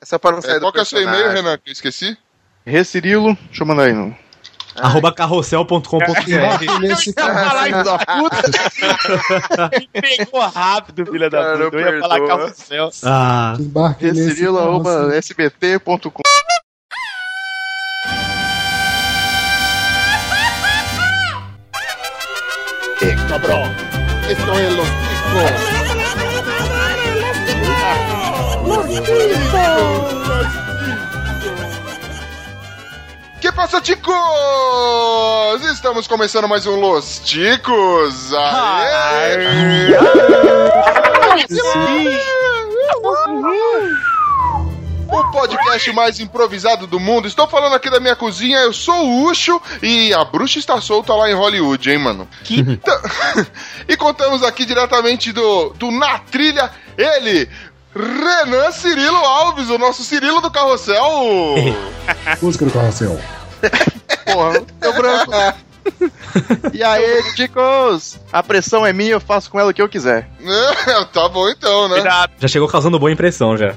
Essa para não sair É, do qual que é o seu e-mail. Renan? Que eu esqueci? Recirilo, deixa eu mandar aí. Não. Arroba carrossel.com.br. Nesse isso da puta. Me pegou rápido, filha da puta. Eu ia não falar carrossel. Ah, Recirilo, arroba sbt.com. Esto es los chicos. Que passa, ticos? Estamos começando mais um Los Ticos. Aê! O podcast mais improvisado do mundo. Estou falando aqui da minha cozinha, eu sou o Ucho e a bruxa está solta lá em Hollywood, hein, mano? Então- e contamos aqui diretamente do, do Na Trilha, ele, Renan Cirilo Alves, o nosso Cirilo do Carrossel. Música do carrossel. Porra, deu branco. E aí, chicos? A pressão é minha, eu faço com ela o que eu quiser. É, tá bom então, né? Cuidado. já chegou causando boa impressão já.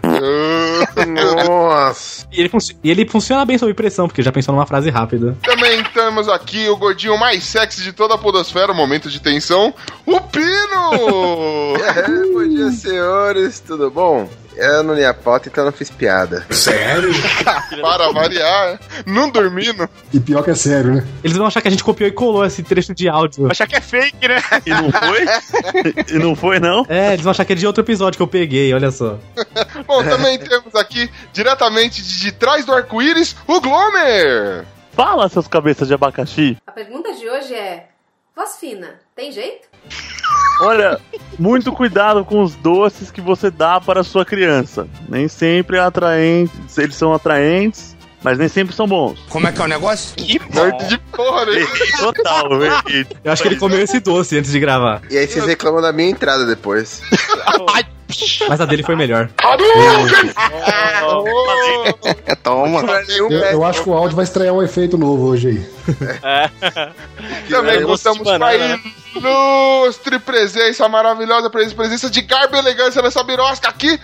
Nossa. E ele, e ele funciona bem sob pressão, porque já pensou numa frase rápida. Também temos aqui o gordinho mais sexy de toda a podosfera, momento de tensão, o Pino! É, bom dia, senhores. Tudo bom? Eu não li a pauta, então não fiz piada. Para variar, não dormindo. E pior que é sério, né? Eles vão achar que a gente copiou e colou esse trecho de áudio. Achar que é fake, né? E não foi? e não foi, não? É, eles vão achar que é de outro episódio que eu peguei, olha só. Bom, também temos aqui, diretamente de, de trás do arco-íris, o Glomer! Fala, seus cabeças de abacaxi. A pergunta de hoje é: voz fina, tem jeito? Olha, muito cuidado com os doces que você dá para a sua criança. Nem sempre é atraente, eles são atraentes, mas nem sempre são bons. Como é que é o negócio? Que Nerd de porra, né? Total, errei. Eu acho que ele comeu esse doce antes de gravar. E aí vocês reclamam da minha entrada depois. Mas a dele foi melhor. Toma. Eu, eu acho que o áudio vai estrear um efeito novo hoje aí. Também É, doce contamos de com a banana. ilustre presença, maravilhosa presença, presença de garbo e elegância nessa birosca aqui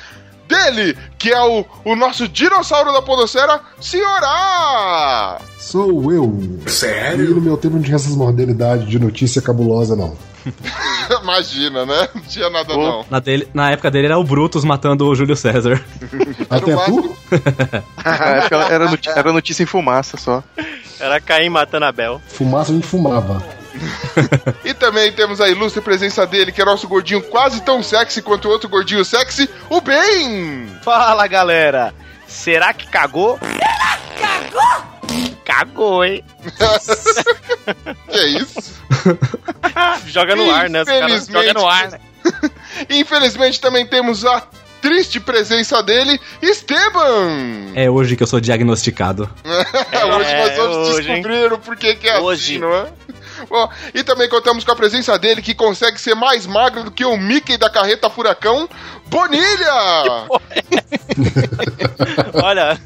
dele, que é o, o nosso dinossauro da podosfera, Senhora! Sou eu. Sério? E no meu tempo não tinha essas modalidades de notícia cabulosa, não. Imagina, né? Não tinha nada não. Na, dele- na época dele era o Brutus matando o Júlio César. Até tu? Na época era, noti- era notícia em fumaça só. Era Caim matando Abel. Fumaça a gente fumava. E também temos a ilustre presença dele, que é nosso gordinho quase tão sexy quanto o outro gordinho sexy, o Ben! Fala, galera. Será que cagou? Cagou? Cagou, hein? Que é isso? Joga no ar, né? Os caras Infelizmente. jogam no ar, né? Infelizmente também temos a triste presença dele, Esteban! É hoje que eu sou diagnosticado. hoje nós vamos hoje, hein? descobrir o porquê que é Hoje. assim, não é? Bom, e também contamos com a presença dele, que consegue ser mais magro do que o Mickey da carreta Furacão, Bonilha! Olha,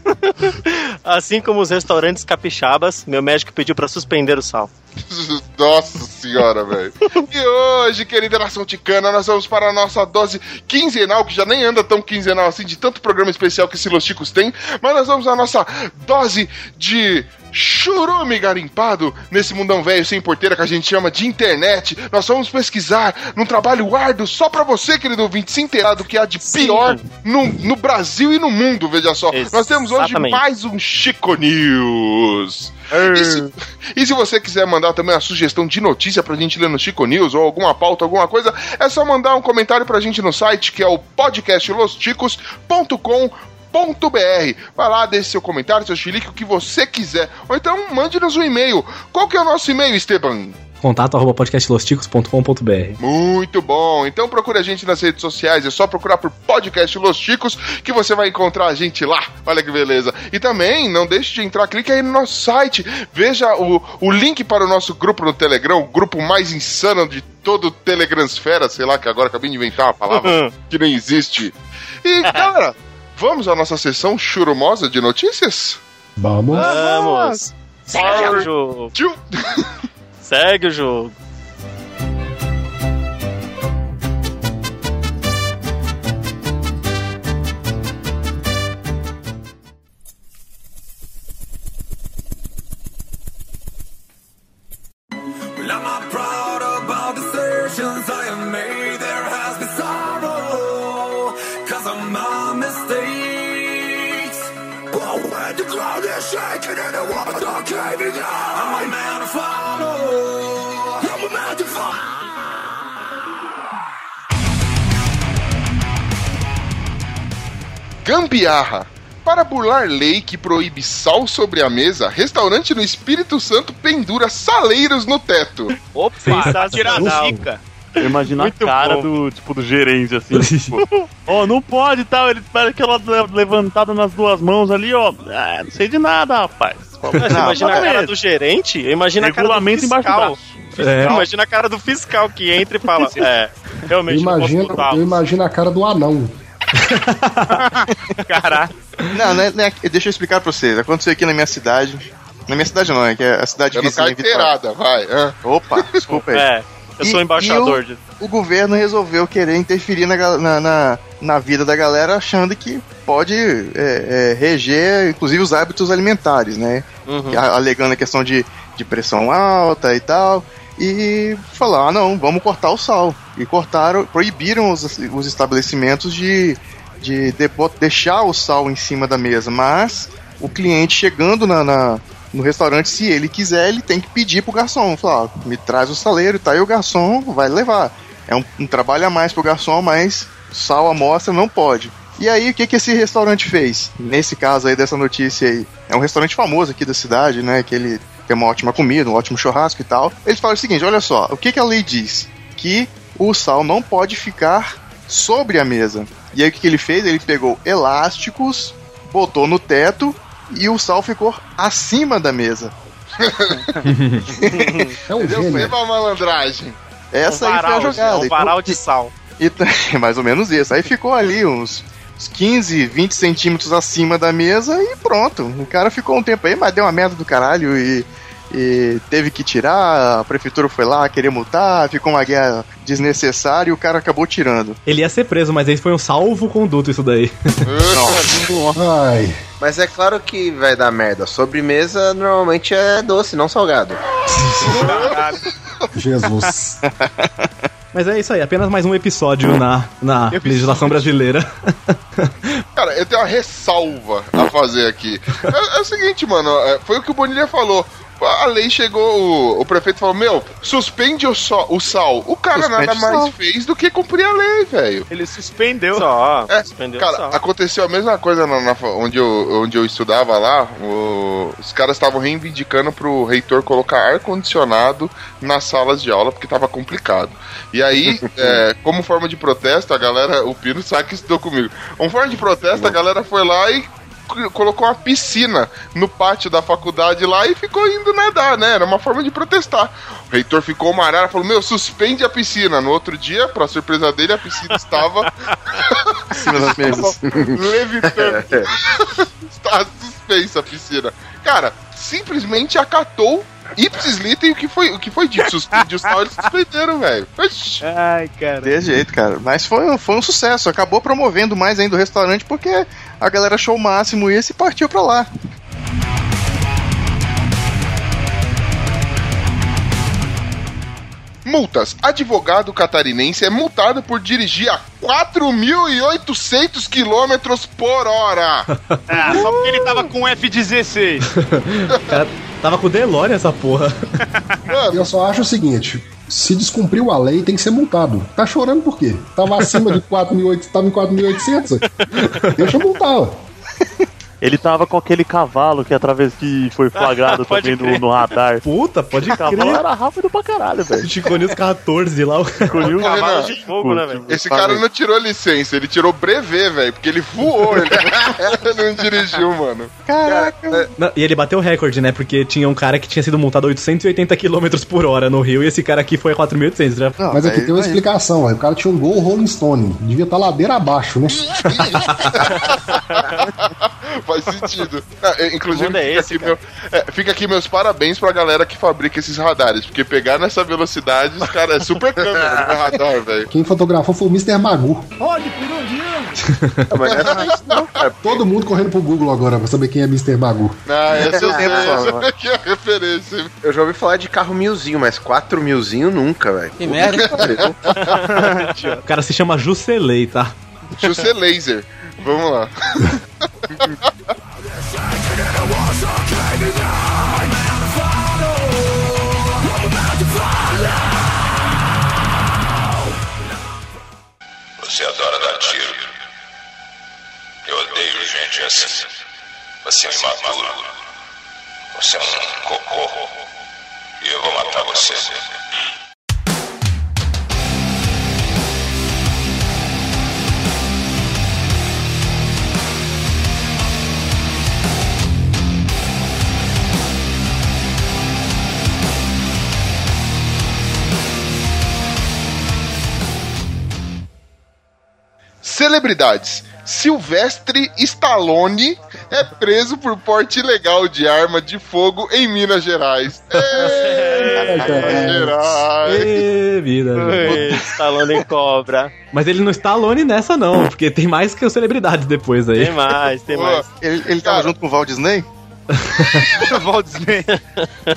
assim como os restaurantes capixabas, meu médico pediu pra suspender o sal. Nossa senhora, velho. E hoje, querida nação ticana, nós vamos para a nossa dose quinzenal, que já nem anda tão quinzenal assim, de tanto programa especial que esse Los Ticos tem, mas nós vamos à nossa dose de churume garimpado nesse mundão velho sem porteira que a gente chama de internet. Nós vamos pesquisar num trabalho árduo só pra você, querido ouvinte, se inteirar do que há de pior no, no Brasil e no mundo, veja só. Nós temos hoje mais um Chico News. E se, e se você quiser mandar também uma sugestão de notícia pra gente ler no Chico News ou alguma pauta, alguma coisa, é só mandar um comentário pra gente no site que é o podcastlosticos.com.br. Vai lá, deixe seu comentário, seu chilique, o que você quiser. Ou então mande-nos um e-mail. Qual que é o nosso e-mail, Esteban? Contato arroba podcastlosticos.com.br. Muito bom. Então procure a gente nas redes sociais. É só procurar por Podcast Los Chicos que você vai encontrar a gente lá. Olha que beleza. E também, não deixe de entrar, clique aí no nosso site. Veja o, o link para o nosso grupo no Telegram, o grupo mais insano de todo o Telegransfera, sei lá, que agora acabei de inventar uma palavra que nem existe. E, galera, vamos à nossa sessão churumosa de notícias? Vamos. Vamos! Segue o jogo! Segue o jogo! Gambiarra. Para burlar lei que proíbe sal sobre a mesa, restaurante no Espírito Santo pendura saleiros no teto. Opa, Sensacional. tirar a zica. Eu imagino a Muito cara bom. do, tipo, do gerente, assim, tipo, ó, não pode tal, ele para aquela le- levantada nas duas mãos ali, ó, ah, não sei de nada, rapaz. Você imagina a cara do gerente? Imagina a cara do Regulamento embaixo do fiscal. É. Imagina a cara do fiscal que entra e fala: É, realmente Imagina, não posso eu imagino a cara do anão. Caraca. Não, né, né, deixa eu explicar pra vocês. Aconteceu aqui na minha cidade. Na minha cidade não, é que é a cidade Eu não vizinha. Carteirada, vai. hã? Opa, desculpa aí. É, eu sou E- embaixador e de. O governo resolveu querer interferir na, na, na, na vida da galera, achando que pode é, é, reger, inclusive, os hábitos alimentares, né? Uhum. Alegando a questão de, de pressão alta e tal. E falaram, ah não, vamos cortar o sal. E cortaram, proibiram os, os estabelecimentos de, de depo- deixar o sal em cima da mesa. Mas o cliente chegando na, na- no restaurante, se ele quiser, ele tem que pedir pro garçom. Falar, ó, me traz o saleiro tá, e o garçom vai levar. É um, um trabalho a mais pro garçom, mas sal à mostra não pode. E aí, o que, que esse restaurante fez? Nesse caso aí, dessa notícia aí, é um restaurante famoso aqui da cidade, né? Que ele tem uma ótima comida, um ótimo churrasco e tal. Eles falam o seguinte: olha só, o que, que a lei diz? Que o sal não pode ficar sobre a mesa. E aí, o que, que ele fez? Ele pegou elásticos, botou no teto e o sal ficou acima da mesa. É um? Foi uma malandragem. Essa um aí foi a varal, jogada. um varal de sal. E é mais ou menos isso. Aí ficou ali uns, uns 15, 20 centímetros acima da mesa e pronto. O cara ficou um tempo aí, mas deu uma merda do caralho e, e teve que tirar. A prefeitura foi lá querer multar, ficou uma guerra desnecessária e o cara acabou tirando. Ele ia ser preso, mas aí foi um salvo-conduto isso daí. Ai, Mas é claro que vai dar merda. Sobremesa normalmente é doce, não salgado. Jesus. Mas é isso aí, apenas mais um episódio na, na legislação brasileira. Cara, eu tenho uma ressalva a fazer aqui. É, é o seguinte, mano, é, foi o que o Bonilha falou. A lei chegou, o, o prefeito falou: Meu, suspende o, so- o sal. O cara Suspende nada o mais sal. fez do que cumprir a lei, velho. Ele suspendeu. Só, É, suspendeu cara, só. aconteceu a mesma coisa na, na- onde, eu, onde eu estudava lá. o- os caras estavam reivindicando pro reitor colocar ar-condicionado nas salas de aula porque tava complicado. E aí, é, como forma de protesto, a galera, o Pino sabe que estudou comigo. Como forma de protesto, a galera foi lá e colocou uma piscina no pátio da faculdade lá e ficou indo nadar, né? Era uma forma de protestar. O reitor ficou uma arara, falou: Meu, suspende a piscina. No outro dia, pra surpresa dele, a piscina estava levitando. Está suspensa a piscina. Cara, simplesmente acatou ipsis liter o que foi, o que foi dito. Suspende o sal, eles suspenderam, velho. Ai, cara. Desse jeito, cara. Mas foi, um- foi um sucesso. Acabou promovendo mais ainda o restaurante porque a galera achou o máximo isso e partiu pra lá. Multas. Advogado catarinense é multado por dirigir a 4.800 km por hora. Ah, só porque ele tava com F-16. Tava com o DeLorean essa porra. Eu só acho o seguinte: se descumpriu a lei, tem que ser multado. Tá chorando por quê? Tava acima de 4.800, tava em 4.800? Deixa eu multar, ó. Ele tava com aquele cavalo que através que foi flagrado também crer. no, no radar. Puta, pode O cavalo crer. era rápido pra caralho, velho. Chico News 14 lá. o- Escolheu Ô, Renan, Cavalo de fogo, né, velho? Esse cara não tirou licença, ele tirou brevet, velho, porque ele voou, ele não dirigiu, mano. Caraca. Não, e ele bateu o recorde, né? Porque tinha um cara que tinha sido multado a 880 km por hora no Rio e esse cara aqui foi a 4.800. Já... Não, Mas aqui aí- tem uma aí- explicação, ó. o cara tinha um gol Rolling Stone. Devia estar ladeira abaixo, né? Faz sentido. Ah, é, inclusive, é fica, esse, aqui meu- é, fica aqui meus parabéns pra galera que fabrica esses radares, porque pegar nessa velocidade, os caras é super câmera no radar, velho. Quem fotografou foi o Mr. Magu. Ah, mas não é só isso, não, cara. Todo mundo correndo pro Google agora pra saber quem é Mr. Magu. Ah, eu sei, tempo só, essa aqui é a referência. Eu já ouvi falar de carro milzinho, mas quatro milzinho nunca, velho. Que merda. O cara se chama Juselei, tá? Laser. Vamos lá. Você adora dar tiro. Eu odeio gente assim. Você é um imaturo. Você é um cocô. E eu vou matar você. Celebridades. Silvestre Stallone é preso por porte ilegal de arma de fogo em Minas Gerais. Ei, Minas Gerais. Ê, vida. Ei, Stallone cobra. Mas ele não está alone nessa, não, porque tem mais que os celebridades depois aí. Tem mais, tem Pô, mais. Ele, ele tava Cara. junto com o Walt Disney? Walt Disney.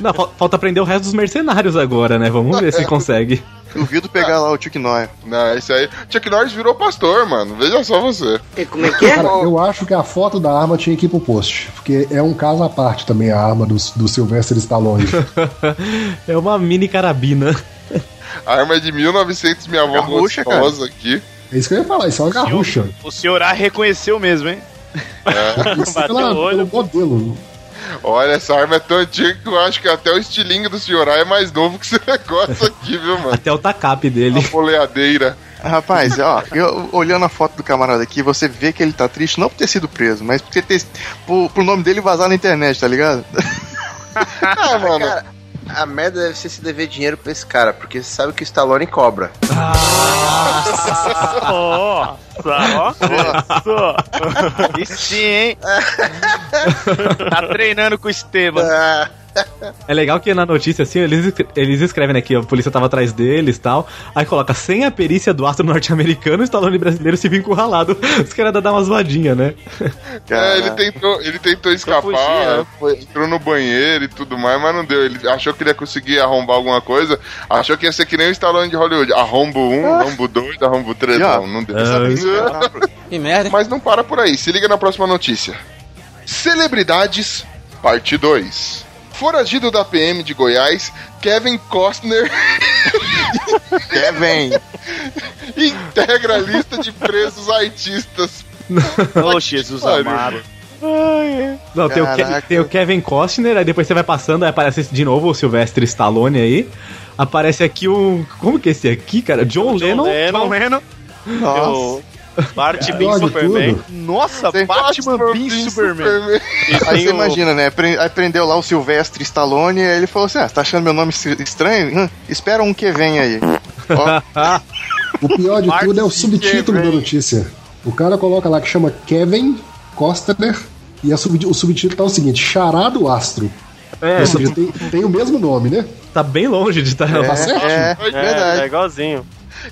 Não, fal- falta aprender o resto dos mercenários agora, né? Vamos ver se consegue. Duvido pegar lá o Chuck Norris. Não, esse aí. Chuck Norris virou pastor, mano. Veja só você. Como é que Cara, eu acho que a foto da arma tinha que ir pro post. Porque é um caso à parte também a arma do, do Sylvester Stallone. É uma mini carabina. A arma é de 1900, minha avó Garrucha, cara. gostosa aqui. É isso que eu ia falar, isso é uma garrucha. O senhor A reconheceu mesmo, hein? Isso Bateu pela, o olho. pelo modelo. Olha, essa arma é tão antiga que eu acho que até o estilingue do senhor A é mais novo que esse negócio aqui, viu, mano? Até o tacape dele. A poleadeira. Rapaz, ó, eu, olhando a foto do camarada aqui, você vê que ele tá triste não por ter sido preso, mas por ter, ter por, por nome dele vazar na internet, tá ligado? Ah, mano. Cara, a merda deve ser se dever dinheiro pra esse cara, porque você sabe que o Stallone cobra. Nossa, ó. Isso. E sim, hein? tá treinando com o Esteban. Ah, É legal que na notícia, assim, eles, eles escrevem né, que a polícia tava atrás deles e tal. Aí coloca, sem a perícia do astro norte-americano, o Stallone brasileiro se viu encurralado. Os caras dar uma zoadinha, né? É, ele tentou, ele tentou escapar, né? foi- entrou no banheiro e tudo mais, mas não deu. Ele achou que ele ia conseguir arrombar alguma coisa, achou que ia ser que nem o Stallone de Hollywood. Arrombo 1, arrombo 2, arrombo 3. Já. Não, não deu. Ah, Que merda. Mas não para por aí, se liga na próxima notícia. Celebridades, parte 2. Foragido da PM de Goiás, Kevin Costner Kevin. integra a lista de presos artistas. Ô, Jesus pariu. amado. Não, tem o, Ke- Caraca. tem o Kevin Costner, aí depois você vai passando, aí aparece de novo o Sylvester Stallone aí. Aparece aqui o. Como que é esse aqui, cara? John, Lennon. John Lennon. Nossa. Pior de Superman. Nossa, Tem Batman Bean Superman. E Aí você o- imagina, né? Aí prendeu lá o Silvestre Stallone e aí ele falou assim: Ah, você tá achando meu nome es- estranho? Hum, espera um que vem aí. O pior de tudo é o subtítulo da notícia. O cara coloca lá que chama Kevin Costner e a sub- o subtítulo tá o seguinte: Charado Astro. É, Ou seja, tem, tem o mesmo nome, né? tá bem longe de estar. Tá certo? é, É, verdade. é igualzinho.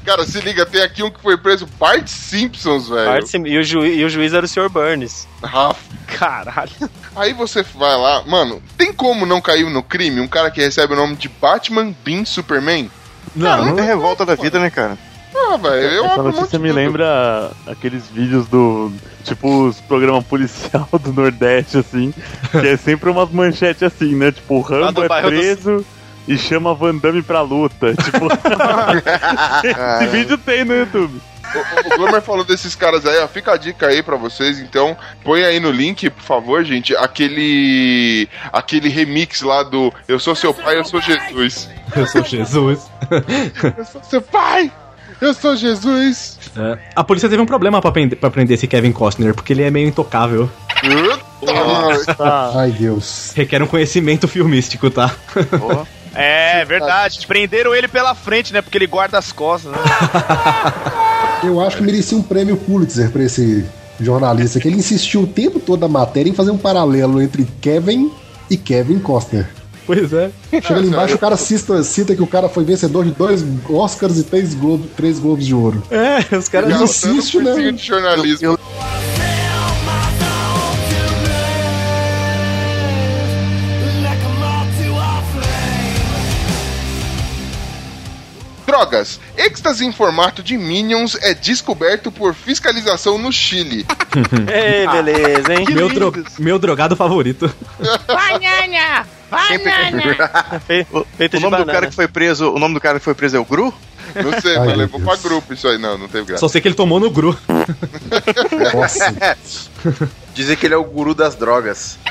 Cara, se liga, tem aqui um que foi preso, Bart Simpsons, velho. Bart Sim- e, o ju- e o juiz era o Sr. Burns. Rafa. Caralho. Aí você vai lá, mano, tem como não cair no crime um cara que recebe o nome de Batman Bean Superman? Não, Não é revolta da vida, né, cara? Ah, velho, eu Essa um notícia de me tudo. lembra aqueles vídeos do. Tipo, os programas policial do Nordeste, assim. Que é sempre umas manchetes assim, né? Tipo, o Rambo é preso e chama Van Damme pra luta. Tipo, esse vídeo tem no YouTube. O, o Glomer falou desses caras aí, ó. Fica a dica aí pra vocês, então. Põe aí no link, por favor, gente, aquele. aquele remix lá do Eu sou seu pai, eu sou Jesus. eu sou Jesus. Eu sou seu pai! Eu sou Jesus! É. A polícia teve um problema pra prender, pra prender esse Kevin Costner, porque ele é meio intocável. Ai, Deus. Requer um conhecimento filmístico, tá? É verdade. Prenderam ele pela frente, né? Porque ele guarda as costas, né? Eu acho que merecia um prêmio Pulitzer pra esse jornalista, que ele insistiu o tempo todo da matéria em fazer um paralelo entre Kevin e Kevin Costner. Pois é. Chega ali embaixo, o cara cita, cita que o cara foi vencedor de dois Oscars e três, Globo, três Globos de Ouro. É, os caras. Ele Garotando insiste, um né? de jornalismo. Eu- Drogas. Êxtase em formato de Minions é descoberto por fiscalização no Chile. Ei, beleza, hein? Meu, dro- meu drogado favorito. Fe- O, Feito o de nome do banana. cara que foi preso, o nome do cara que foi preso é o Gru? Não sei, Ai, mas levou Deus. pra grupo isso aí. Não, não teve graça. Só sei que ele tomou no gru. Nossa. Dizem que ele é o guru das drogas.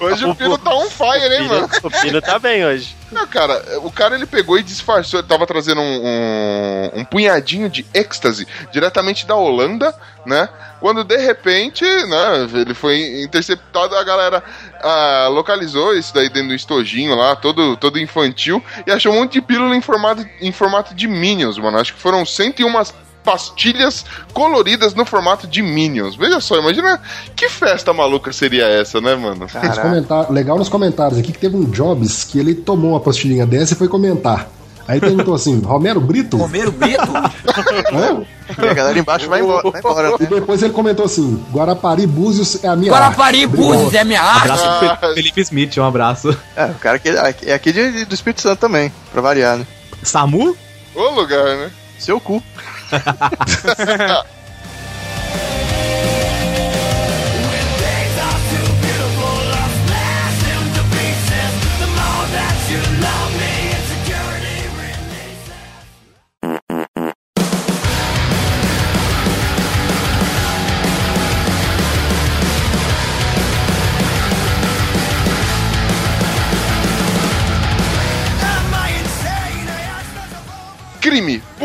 Hoje o Pino tá on fire, hein, mano? O Pino tá bem hoje. Não, cara, o cara ele pegou e disfarçou, ele tava trazendo um, um, um punhadinho de êxtase diretamente da Holanda, né? Quando de repente, né, ele foi interceptado, a galera ah, localizou isso daí dentro do estojinho lá, todo, todo infantil, e achou um monte de pílula em formato, em formato de Minions, mano. Acho que foram 101 pastilhas coloridas no formato de Minions. Veja só, imagina que festa maluca seria essa, né, mano? Comentar- Legal nos comentários aqui que teve um Jobs que ele tomou uma pastilhinha dessa e foi comentar. Aí perguntou assim: Romero Brito? Romero Brito? Hã? E a galera embaixo vai embora. Vai embora E né? depois ele comentou assim: Guarapari Búzios é a minha Guarapari arte. Búzios é minha arte. Abraço pro Fe- Felipe Smith, um abraço. É, o cara que é aqui de- do Espírito Santo também, pra variar, né? Samu? Ô lugar, né? Seu cu.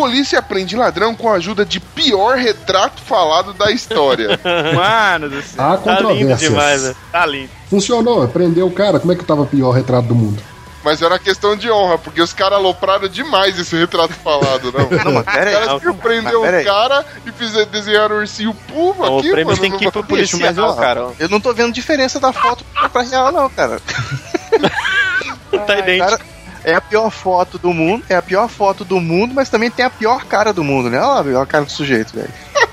Polícia prende ladrão com a ajuda de pior retrato falado da história. Mano do céu. Há Tá lindo demais, né? Tá lindo. Funcionou, prendeu o cara. Como é que tava o pior retrato do mundo? Mas era questão de honra, porque os caras alopraram demais esse retrato falado, não. Não, mas pera Os aí. caras surpreenderam o cara e fizeram desenhar o ursinho pulvo Então, o aqui, prêmio mano. tem que ir pro policial, ó, cara. eu não tô vendo diferença da foto pra real, não, cara. Tá idêntico. Cara, é a pior foto do mundo, é a pior foto do mundo, mas também tem a pior cara do mundo, né? Olha lá, a cara do sujeito, velho.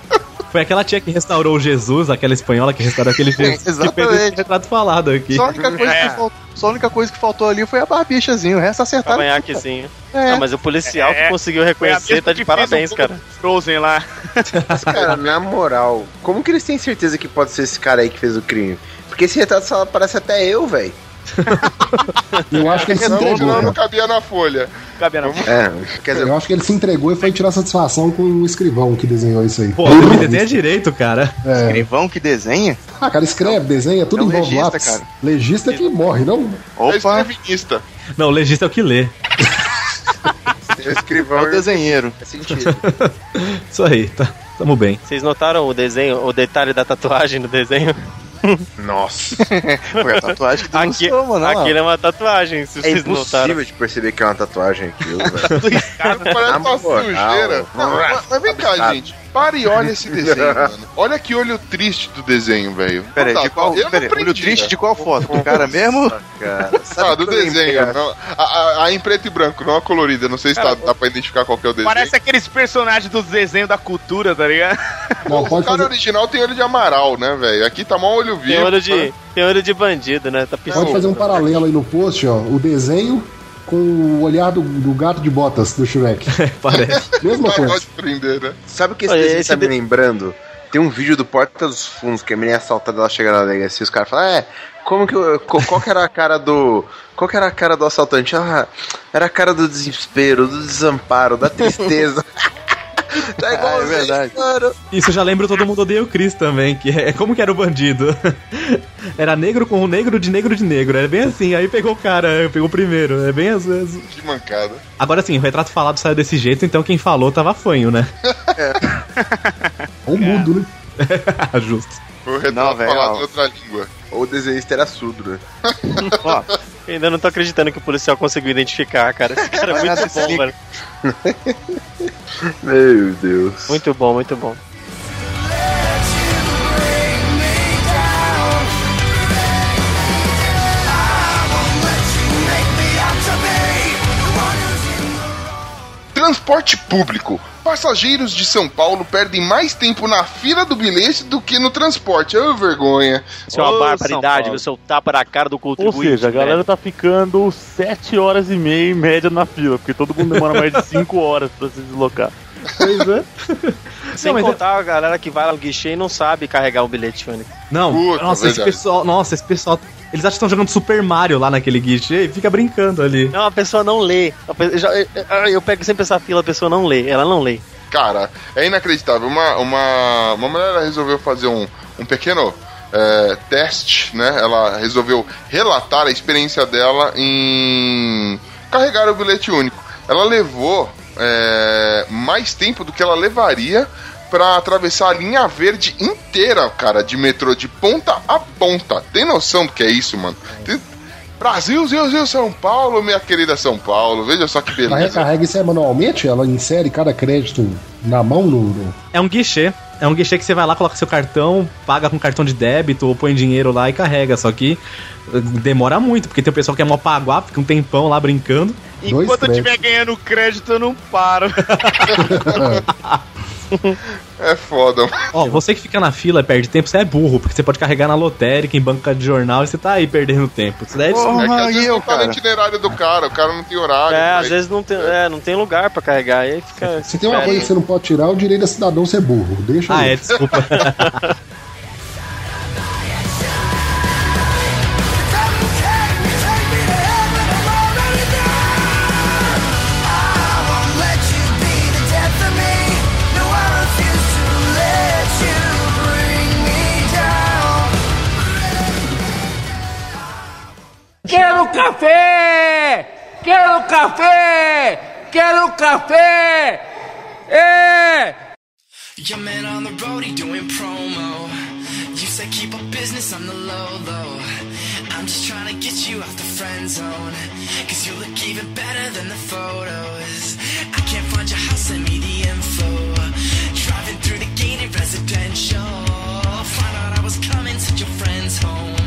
Foi aquela tia que restaurou o Jesus, aquela espanhola que restaurou aquele Jesus, que fez Exatamente. esse retrato falado aqui. Só a única coisa, É. que, faltou, só a única coisa que faltou ali foi a barbichazinho, o resto acertaram. Cavanhaquezinho. É. Não, mas o policial É, que conseguiu a reconhecer mesma tá de que parabéns, cara. Frozen lá. Cara, na moral, como que eles têm certeza que pode ser esse cara aí que fez o crime? Porque esse retrato parece até eu, velho. Eu acho que ele se entregou. não, não cabia na folha. Cabia não. É, quer dizer, Eu acho que ele se entregou e foi tirar satisfação com o escrivão que desenhou isso aí. Pô, o DBT tem direito, cara. É. Escrivão que desenha? Ah, cara, escreve, desenha, tudo É envolve legista, lápis. cara. Legista é que morre, não? É Opa, escrevinista. Não, o legista é o que lê. o escrivão é o desenheiro. faz sentido. Isso aí, tá. Tamo bem. Vocês notaram o desenho, o detalhe da tatuagem no desenho? Nossa. Foi a tatuagem que Aqui, denunciou, mano. lá. aquilo é uma tatuagem, se É vocês notaram. impossível de perceber que é uma tatuagem aquilo, velho. Cara, parece uma sujeira. Não, mas, mas vem cá, gente. Para e olha esse desenho, mano. Olha que olho triste do desenho, velho. Pera aí, Não de qual, eu pera aí, olho triste né? de qual foto? Do cara mesmo? Cara, Ah, do desenho. não, a, a- a em preto e branco, não a colorida. Não sei se Cara, dá, dá pra identificar qual que é o desenho. Parece aqueles personagens dos desenhos da cultura, tá ligado? Não, o cara fazer, original tem olho de amaral, né, velho? Aqui tá mó olho Tem vivo. olho de, tem olho de bandido, né? Tá pode fazer um paralelo aí no post, ó. O desenho com o olhar do, do gato de botas do Shrek. Parece. Mesma coisa. pode prender, né? Sabe o que esse Olha, esse tá me lembrando? Tem um vídeo do Porta dos Fundos, que a menina é assaltada, ela chega na delegacia e os caras falam, é, como que eu, qual que era a cara do... Qual que era a cara do assaltante? Ah, era a cara do desespero, do desamparo, da tristeza. tá igual Ah, é verdade. Cara. Isso já lembra Todo Mundo Odeia o Chris também, que é como que era o bandido. Era negro com o negro de negro de negro, era bem assim, aí pegou o cara, pegou o primeiro, é bem às vezes. Que mancada. Agora sim, o retrato falado saiu desse jeito, então quem falou tava fanho, né? Ou mudo, né? Justo. O Não, falado ó. em outra língua. Ou o desenhista era surdo, né? Ó, Ainda não tô acreditando que o policial conseguiu identificar, cara. Esse cara é muito bom, velho. Meu Deus. Muito bom, muito bom. Transporte público. Passageiros de São Paulo perdem mais tempo na fila do bilhete do que no transporte. Ô, vergonha. Isso é uma Ô, barbaridade, você é o tapa na cara do Ou contribuinte. seja, a galera velho. tá ficando 7 horas e meia em média na fila, porque todo mundo demora mais de 5 horas pra se deslocar. Pois é. Sem Não, é- contar a galera que vai lá no guichê e não sabe carregar o bilhete único. Não, Puta, nossa, esse pessoal, nossa, esse pessoal Eles acham que estão jogando Super Mario lá naquele guichê e fica brincando ali. Não, a pessoa não lê. Eu, pego sempre essa fila, a pessoa não lê. Ela não lê. Cara, é inacreditável. Uma, uma, uma mulher resolveu fazer um, um pequeno é, teste, né? Ela resolveu relatar a experiência dela em carregar o bilhete único. Ela levou é, mais tempo do que ela levaria pra atravessar a linha verde inteira, cara, de metrô, de ponta a ponta. Tem noção do que é isso, mano? Tem- Brasil, Zil, Zil, São Paulo, minha querida São Paulo. Veja só que Ela beleza. recarrega isso aí manualmente? Ela insere cada crédito na mão no. É um guichê. É um guichê que você vai lá, coloca seu cartão, paga com cartão de débito ou põe dinheiro lá e carrega. Só que eh, demora muito, porque tem o pessoal que é mó paguá, fica um tempão lá brincando. Dois Enquanto eu estiver ganhando crédito, eu não paro. É foda, mano. Ó, você que fica na fila e perde tempo, você é burro, porque você pode carregar na lotérica, em banca de jornal, e você tá aí perdendo tempo. Isso daí é É que às vezes e eu, não tá no itinerário do cara, o cara não tem horário. É, vai- às vezes não tem, é, não tem lugar pra carregar. Aí fica. Se tem uma coisa que você não pode tirar, é o direito da cidadão ser burro. Deixa Ah, aí. é, desculpa. Quero café! Quero café! Quero café! É! Your man on the road, he doing promo. You say keep up business on the low, low. I'm just trying to get you out the friend zone. Cause you look even better than the photos. I can't find your house, send me the info. Driving through the gated residential. Find out I was coming, send your friends home.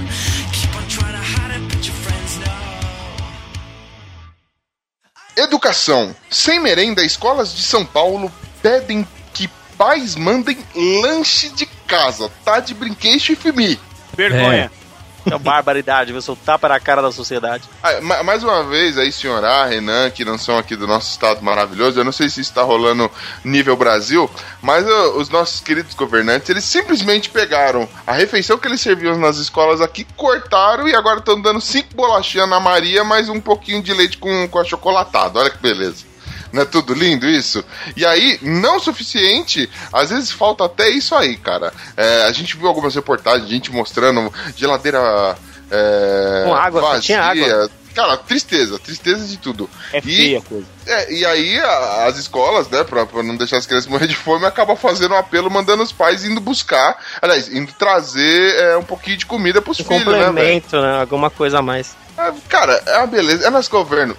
Educação. Sem merenda, escolas de São Paulo pedem que pais mandem lanche de casa. Tá de brinquedo e fimi. Vergonha. É uma barbaridade, viu? Seu tapa na cara da sociedade. Ah, ma- mais uma vez aí, senhor A, Renan, que não são aqui do nosso estado maravilhoso, eu não sei se está rolando nível Brasil, mas ó, os nossos queridos governantes, eles simplesmente pegaram a refeição que eles serviam nas escolas aqui, cortaram e agora estão dando cinco bolachinhas na Maria, mais um pouquinho de leite com, com achocolatado. Olha que beleza. Não é tudo lindo isso? E aí, não o suficiente, às vezes falta até isso aí, cara. É, a gente viu algumas reportagens, gente mostrando geladeira é, Com água, vazia. tinha água. Cara, tristeza, tristeza de tudo. É E- feia a coisa. é, e aí a- as escolas, né, pra, pra não deixar as crianças morrer de fome, acabam fazendo um apelo, mandando os pais indo buscar, aliás, indo trazer é, um pouquinho de comida pros Um filhos, né, complemento, né? Alguma coisa a mais. É, Cara, é uma beleza. É nosso governo.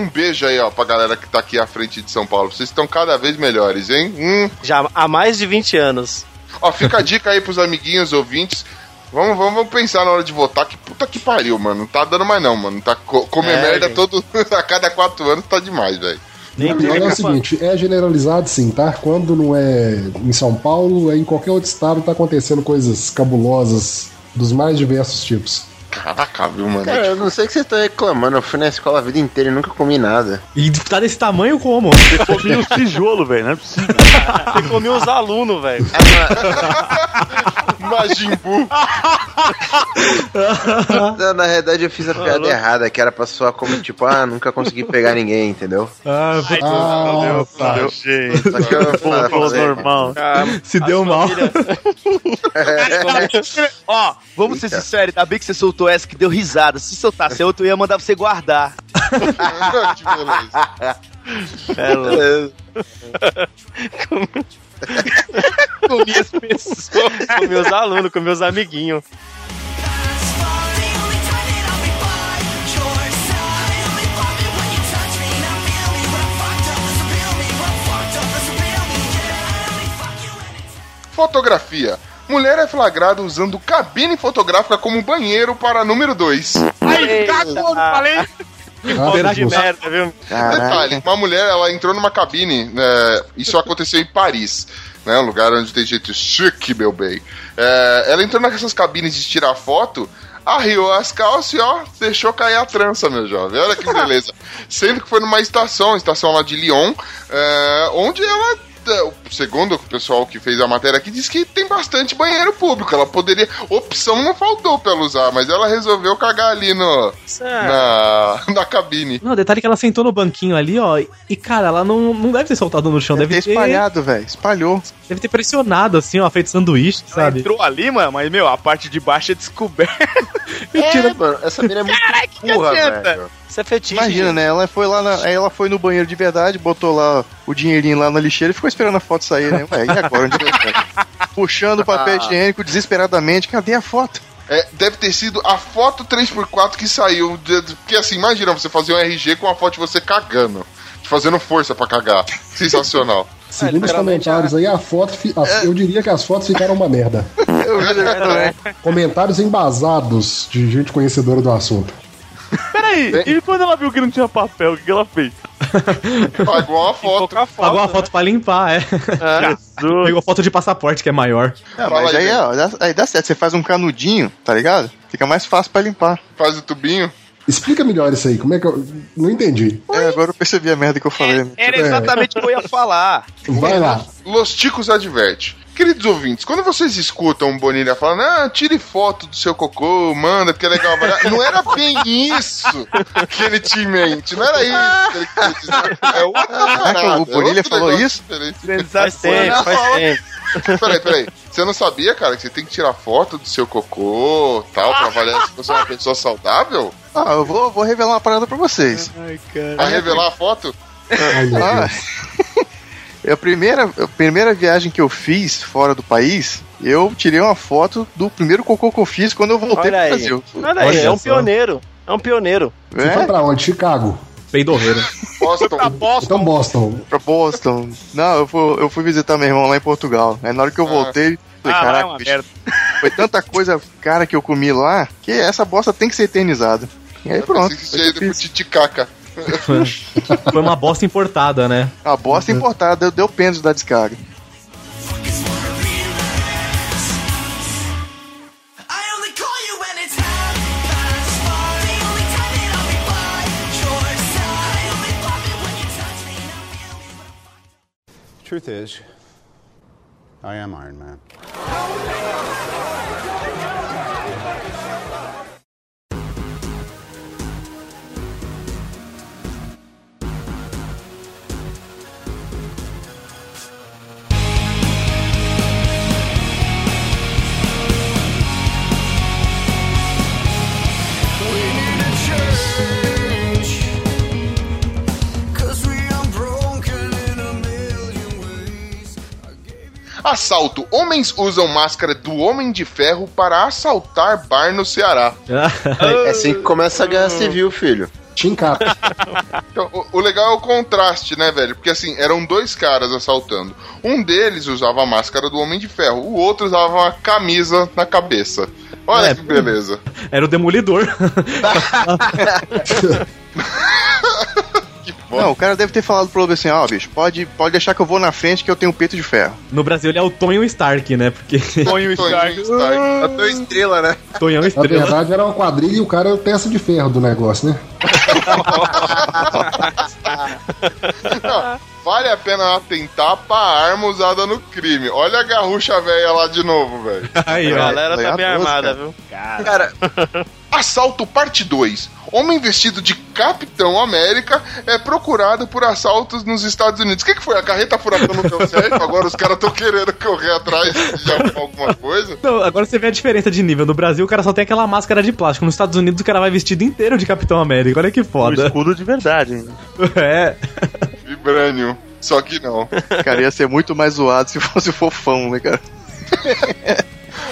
Um beijo aí, ó, pra galera que tá aqui à frente de São Paulo. Vocês estão cada vez melhores, hein? Hum. Já há mais de 20 anos. Ó, fica a dica aí pros amiguinhos ouvintes. Vamos, vamos, vamos pensar na hora de votar. Que puta que pariu, mano. Não tá dando mais não, mano. Tá co comer É, merda gente. todo a cada quatro anos tá demais, velho. Nem é o seguinte, é generalizado sim, tá? Quando não é em São Paulo, é em qualquer outro estado tá acontecendo coisas cabulosas dos mais diversos tipos. Caraca, viu, mano? Cara, eu não sei o que você tá reclamando. Eu fui na escola a vida inteira e nunca comi nada. E tá desse tamanho como? Você comia os tijolos, velho. Não é possível. Você comia os alunos, velho. Majin Buu. Na, na realidade, eu fiz a piada errada, que era pra soar como tipo, ah, nunca consegui pegar ninguém, entendeu? Ah, Ah, tá. Meu jeito. Só que eu falei, normal. se deu mal. Ó, vamos ser sinceros, ainda bem que você soltou essa que deu risada. Se soltasse outra, eu ia mandar você guardar. que beleza. É, louco. Comi as pessoas. com meus alunos, com meus amiguinhos. Fotografia. Mulher é flagrada usando cabine fotográfica como banheiro para número 2. Aí, cagou, falei? Ah, Foto de merda, viu? Detalhe, uma mulher, ela entrou numa cabine, né, isso aconteceu em Paris, né, um lugar onde tem jeito chique, meu bem. É, ela entrou nessas cabines de tirar foto, arriou as calças e, ó, deixou cair a trança, meu jovem. Olha que beleza. Sendo que foi numa estação, estação lá de Lyon, é, onde ela é, segundo o pessoal que fez a matéria aqui, diz que tem bastante banheiro público. Ela poderia. Opção não faltou pra ela usar, mas ela resolveu cagar ali no, na, na cabine. Não, detalhe que ela sentou no banquinho ali, ó. E, cara, ela não, não deve ter soltado no chão, deve, Deve ter espalhado, velho. Espalhou. Deve ter pressionado, assim, ó, feito sanduíche, sabe? Entrou ali, mano, mas, meu, a parte de baixo é descoberta. É, mano, essa mina é muito Caraca, que burra, velho. Isso é fetiche. Imagina, né? Ela foi lá na, aí ela foi no banheiro de verdade, botou lá o dinheirinho lá na lixeira e ficou esperando a foto sair, né? Ué, e agora? Onde é? Puxando o papel higiênico desesperadamente. Cadê a foto? É, deve ter sido a foto 3x4 que saiu. Porque assim, imagina você fazer um RG com a foto de você cagando. Te fazendo força pra cagar. Sensacional. Segundo os comentários aí, a foto, as- eu diria que as fotos ficaram uma merda. Comentários embasados de gente conhecedora do assunto. Peraí, e quando ela viu que não tinha papel, o que que ela fez? Pagou uma foto. Pagou a foto pra limpar, é. Pegou foto de passaporte, que é maior. Ah, mas aí, ó, dá- aí dá certo. Você faz um canudinho, tá ligado? Fica mais fácil pra limpar. Faz o tubinho. Explica melhor isso aí, como é que eu. Não entendi. É, agora eu percebi a merda que eu falei. né? Era exatamente o que eu ia falar. Vai lá. Los Ticos adverte. Queridos ouvintes, quando vocês escutam o Bonilha falando, ah, tire foto do seu cocô, manda, porque é legal. Não era bem isso que ele tinha em mente. Não era isso que ele queria dizer. É outra parada. o Bonilha é outro falou isso? diferente. Faz tempo, faz tempo. Peraí, peraí. Você não sabia, cara, que você tem que tirar foto do seu cocô tal, pra avaliar se você é uma pessoa saudável? Ah, eu vou, vou revelar uma parada pra vocês. Vai revelar a foto? Ai, meu Ah. A primeira, a primeira viagem que eu fiz fora do país, eu tirei uma foto do primeiro cocô que eu fiz quando eu voltei Olha pro aí. Brasil. Olha aí, Olha é um pioneiro. É um pioneiro. Você É? foi pra onde? Chicago. Peidorreiro. Boston. Então Boston. Pra Boston. Não, eu fui, eu fui visitar meu irmão lá em Portugal. Aí na hora que eu voltei, falei, Ah, vai caraca, bicho, merda. foi tanta coisa cara que eu comi lá, que essa bosta tem que ser eternizada. E aí pronto. Pensei que foi tinha o que eu ido pro. Titicaca. Foi uma bosta importada, né? A bosta importada, deu, deu pênalti da descarga. I only call you when it's Assalto. Homens usam máscara do Homem de Ferro para assaltar bar no Ceará. É assim que começa a guerra civil, filho. Chincap. Então, o, o legal é o contraste, né, velho? Porque assim, eram dois caras assaltando. Um deles usava a máscara do Homem de Ferro, o outro usava uma camisa na cabeça. Olha É. que beleza. Era o Demolidor. Não, o cara deve ter falado pro outro assim, ó, bicho, pode, pode deixar que eu vou na frente que eu tenho peito de ferro. No Brasil ele é o Tonho Stark, né? Porque. Tonho Stark. A tua estrela, né? Tonhão Na Estrela. verdade era uma quadrilha e o cara era peça de ferro do negócio, né? Não, vale a pena atentar pra arma usada no crime. Olha a garrucha velha lá de novo, velho. Aí, A galera tá bem armada, cara. viu? Cara, Assalto parte 2. Homem vestido de Capitão América é procurado por assaltos nos Estados Unidos. O que, que foi? A carreta furacão não deu certo? Agora os caras estão querendo correr atrás de alguma coisa? Não, agora você vê a diferença de nível. No Brasil o cara só tem aquela máscara de plástico. Nos Estados Unidos o cara vai vestido inteiro de Capitão América. Olha que O foda. escudo de verdade, hein? É. Vibranium. Só que não. Cara, ia ser muito mais zoado se fosse fofão, né, cara?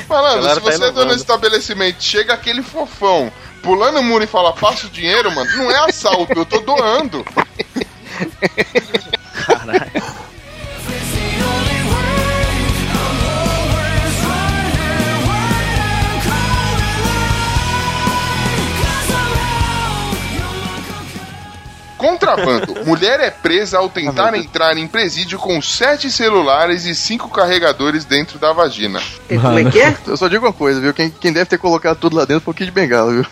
Malandro, se tá você é dono do estabelecimento, chega aquele fofão pulando o muro e fala, passa o dinheiro, mano, não é assalto, eu tô doando. Contrabando. Mulher é presa ao tentar entrar em presídio com sete celulares e cinco carregadores dentro da vagina. como é que é? Eu só digo uma coisa, viu? Quem, quem deve ter colocado tudo lá dentro foi o Kid Bengala, viu?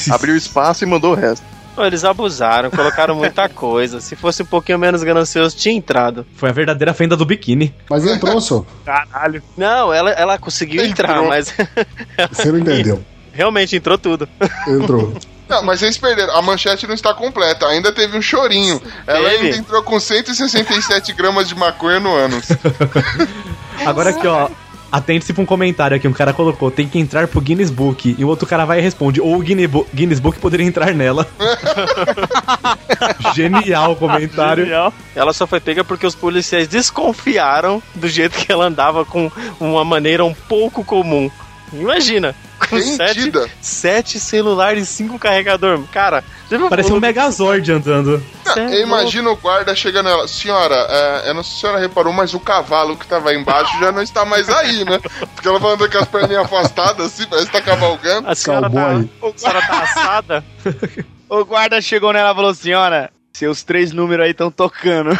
Abriu espaço e mandou o resto. Pô, Eles abusaram, colocaram muita coisa. Se fosse um pouquinho menos ganancioso, tinha entrado. Foi a verdadeira fenda do biquíni. Mas entrou, só. Caralho. Não, ela, ela conseguiu entrar, Entrou. mas Você não entendeu. realmente entrou tudo. Entrou. Não, mas vocês perderam. A manchete não está completa. Ainda teve um chorinho. Ela Teve? ainda entrou com 167 gramas de maconha no ânus. Agora aqui, ó. Atente-se pra um comentário aqui, um cara colocou, tem que entrar pro Guinness Book. E o outro cara vai e responde, ou o Guinness Bo- Guinness Book poderia entrar nela. Genial o comentário. Genial. Ela só foi pega porque os policiais desconfiaram do jeito que ela andava com uma maneira um pouco comum. Imagina, com sete, sete celulares e cinco carregador. Cara, Parece um Megazord andando. Não, é eu imagino o guarda chegando nela. Senhora, é, eu não sei se a senhora reparou, mas o cavalo que tava aí embaixo já não está mais aí, né? Porque ela vai andando com as perninhas afastadas assim, parece que tá cavalgando. A senhora tá, a senhora tá assada. O guarda chegou nela e falou: Senhora, seus três números aí estão tocando.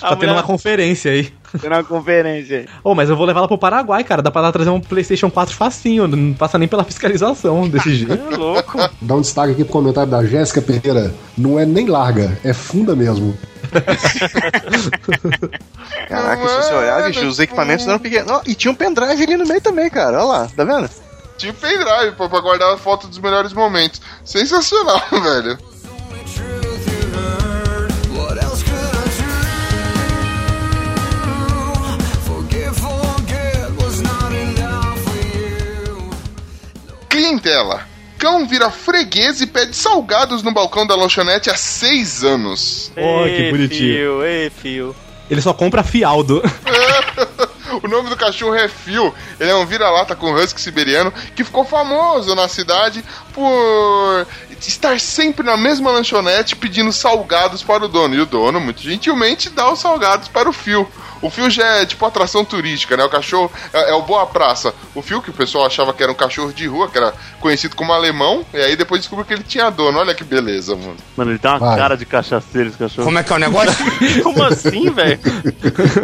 A Tá tendo mulher- uma conferência aí. Tendo uma conferência aí. Ô, mas eu vou levar ela pro Paraguai, cara. Dá pra ela trazer um PlayStation 4 facinho. Não passa nem pela fiscalização desse jeito. É louco. Dá um destaque aqui pro comentário da Jéssica Pereira. Não é nem larga, é funda mesmo. Caraca, se você olhar, bicho, os equipamentos eram pequenos. Ó, e tinha um pendrive ali no meio também, cara. Olha lá, tá vendo? Tinha o pendrive pra, pra guardar a foto dos melhores momentos. Sensacional, velho. Clientela. Cão vira freguês e pede salgados no balcão da lanchonete há seis anos. Ó, que Ei, bonitinho. Fio, ei, fio. Ele só compra fialdo. O nome do cachorro é Phil. Ele é um vira-lata com husky siberiano que ficou famoso na cidade por estar sempre na mesma lanchonete pedindo salgados para o dono. E o dono, muito gentilmente, dá os salgados para o Phil. O Phil já é tipo atração turística, né? O cachorro é, é o Boa Praça. O Phil, que o pessoal achava que era um cachorro de rua, que era conhecido como alemão, e aí depois descobriu que ele tinha dono. Olha que beleza, mano. Mano, ele tem uma Vai. cara de cachaceiro, esse cachorro. Como é que é o negócio? Como assim, velho?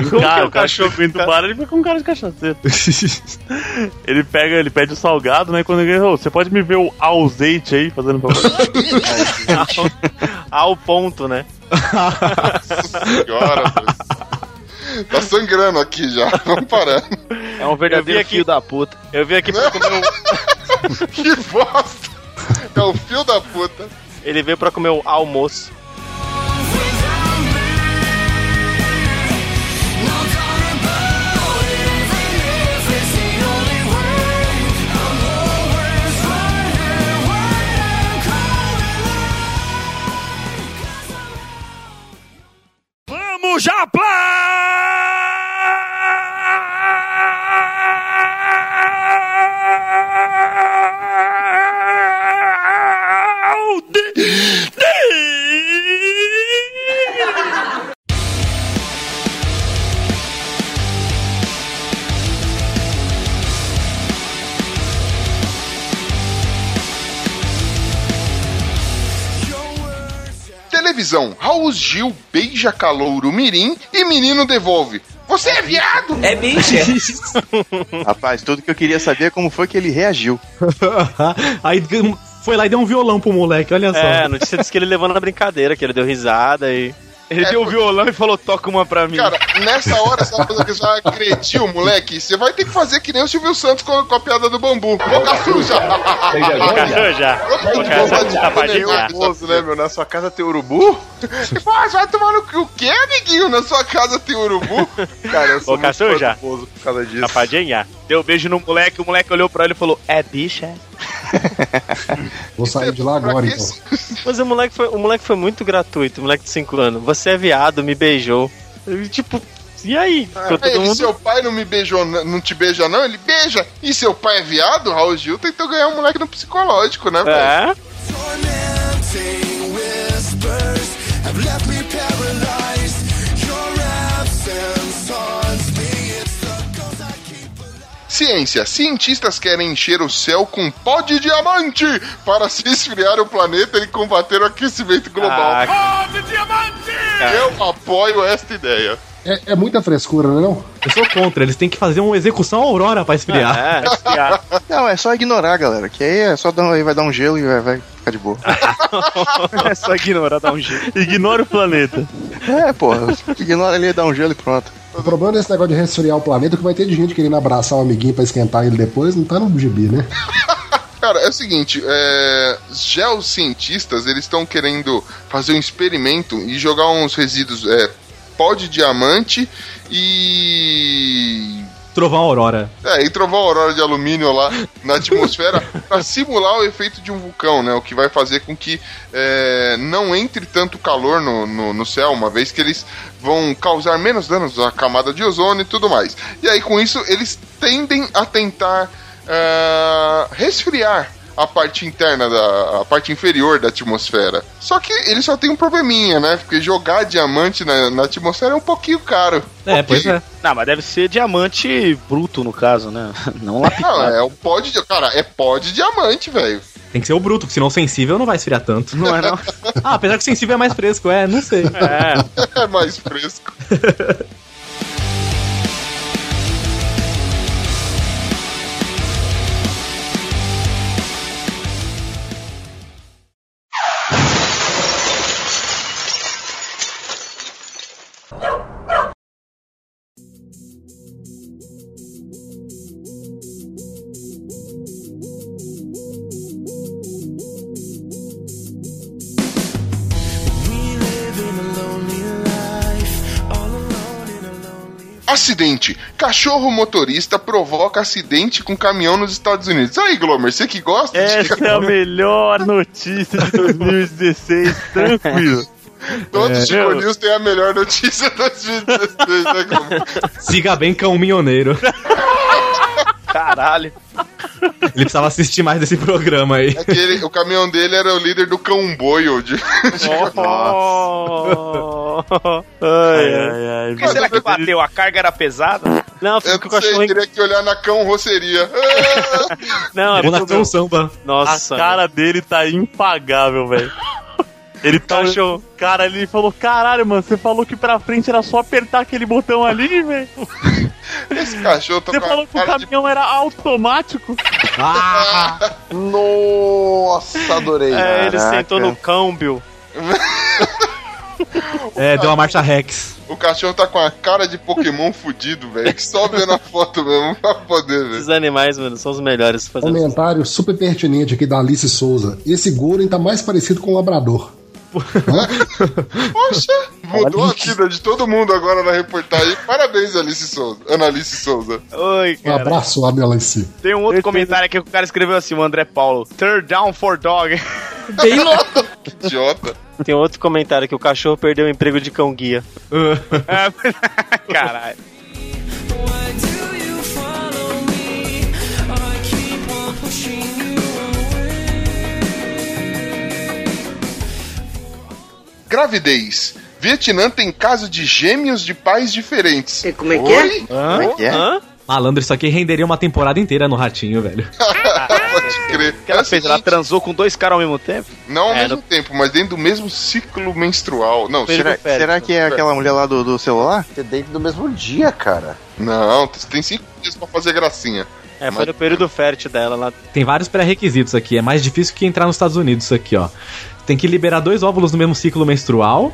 Como cara, que é o cachorro cachorro? do bar, ele foi com cara de cachaceiro. ele pega, ele pede o salgado, né? E quando ele, ô, você pode me ver o azeite aí, fazendo favor? Ao ponto, né? Senhora, Deus. Tá sangrando aqui já. Vamos parando. É um verdadeiro aqui- filho da puta. Eu vim aqui pra comer o... Que bosta! É o fio da puta. Ele veio pra comer o almoço. Raul Gil beija calouro mirim e menino devolve. Você é viado? É bicha. Rapaz, tudo que eu queria saber é como foi que ele reagiu. Aí foi lá e deu um violão pro moleque, olha só. É, a notícia disse que ele levou na brincadeira, que ele deu risada e. Ele É, deu o violão e falou: toca uma pra mim. Cara, nessa hora, vai fazer que você vai agredir o moleque, você vai ter que fazer que nem o Silvio Santos com, com a piada do bambu. Boca suja! Cachorro já. Boca Safadinho já. Nervoso, né, meu? Na sua casa tem urubu? Você vai tomar no. O que, amiguinho? Na sua casa tem urubu? Cara, eu sou Boca muito suja. nervoso por causa disso. Safadinha. Deu um beijo no moleque, o moleque olhou pra ele e falou: É bicha? Vou sair de lá agora, então. Mas o moleque, foi, o moleque foi muito gratuito, o moleque de 5 anos. Você é viado, me beijou. Tipo, e aí? Ele, mundo. seu pai não me beijou, não te beija não? Ele beija. E seu pai é viado? Raul Gil tentou ganhar um moleque no psicológico, né? É? Tormenting Ciência. Cientistas querem encher o céu com pó de diamante para se esfriar o planeta e combater o aquecimento global. Ah, Eu apoio esta ideia. É, é muita frescura, não é não? Eu sou contra, eles têm que fazer uma execução aurora pra esfriar. É, esfriar. Não, é só ignorar, galera. Que aí é só dar, aí vai dar um gelo e vai, vai ficar de boa. é só ignorar, dar um jeito. Ignora o planeta. É, porra. Ignora ali, dá um gelo e pronto. O problema desse negócio de resfriar o planeta é que vai ter de gente querendo abraçar um amiguinho pra esquentar ele depois, não tá no gibi, né? Cara, é o seguinte, é, geocientistas, eles estão querendo fazer um experimento e jogar uns resíduos é, pó de diamante e... Trovão aurora. É, e trovão aurora de alumínio lá na atmosfera para simular o efeito de um vulcão, né? O que vai fazer com que é, não entre tanto calor no, no, no céu, uma vez que eles vão causar menos danos à camada de ozônio e tudo mais. E aí, com isso, eles tendem a tentar é, resfriar a parte interna da a parte inferior da atmosfera. Só que ele só tem um probleminha, né? Porque jogar diamante na, na atmosfera é um pouquinho caro. É, pois é. Não, mas deve ser diamante bruto, no caso, né? Não Não, lapidado. é o pó de. Cara, é pó de diamante, velho. Tem que ser o bruto, porque senão o sensível não vai esfriar tanto. Não é, não? Ah, apesar que o sensível é mais fresco, é, não sei. É. É mais fresco. Cachorro motorista provoca acidente com caminhão nos Estados Unidos. Aí, Glomer, você que gosta Essa é a melhor notícia de 2016, tranquilo. Todos É. os Chico News têm a melhor notícia de 2016, né, Glomer? Siga bem caminhoneiro. Caralho. Ele precisava assistir mais desse programa aí. É que ele- o caminhão dele era o líder do cão boio de. Oh. Ai, ai, ai. Por que será que bateu? A carga era pesada? Não, Eu fica com o sei, cachorro. teria que olhar na cão roceria. Não, é na Cão Samba. Nossa. A cara dele tá impagável, velho. Ele tá. Cachorro. Cara, ele falou: caralho, mano, você falou que pra frente era só apertar aquele botão ali, velho. Esse cachorro tá Você com a falou que o cara de caminhão era automático. Ah, Nossa, adorei. É, ele Caraca. sentou no câmbio. é, deu uma marcha Rex. O cachorro tá com a cara de Pokémon fudido, velho. Que só vê na foto mesmo pra poder ver. Esses animais, mano, são os melhores isso. Comentário super pertinente aqui da Alice Souza. Esse Golden tá mais parecido com um labrador. Poxa, mudou a vida de todo mundo agora na reportagem. Parabéns, Alice Souza. Analice Souza. Oi, Um cara. abraço lá, Alice. Tem um outro comentário aqui que o cara escreveu assim, o André Paulo. Third down for dog. Bem louco. Que idiota. Tem outro comentário que o cachorro perdeu o emprego de cão guia. É, Caralho. Gravidez. Vietnã tem caso de gêmeos de pais diferentes. Como é que Oi? Como é que é? Hã? Malandro, isso aqui renderia uma temporada inteira no ratinho, velho. Pode crer. O que ela É fez? Ela seguinte, transou com dois caras ao mesmo tempo? Não ao É, mesmo no- tempo, mas dentro do mesmo ciclo menstrual. Não, será? Será, será que é aquela mulher lá do, do celular? Ter dentro do mesmo dia, cara. Não, tem cinco dias pra fazer gracinha. É, foi no período fértil dela lá. Tem vários pré-requisitos aqui. É mais difícil que entrar nos Estados Unidos isso aqui, ó. Tem que liberar dois óvulos no mesmo ciclo menstrual.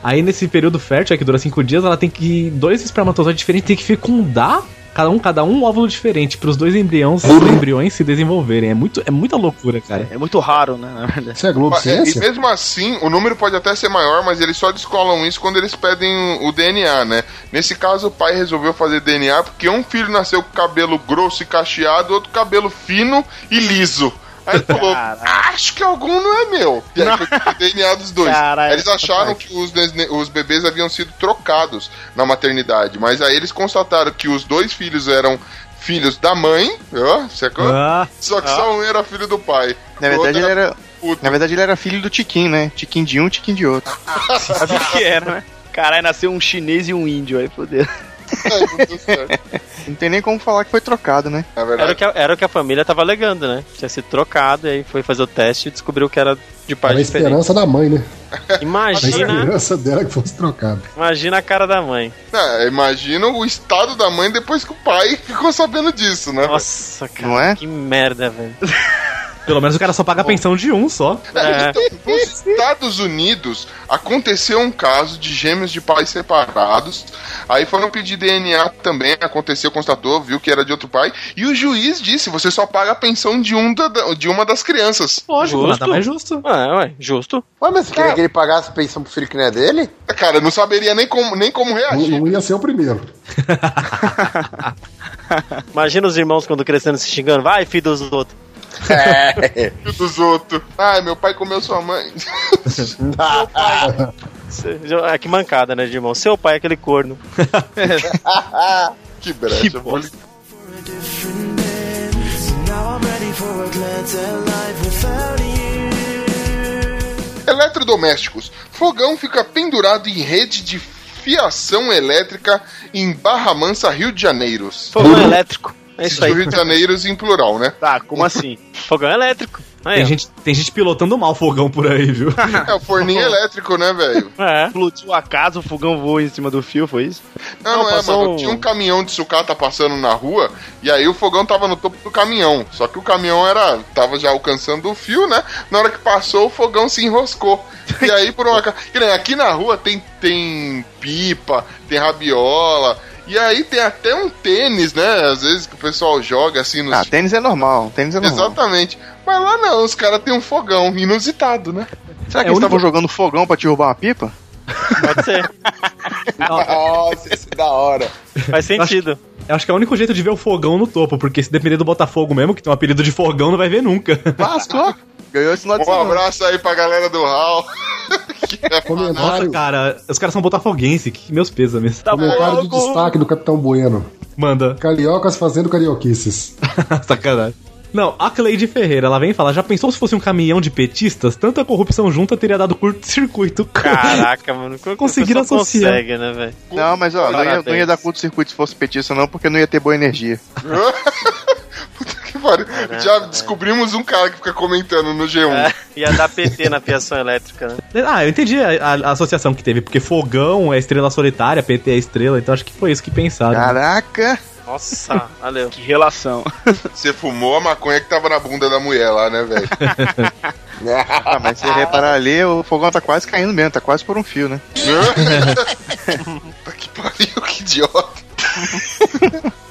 Aí nesse período fértil, é que dura cinco dias, ela tem que. Dois espermatozoides diferentes tem que fecundar. Cada um, cada um óvulo diferente, para os dois embriões, embriões se desenvolverem. É, muito, é muita loucura, cara. É muito raro, né, na verdade. Isso é Globo e mesmo assim, o número pode até ser maior, mas eles só descolam isso quando eles pedem o DNA, né? Nesse caso, o pai resolveu fazer DNA porque um filho nasceu com cabelo grosso e cacheado, outro cabelo fino e liso. Aí ele falou, acho que algum não é meu. E aí foi o DNA dos dois. Caralho. Aí eles acharam que os, os bebês haviam sido trocados na maternidade, mas aí eles constataram que os dois filhos eram filhos da mãe, ó, sacou? Ah, Só que só um era filho do pai. Na O verdade, ele era. puto. Na verdade, ele era filho do Tiquinho, né? Tiquinho de um, Tiquinho de outro. Sabia que era, né? Caralho, nasceu um chinês e um índio aí, fodeu. Não tem nem como falar que foi trocado, né? É Era o, que a, era o que a família tava alegando, né? Tinha sido trocado, e aí foi fazer o teste e descobriu que era de Era pai a esperança da mãe, né? A Imagina, esperança dela que fosse trocado. imagina a cara da mãe. É, imagina o estado da mãe depois que o pai ficou sabendo disso, né? Nossa, cara, Não é? que merda, velho. Pelo menos o cara só paga a pensão de um só. É. Então, nos Estados Unidos aconteceu um caso de gêmeos de pais separados. Aí foram pedir DNA também, aconteceu, constatou, viu que era de outro pai. E o juiz disse: você só paga a pensão de, um da- de uma das crianças. Lógico, Justo. nada mais justo. É, ué, justo. Ué, mas você queria que ele pagasse pensão pro filho que não é dele? Cara, eu não saberia nem como, nem como Não, reagir. não ia ser o primeiro. Imagina os irmãos quando crescendo se xingando. Vai, filho dos outros. É. E dos outros. Ai, meu pai comeu sua mãe. Cê- Ah, que mancada, né, irmão? Seu pai é aquele corno. que brecha. you. Eletrodomésticos. Fogão fica pendurado em rede de fiação elétrica em Barra Mansa, Rio de Janeiro. Fogão elétrico. É isso aí. Rio de Janeiro em plural, né? Tá, como assim? Fogão elétrico. Aí, Tem ó. gente, tem gente pilotando mal fogão por aí, viu? É o forninho elétrico, né, velho? É. Explodiu a casa, o fogão voou em cima do fio, foi isso? Não, Não, não é, passou mano. um- Tinha um caminhão de sucata passando na rua e aí o fogão tava no topo do caminhão. Só que o caminhão era tava já alcançando o fio, né? Na hora que passou, o fogão se enroscou. E aí, por uma. ca- que nem Aqui na rua tem, tem pipa, tem rabiola. E aí tem até um tênis, né? Às vezes que o pessoal joga assim nos. Ah, tênis é normal, tênis é normal. Exatamente. Mas lá não, os caras têm um fogão inusitado, né? Será que É, eles o único- estavam jogando fogão pra te derrubar uma pipa? Pode ser. Nossa, isso é da hora. Faz sentido. Eu acho que é o único jeito de ver o fogão no topo, porque se depender do Botafogo mesmo, que tem um apelido de fogão, não vai ver nunca. Lascou. Ganhou esse final de Um abraço aí pra galera do Hall. Que é Nossa, cara, os caras são botafoguenses, que meus pesames. Tá comentário de destaque do Capitão Bueno. Manda. Cariocas fazendo carioquices. Sacanagem. Não, a Cleide Ferreira, ela vem falar, já pensou se fosse um caminhão de petistas? Tanta corrupção junta teria dado curto-circuito. Caraca, mano. Conseguiram associar. consegue, né, velho? Não, mas ó, não ia, não ia dar curto-circuito se fosse petista, não, porque não ia ter boa energia. Pariu. Já descobrimos um cara que fica comentando no G1. É, ia dar PT na fiação elétrica, né? Ah, eu entendi a, a- a associação que teve, porque fogão é estrela solitária, PT é estrela, então acho que foi isso que pensaram. Caraca! Nossa, valeu. Que relação. Você fumou a maconha que tava na bunda da mulher lá, né, velho? Ah, mas se reparar ali, o fogão tá quase caindo mesmo, tá quase por um fio, né? Puta que pariu, que idiota.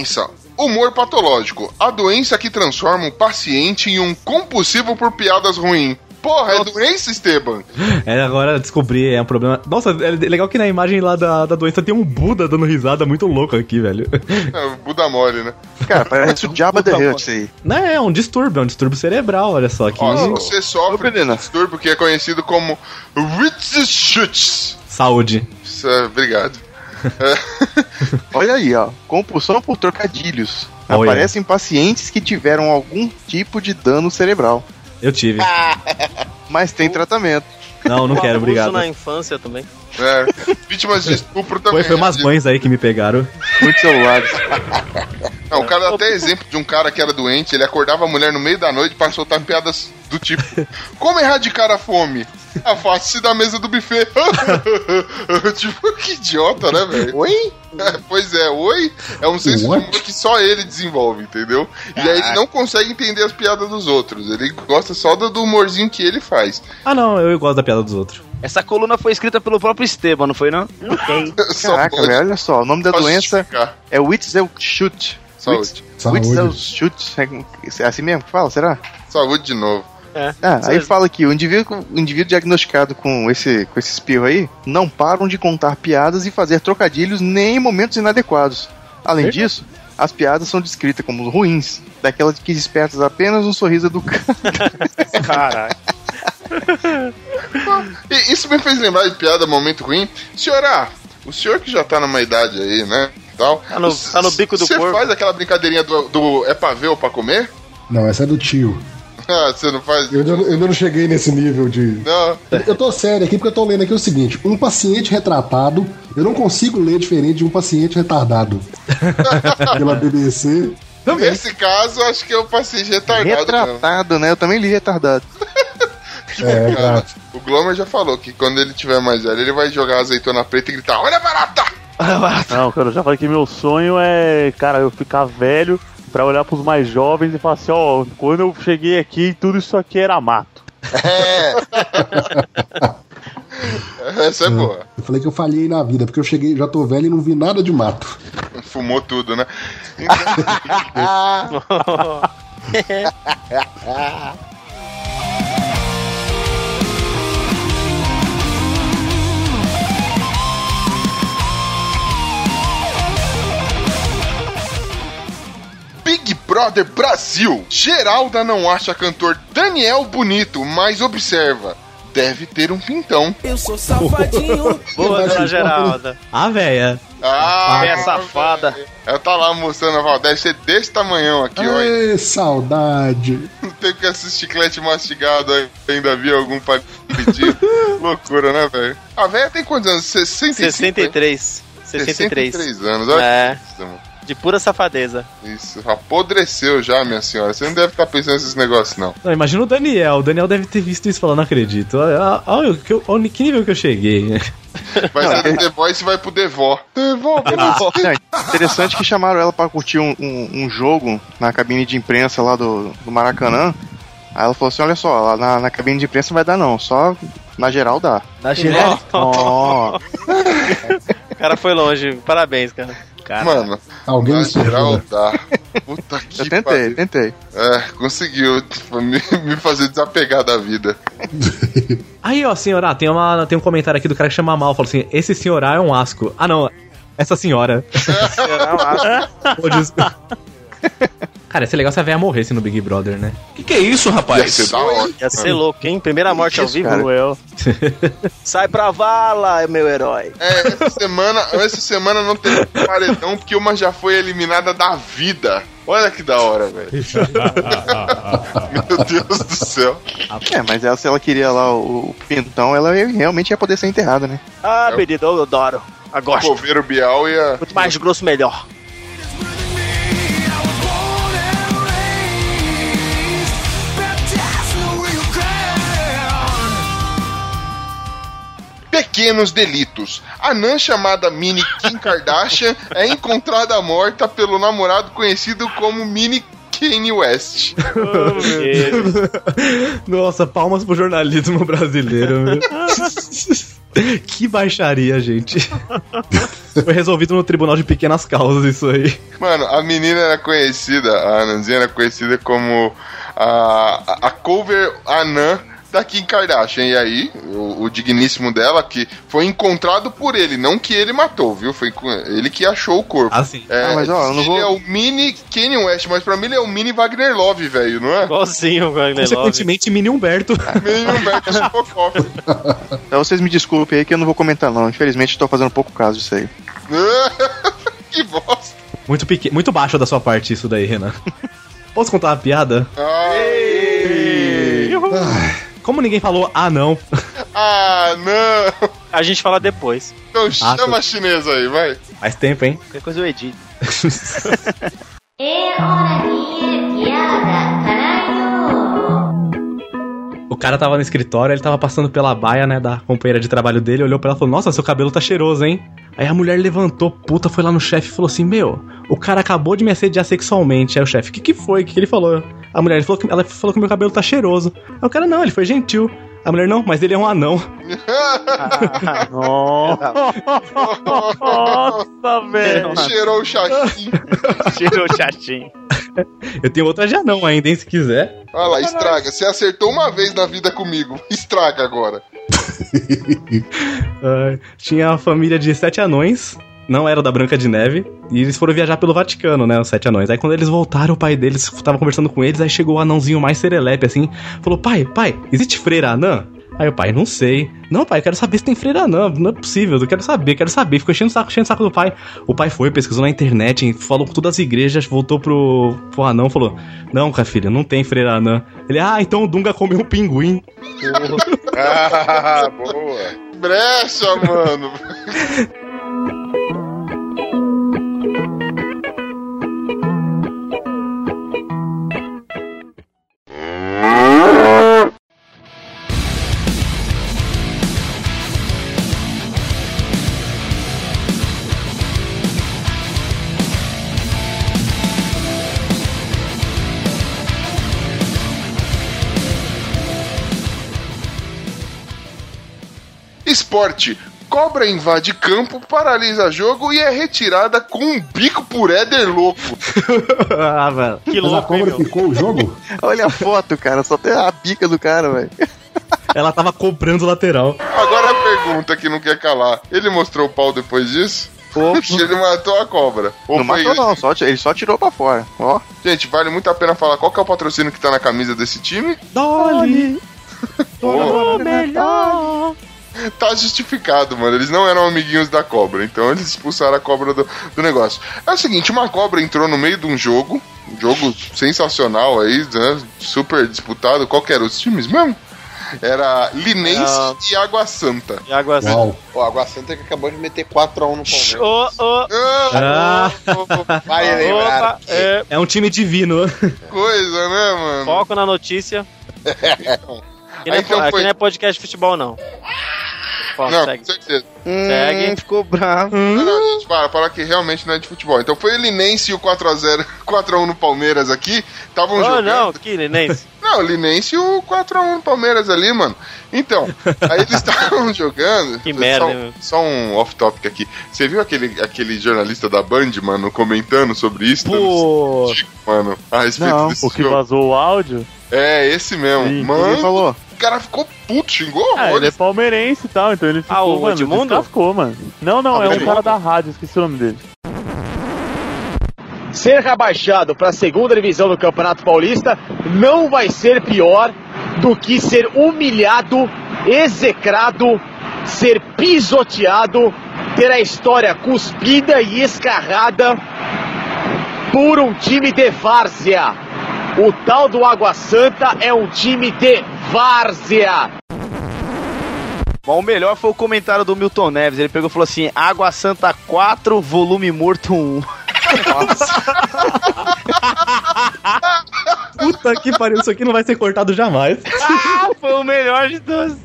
Doença. Humor patológico. A doença que transforma o paciente em um compulsivo por piadas ruins. Porra, é doença, Esteban? É, agora descobri, é um problema. Nossa, é legal que na imagem lá da, da doença tem um Buda dando risada muito louco aqui, velho. É, o Buda mole, né? Cara, parece o Jabba the Hutt isso aí. Não, é um distúrbio, é um distúrbio cerebral, olha só. Ó, se você sofre de distúrbio que é conhecido como Ritz Saúde. Obrigado. Olha aí, ó. Compulsão por trocadilhos. Olha. Aparecem pacientes que tiveram algum tipo de dano cerebral. Eu tive. Mas tem tratamento. Não, não quero, obrigado. na infância também. É, vítimas de estupro também. Foi, foi umas né? mães aí que me pegaram. Muitos celulares. Não, o cara dá até exemplo de um cara que era doente, ele acordava a mulher no meio da noite para soltar piadas do tipo: Como erradicar a fome? Afaste-se da mesa do buffet. tipo, que idiota, né, velho? Oi? É, pois é, oi é um senso de que só ele desenvolve, entendeu? E aí ele não consegue entender as piadas dos outros. Ele gosta só do, do humorzinho que ele faz. Ah, não, eu gosto da piada dos outros. Essa coluna foi escrita pelo próprio Esteban, não foi não? Não sei. Caraca, velho, olha só. O nome da doença justificar. é Witzelschut. Saúde. Saúde. Witzelschut. É assim mesmo que fala, será? Saúde de novo. É. Ah, aí fala aqui, o indivíduo, o indivíduo diagnosticado com esse, com esse espirro aí não param de contar piadas e fazer trocadilhos nem em momentos inadequados. Além Eita. disso, as piadas são descritas como ruins, daquelas que despertam apenas um sorriso educado. Caralho. E isso me fez lembrar de piada, momento ruim. Senhora, o senhor que já tá numa idade aí, né? Tal, Tá no- tá no bico do Você faz aquela brincadeirinha do, do é pra ver ou pra comer? Não, essa é do tio. Ah, você não faz. Eu ainda, eu ainda não cheguei nesse nível de. Não. Eu tô sério aqui porque eu tô lendo aqui o seguinte: um paciente retratado, eu não consigo ler diferente de um paciente retardado. Pela BBC. Nesse caso, acho que eu passei retardado. mesmo. Retratado, né? Eu também li retardado. É, Cara, o Glomer já falou que quando ele tiver mais velho, ele vai jogar azeitona preta e gritar: Olha barata! Não, cara, eu já falei que meu sonho é, cara, eu ficar velho pra olhar pros mais jovens e falar assim, ó, quando eu cheguei aqui, tudo isso aqui era mato. É. Essa é boa. Eu falei que eu falhei na vida, porque eu cheguei, já tô velho e não vi nada de mato. Fumou tudo, né? Big Brother Brasil. Geralda não acha cantor Daniel bonito, mas observa. Deve ter um pintão. Eu sou safadinho. Boa, dona Geralda. Ah, véia. Ah, Véia safada. Ela tá lá mostrando, ela fala, deve ser desse tamanhão aqui, ó. Ai, saudade. Não tem que assistir chiclete mastigado aí, ainda vi algum palitinho. Loucura, né, velho? A velha tem quantos anos? 65? 63. 63. 63 anos, olha É. que isso, mano. De pura safadeza. Isso, apodreceu já, minha senhora. Você não deve estar pensando nesses negócios, não. Não, imagina o Daniel. O Daniel deve ter visto isso e falou, não acredito. Olha, olha, que, eu- olha que nível que eu cheguei. Vai sair do The Voice e vai pro Devó. Devó, Não, interessante que chamaram ela pra curtir um, um- um jogo na cabine de imprensa lá do, do Maracanã. Aí ela falou assim: olha só, lá na, na cabine de imprensa não vai dar não, só na geral dá. Na geral? Ó, O cara foi longe. Parabéns, cara. Cara. Mano, Alguém me geral dá. Puta que eu tentei, pariu. tentei. É, conseguiu tipo, me, me fazer desapegar da vida. Aí, ó, senhora, tem, uma, tem um comentário aqui do cara que chama mal. Falou assim: esse senhorá é um asco. Ah, não. Essa senhora. Pô, desculpa. Cara, ia ser legal se a véia morresse no Big Brother, né? Que que é isso, Ia rapaz? ser da hora. Ia ser louco, hein? Primeira morte ao Isso, vivo. cara. Sai pra vala, meu herói. É, essa semana, essa semana não teve paredão porque uma já foi eliminada da vida. Olha que da hora, velho. Meu Deus do céu. É, mas ela, se ela queria lá o, o pintão, ela ia- realmente ia poder ser enterrada, né? Ah, menino, eu adoro. Eu gosto. Coveiro Bial ia. Quanto mais grosso, melhor. Pequenos delitos. A Nan chamada Mini Kim Kardashian é encontrada morta pelo namorado conhecido como Mini Kanye West. Nossa, palmas pro jornalismo brasileiro, meu. que baixaria, gente. Foi resolvido no Tribunal de Pequenas Causas isso aí. Mano, a menina era conhecida, a Ananzinha era conhecida como a, a- a cover Anan da Kim Kardashian. E aí, o, o digníssimo dela, que foi encontrado por ele, não que ele matou, viu? Foi ele que achou o corpo. Assim. É, Ah, mas, ó, eu não ele vou- é o mini Kanye West, mas pra mim ele é o mini Wagner Love, velho, não é? Igualzinho o Wagner Love. Consequentemente, Mini Humberto. Mini Humberto Sokokoff. Então vocês me desculpem aí que eu não vou comentar não. Infelizmente tô fazendo pouco caso disso aí. que bosta. Muito, pequeno, muito baixo da sua parte isso daí, Renan. Posso contar uma piada? Como ninguém falou ah não, Ah, não. A gente fala depois. Então Ah, chama tô- a chinesa aí, vai. faz tempo, hein? Qualquer coisa eu edito. O cara tava no escritório, ele tava passando pela baia, né, da companheira de trabalho dele, olhou pra ela e falou: Nossa, seu cabelo tá cheiroso, hein? Aí a mulher levantou, puta, foi lá no chefe e falou assim: Meu, o cara acabou de me assediar sexualmente. Aí o chefe: O que, que foi? O que, que ele falou? A mulher falou que, ela falou que meu cabelo tá cheiroso. Aí o cara: Não, ele foi gentil. A mulher: Não, mas ele é um anão. Nossa, velho. Cheirou o chatinho. Tirou o chatinho. Eu tenho outra já não ainda, hein, se quiser. Olha lá, estraga. Você acertou uma vez na vida comigo. Estraga agora. Ah, tinha a família de sete anões, não era da Branca de Neve, e eles foram viajar pelo Vaticano, né, os sete anões. Aí quando eles voltaram, o pai deles tava conversando com eles, aí chegou o anãozinho mais serelepe, assim, falou, pai, pai, existe freira anã? Aí o pai, não sei. Não, pai, eu quero saber se tem freira anã, não é possível, eu quero saber, quero saber. Ficou enchendo o saco, enchendo o saco do pai. O pai foi, pesquisou na internet, falou com todas as igrejas, voltou pro, pro anão, falou, não, cara, filho, não tem freira anã. Ele, ah, então o Dunga comeu um pinguim. ah, boa. Brecha, mano. Esporte. Cobra invade campo, paralisa jogo e é retirada com um bico por Éder louco. ah, velho. Que Mas a cobra ficou o jogo? Olha a foto, cara. Só tem a bica do cara, velho. Ela tava comprando o lateral. Agora a pergunta que não quer calar. Ele mostrou o pau depois disso? ele matou a cobra. Ou Não matou, não. Só, ele só tirou pra fora. Ó. Gente, vale muito a pena falar qual que é o patrocínio que tá na camisa desse time. Dolly! Boa. melhor. Tá justificado, mano. Eles não eram amiguinhos da cobra, então eles expulsaram a cobra do, do negócio. É o seguinte, uma cobra entrou no meio de um jogo, um jogo sensacional aí, né? Super disputado. Qual que eram os times mesmo? Era Linense Ah. e Água Santa. E Água Santa. Uau. Pô, Água Santa que acabou de meter 4x1 no Palmeiras. Ô, ô, Ah, Vai lembrar. opa, é, é um time divino. Coisa, né, mano? foco na notícia. Aqui não, é, então, aqui foi- não é podcast de futebol, não. Fala, Não, segue. com certeza. Segue. Hum, ficou bravo. Não, não, gente, para, para que realmente não é de futebol. Então foi o Linense e o 4x0, 4x1 no Palmeiras aqui. Estavam Oh, jogando. não, que Linense. Não, o Linense e o 4x1 no Palmeiras ali, mano. Então, aí eles estavam jogando. Que merda, Só, hein, só um off-topic aqui. Você viu aquele, aquele jornalista da Band, mano, comentando sobre isso? Pô. Dica, Mano, a respeito Não, desse O que jogo. vazou o áudio? É, esse mesmo. Sim. Mano, Ele falou. O cara ficou puto, xingou Ah, ele é palmeirense e tal, então ele ficou, Ah, o mano, Edmundo? descascou, mano. Não, não, Ah, é um cara da rádio, esqueci o nome dele. Ser rebaixado para a segunda divisão do Campeonato Paulista não vai ser pior do que ser humilhado, execrado, ser pisoteado, ter a história cuspida e escarrada por um time de várzea. O tal do Água Santa é um time de várzea. Mas o melhor foi o comentário do Milton Neves. Ele pegou e falou assim: Água Santa 4, volume morto 1. Puta que pariu, isso aqui não vai ser cortado jamais. Ah, foi o melhor de todos.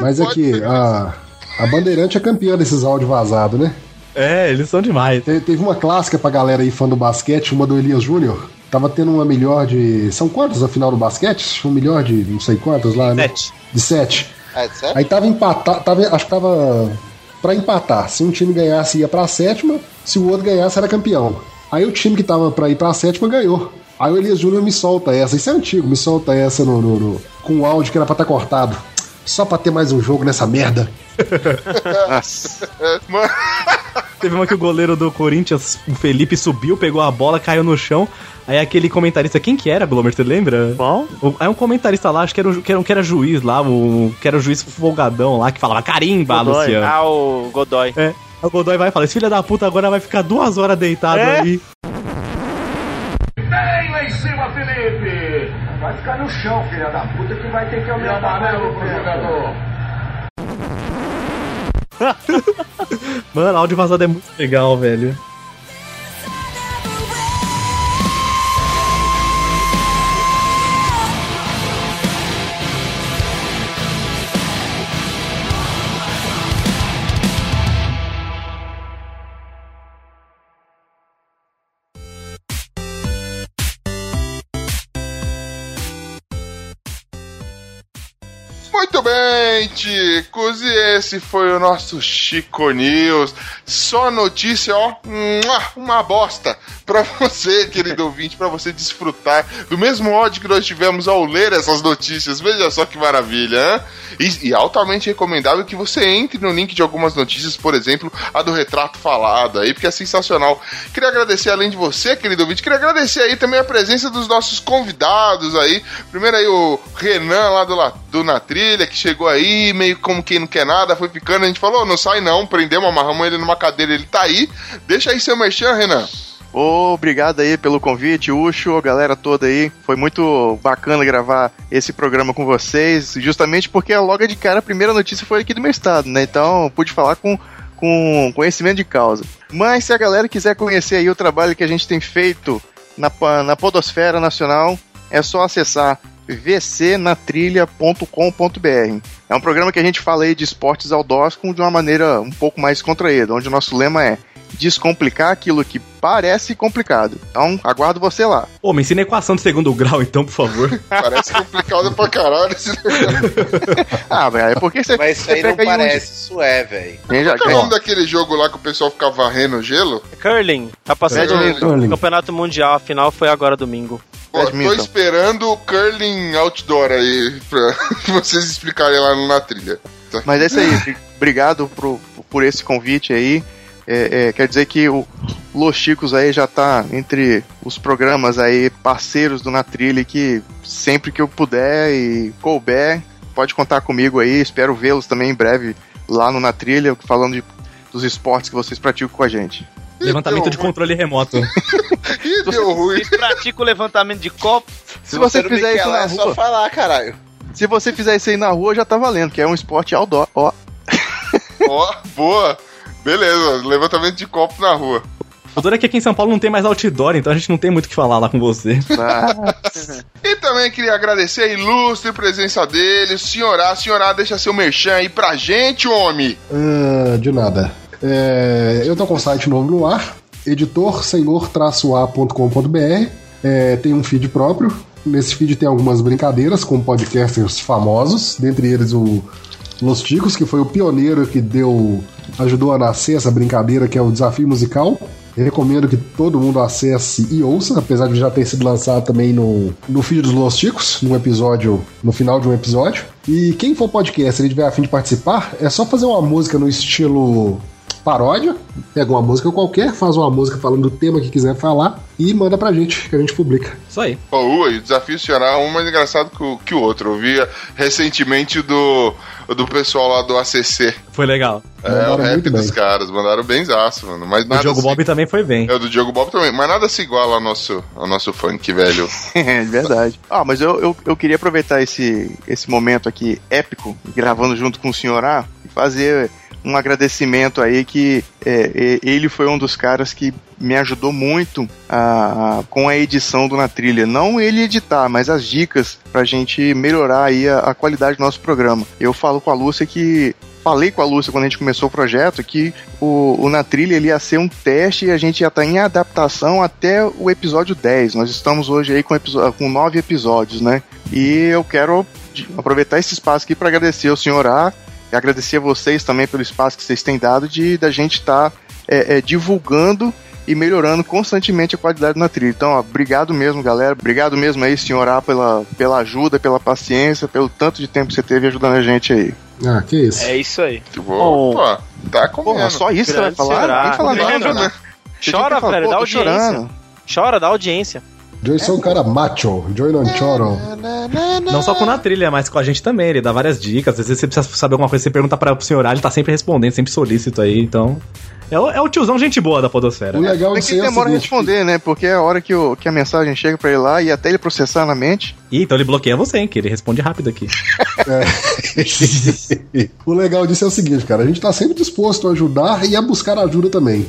Mas aqui, a, a Bandeirante é campeã desses áudios vazados, né? É, eles são demais. Te- Teve uma clássica pra galera aí fã do basquete, uma do Elias Júnior. Tava tendo uma melhor de. São quantos a final do basquete? Um melhor de não sei quantos lá, né? Sete. De sete. É, sério? Aí tava empatado. Tava, acho que tava pra empatar. Se um time ganhasse, ia pra sétima. Se o outro ganhasse, era campeão. Aí o time que tava pra ir pra sétima ganhou. Aí o Elias Júnior me solta essa. Isso é antigo, me solta essa no, no- no- com o áudio que era pra estar cortado. Só pra ter mais um jogo nessa merda. Mano, Teve uma que o goleiro do Corinthians, o Felipe, subiu, pegou a bola, caiu no chão. Aí aquele comentarista, quem que era, Glomer, você lembra? Bom, O- Aí um comentarista lá, acho que era, o, que era, que era juiz lá, o, que era o juiz folgadão lá, que falava carimba, Godoy. Luciano. Ah, o Godoy. É. Aí o Godoy vai e fala, esse filho da puta agora vai ficar duas horas deitado É? ali. Vem lá em cima, Felipe! Vai ficar no chão, filha da puta, que vai ter que aumentar amarelo pro jogador. Mano, áudio vazado é muito legal, velho. Bem, ticos, e esse foi o nosso Chico News. Só notícia, ó, uma bosta. pra você, querido ouvinte, pra você desfrutar do mesmo ódio que nós tivemos ao ler essas notícias. Veja só que maravilha, hein? E, e altamente recomendável que você entre no link de algumas notícias, por exemplo, a do retrato falado aí, porque é sensacional. Queria agradecer, além de você, querido ouvinte, queria agradecer aí também a presença dos nossos convidados aí. Primeiro aí o Renan lá do, do Na Trilha, que chegou aí, meio como quem não quer nada, foi ficando. A gente falou, não sai não, prendemos, amarramos ele numa cadeira, ele tá aí. Deixa aí seu merchan, Renan. Obrigado aí pelo convite, Ucho, galera toda aí. Foi muito bacana gravar esse programa com vocês, justamente porque logo de cara a primeira notícia foi aqui do meu estado, né? Então pude falar com, com conhecimento de causa. Mas se a galera quiser conhecer aí o trabalho que a gente tem feito na, na Podosfera Nacional, é só acessar vcnatrilha.com.br. É um programa que a gente fala aí de esportes outdoors com de uma maneira um pouco mais contraída, onde o nosso lema é descomplicar aquilo que parece complicado. Então, aguardo você lá. Pô, me ensina a equação de segundo grau, então, por favor. Parece complicado pra caralho esse Ah, velho, é porque você. Mas isso aí não aí um- parece, isso é, velho. Qual é o nome daquele jogo lá que o pessoal ficava varrendo gelo? Curling. Tá passando É, curling. o Campeonato Mundial, a final foi agora domingo. Pô, tô esperando o curling outdoor aí pra vocês explicarem lá na trilha. Mas é isso aí. Obrigado por, por esse convite aí. É, é, quer dizer que o Los Chicos aí já tá entre os programas aí parceiros do Na Trilha que sempre que eu puder e couber, pode contar comigo aí. Espero vê-los também em breve lá no Na Trilha, falando de- dos esportes que vocês praticam com a gente. Levantamento de controle remoto. Ih, deu ruim. Vocês praticam o levantamento de copo? Se você não fizer isso na é só rua, falar, caralho. se você fizer isso aí na rua, já tá valendo, que é um esporte outdoor. Ó, Ó, boa. Beleza, levantamento de copo na rua. O duro é que aqui em São Paulo não tem mais outdoor, então a gente não tem muito o que falar lá com você. E também queria agradecer a ilustre presença dele, senhorá. Senhorá, deixa seu merchan aí pra gente, homem. Ah, de nada. É, eu tô com o site novo no ar, editor-senhor-a.com.br. É, tem um feed próprio. Nesse feed tem algumas brincadeiras com podcasters famosos, dentre eles o Los Ticos, que foi o pioneiro que deu ajudou a nascer essa brincadeira que é o desafio musical. Eu recomendo que todo mundo acesse e ouça, apesar de já ter sido lançado também no, no feed dos Los num episódio, no final de um episódio. E quem for podcast e tiver a fim de participar, é só fazer uma música no estilo paródia, pega uma música qualquer, faz uma música falando do tema que quiser falar e manda pra gente, que a gente publica. Isso aí. Pô, o desafio senhorá é um mais engraçado que o, que o outro. Eu vi recentemente do, do pessoal lá do ACC. Foi legal. É, Mandaram o rap dos bem. caras, mandaram benzaço, mano. Mas O nada Diogo se- Bob também foi bem. É o do Diogo Bob também, mas nada se iguala ao nosso, ao nosso funk, velho. É verdade. Ah, mas eu, eu, eu queria aproveitar esse, esse momento aqui épico, gravando junto com o senhor A, e fazer um agradecimento aí que é, ele foi um dos caras que me ajudou muito a, a- com a edição do Na Trilha. Não ele editar, mas as dicas pra gente melhorar aí a, a qualidade do nosso programa. Eu falo com a Lúcia que Falei com a Lúcia quando a gente começou o projeto que o, o Na Trilha ele ia ser um teste e a gente ia estar em adaptação até o episódio 10. Nós estamos hoje aí com, com nove episódios, né? E eu quero aproveitar esse espaço aqui para agradecer ao senhor A agradecer a vocês também pelo espaço que vocês têm dado de da gente estar é, é, divulgando e melhorando constantemente a qualidade na trilha. Então, ó, obrigado mesmo, galera. Obrigado mesmo aí, senhor A, pela, pela ajuda, pela paciência, pelo tanto de tempo que você teve ajudando a gente aí. Ah, que isso. É isso aí. Bom, pô, tá comendo. Porra, só isso que você vai falar? senhorá. Nem falar nada, né? Chora, velho, dá audiência. chorando. Chora, dá audiência. Joey é um cara macho, Joey não choro. Não só com na trilha, mas com a gente também. Ele dá várias dicas. Às vezes você precisa saber alguma coisa, você pergunta para o senhor, ele tá sempre respondendo, sempre solícito aí. Então. É o, é o tiozão gente boa da Podosfera. O legal É que aí é demora a responder, né? Porque é a hora que, o, que a mensagem chega pra ele lá e até ele processar na mente. Ih, então ele bloqueia você, hein? Que ele responde rápido aqui. o legal disso é o seguinte, cara, a gente tá sempre disposto a ajudar e a buscar ajuda também.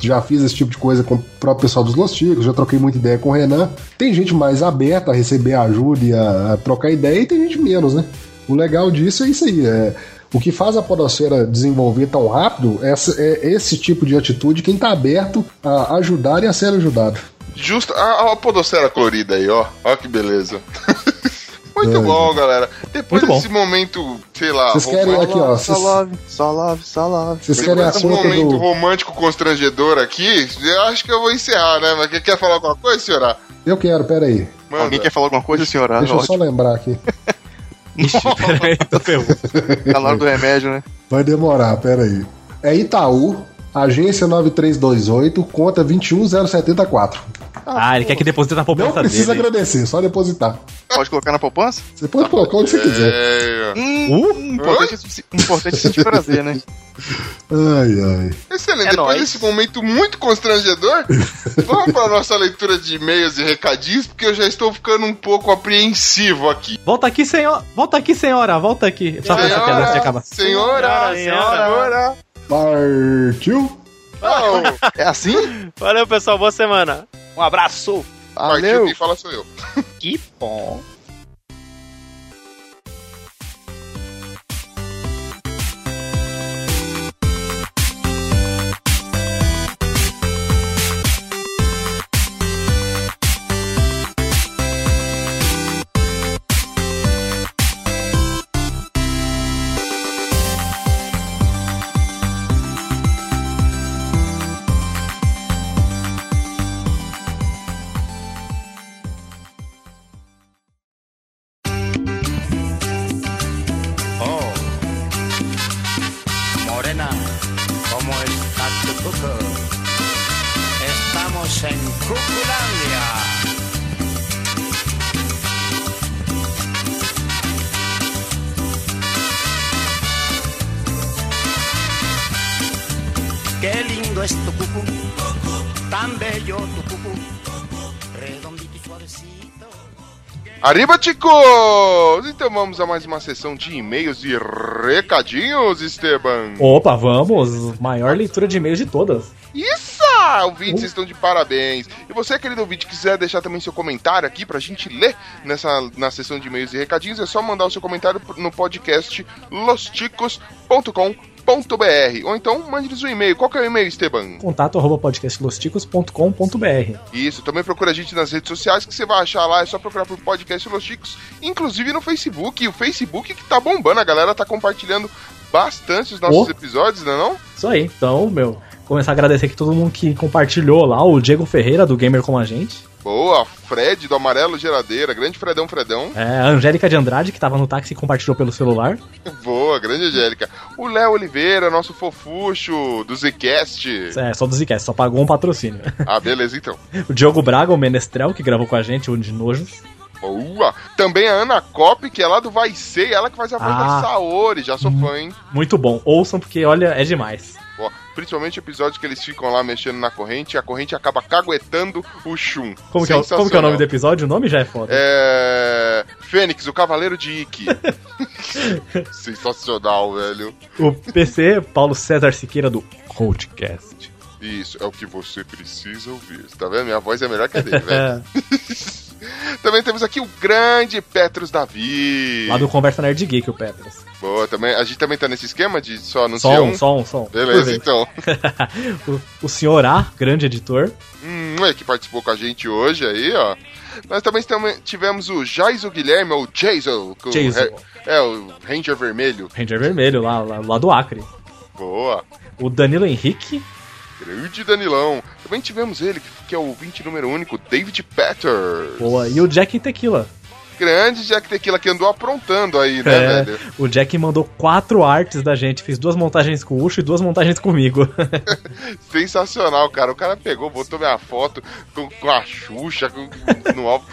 Já fiz esse tipo de coisa com o próprio pessoal dos Los Ticos, já troquei muita ideia com o Renan. Tem gente mais aberta a receber ajuda e a, trocar ideia, e tem gente menos, né? O legal disso é isso aí. É, o que faz a podosfera desenvolver tão rápido é, é esse tipo de atitude, quem tá aberto a ajudar e a ser ajudado. Justo, a, a podosfera colorida aí, ó. Ó que beleza. Muito bom, galera. Depois Muito bom. desse momento, sei lá. Vocês querem romântico- aqui, ó, Só love, só love, só love. Vocês querem a conta momento do. romântico constrangedor aqui, eu acho que eu vou encerrar, né? Mas quer- quer falar alguma coisa, senhora? Eu quero, pera aí. Manda. Alguém quer falar alguma coisa, senhora? Deixa eu só lembrar aqui. Peraí, tô. Tá na hora do remédio, né? Vai demorar, pera aí. É Itaú, agência 9328, conta 21074. Ah, ele quer que deposite na Não poupança precisa dele. agradecer, só depositar. Pode colocar na poupança? Você pode colocar onde você quiser. É, Hum, importante, é- importante é sentir prazer, né? Ai, ai. excelente. É Depois nóis. desse momento muito constrangedor, vamos para nossa leitura de e-mails e recadinhos, porque eu já estou ficando um pouco apreensivo aqui. Volta aqui, senhor. Volta aqui, senhora. Volta aqui. Só pra essa piada antes de acabar. senhora, Senhora, senhora. Partiu? Não, É assim? Valeu, pessoal. Boa semana. Um abraço. partiu Valeu. quem fala sou eu. Que bom. Arriba, chicos! Então vamos a mais uma sessão de e-mails e recadinhos, Esteban. Opa, vamos. Maior leitura de e-mails de todas. Isso! Ouvintes estão de parabéns. E você, querido ouvinte, quiser deixar também seu comentário aqui pra gente ler nessa, na sessão de e-mails e recadinhos, é só mandar o seu comentário no podcast losticos.com.br ou então mande-nos um e-mail. Qual que é o e-mail, Esteban? Contato arroba podcastlosticos.com.br. Isso, também procura a gente nas redes sociais que você vai achar lá, é só procurar por podcast Los Chicos, inclusive no Facebook, o Facebook que tá bombando, a galera tá compartilhando bastante os nossos Oh. episódios, não é não? Isso aí. Então, meu, começar a agradecer aqui todo mundo que compartilhou lá, o Diego Ferreira, do Gamer com a gente. Boa, Fred do Amarelo Geladeira, grande Fredão Fredão. É, a Angélica de Andrade, que tava no táxi e compartilhou pelo celular. Boa, grande Angélica. O Léo Oliveira, nosso fofucho do Zcast. É, só do Zcast, só pagou um patrocínio. Ah, beleza então. o Diogo Braga, o Menestrel, que gravou com a gente, o de Nojos. Boa. Também a Ana Cop, que é lá do Vai Ser, ela que faz a voz Ah. da Saori, já sou fã, hein? Muito bom. Ouçam, porque olha, é demais. Principalmente episódios que eles ficam lá mexendo na corrente e a corrente acaba caguetando o Shun. Como que, é, o- como que é o nome do episódio? O nome já é foda. É. Fênix, o Cavaleiro de Ikki. Sensacional, velho. O PC, Paulo César Siqueira, do Coachcast. Isso, é o que você precisa ouvir. Tá vendo? Minha voz é melhor que a dele, velho. também temos aqui o grande Petros Davi. Lá do Conversa Nerd Geek, o Petras. Boa, também. A gente também tá nesse esquema de só anunciar Som, um? som, som. Beleza, então. o, o senhor A, grande editor. Hum, é que participou com a gente hoje aí, ó. Nós também tivemos o Jaiso Guilherme, ou Jason. Jason. É, o Ranger Vermelho. Ranger Vermelho, lá, lá, lá do Acre. Boa. O Danilo Henrique. Grande Danilão. Também tivemos ele, que é o 20 número único, David Peters. Boa. E o Jack Tequila. Grande Jack Tequila que andou aprontando aí, né, É, velho? o Jack mandou quatro artes da gente. Fez duas montagens com o Ucho e duas montagens comigo. Sensacional, cara. O cara pegou, botou minha foto com, com a Xuxa com- no alto.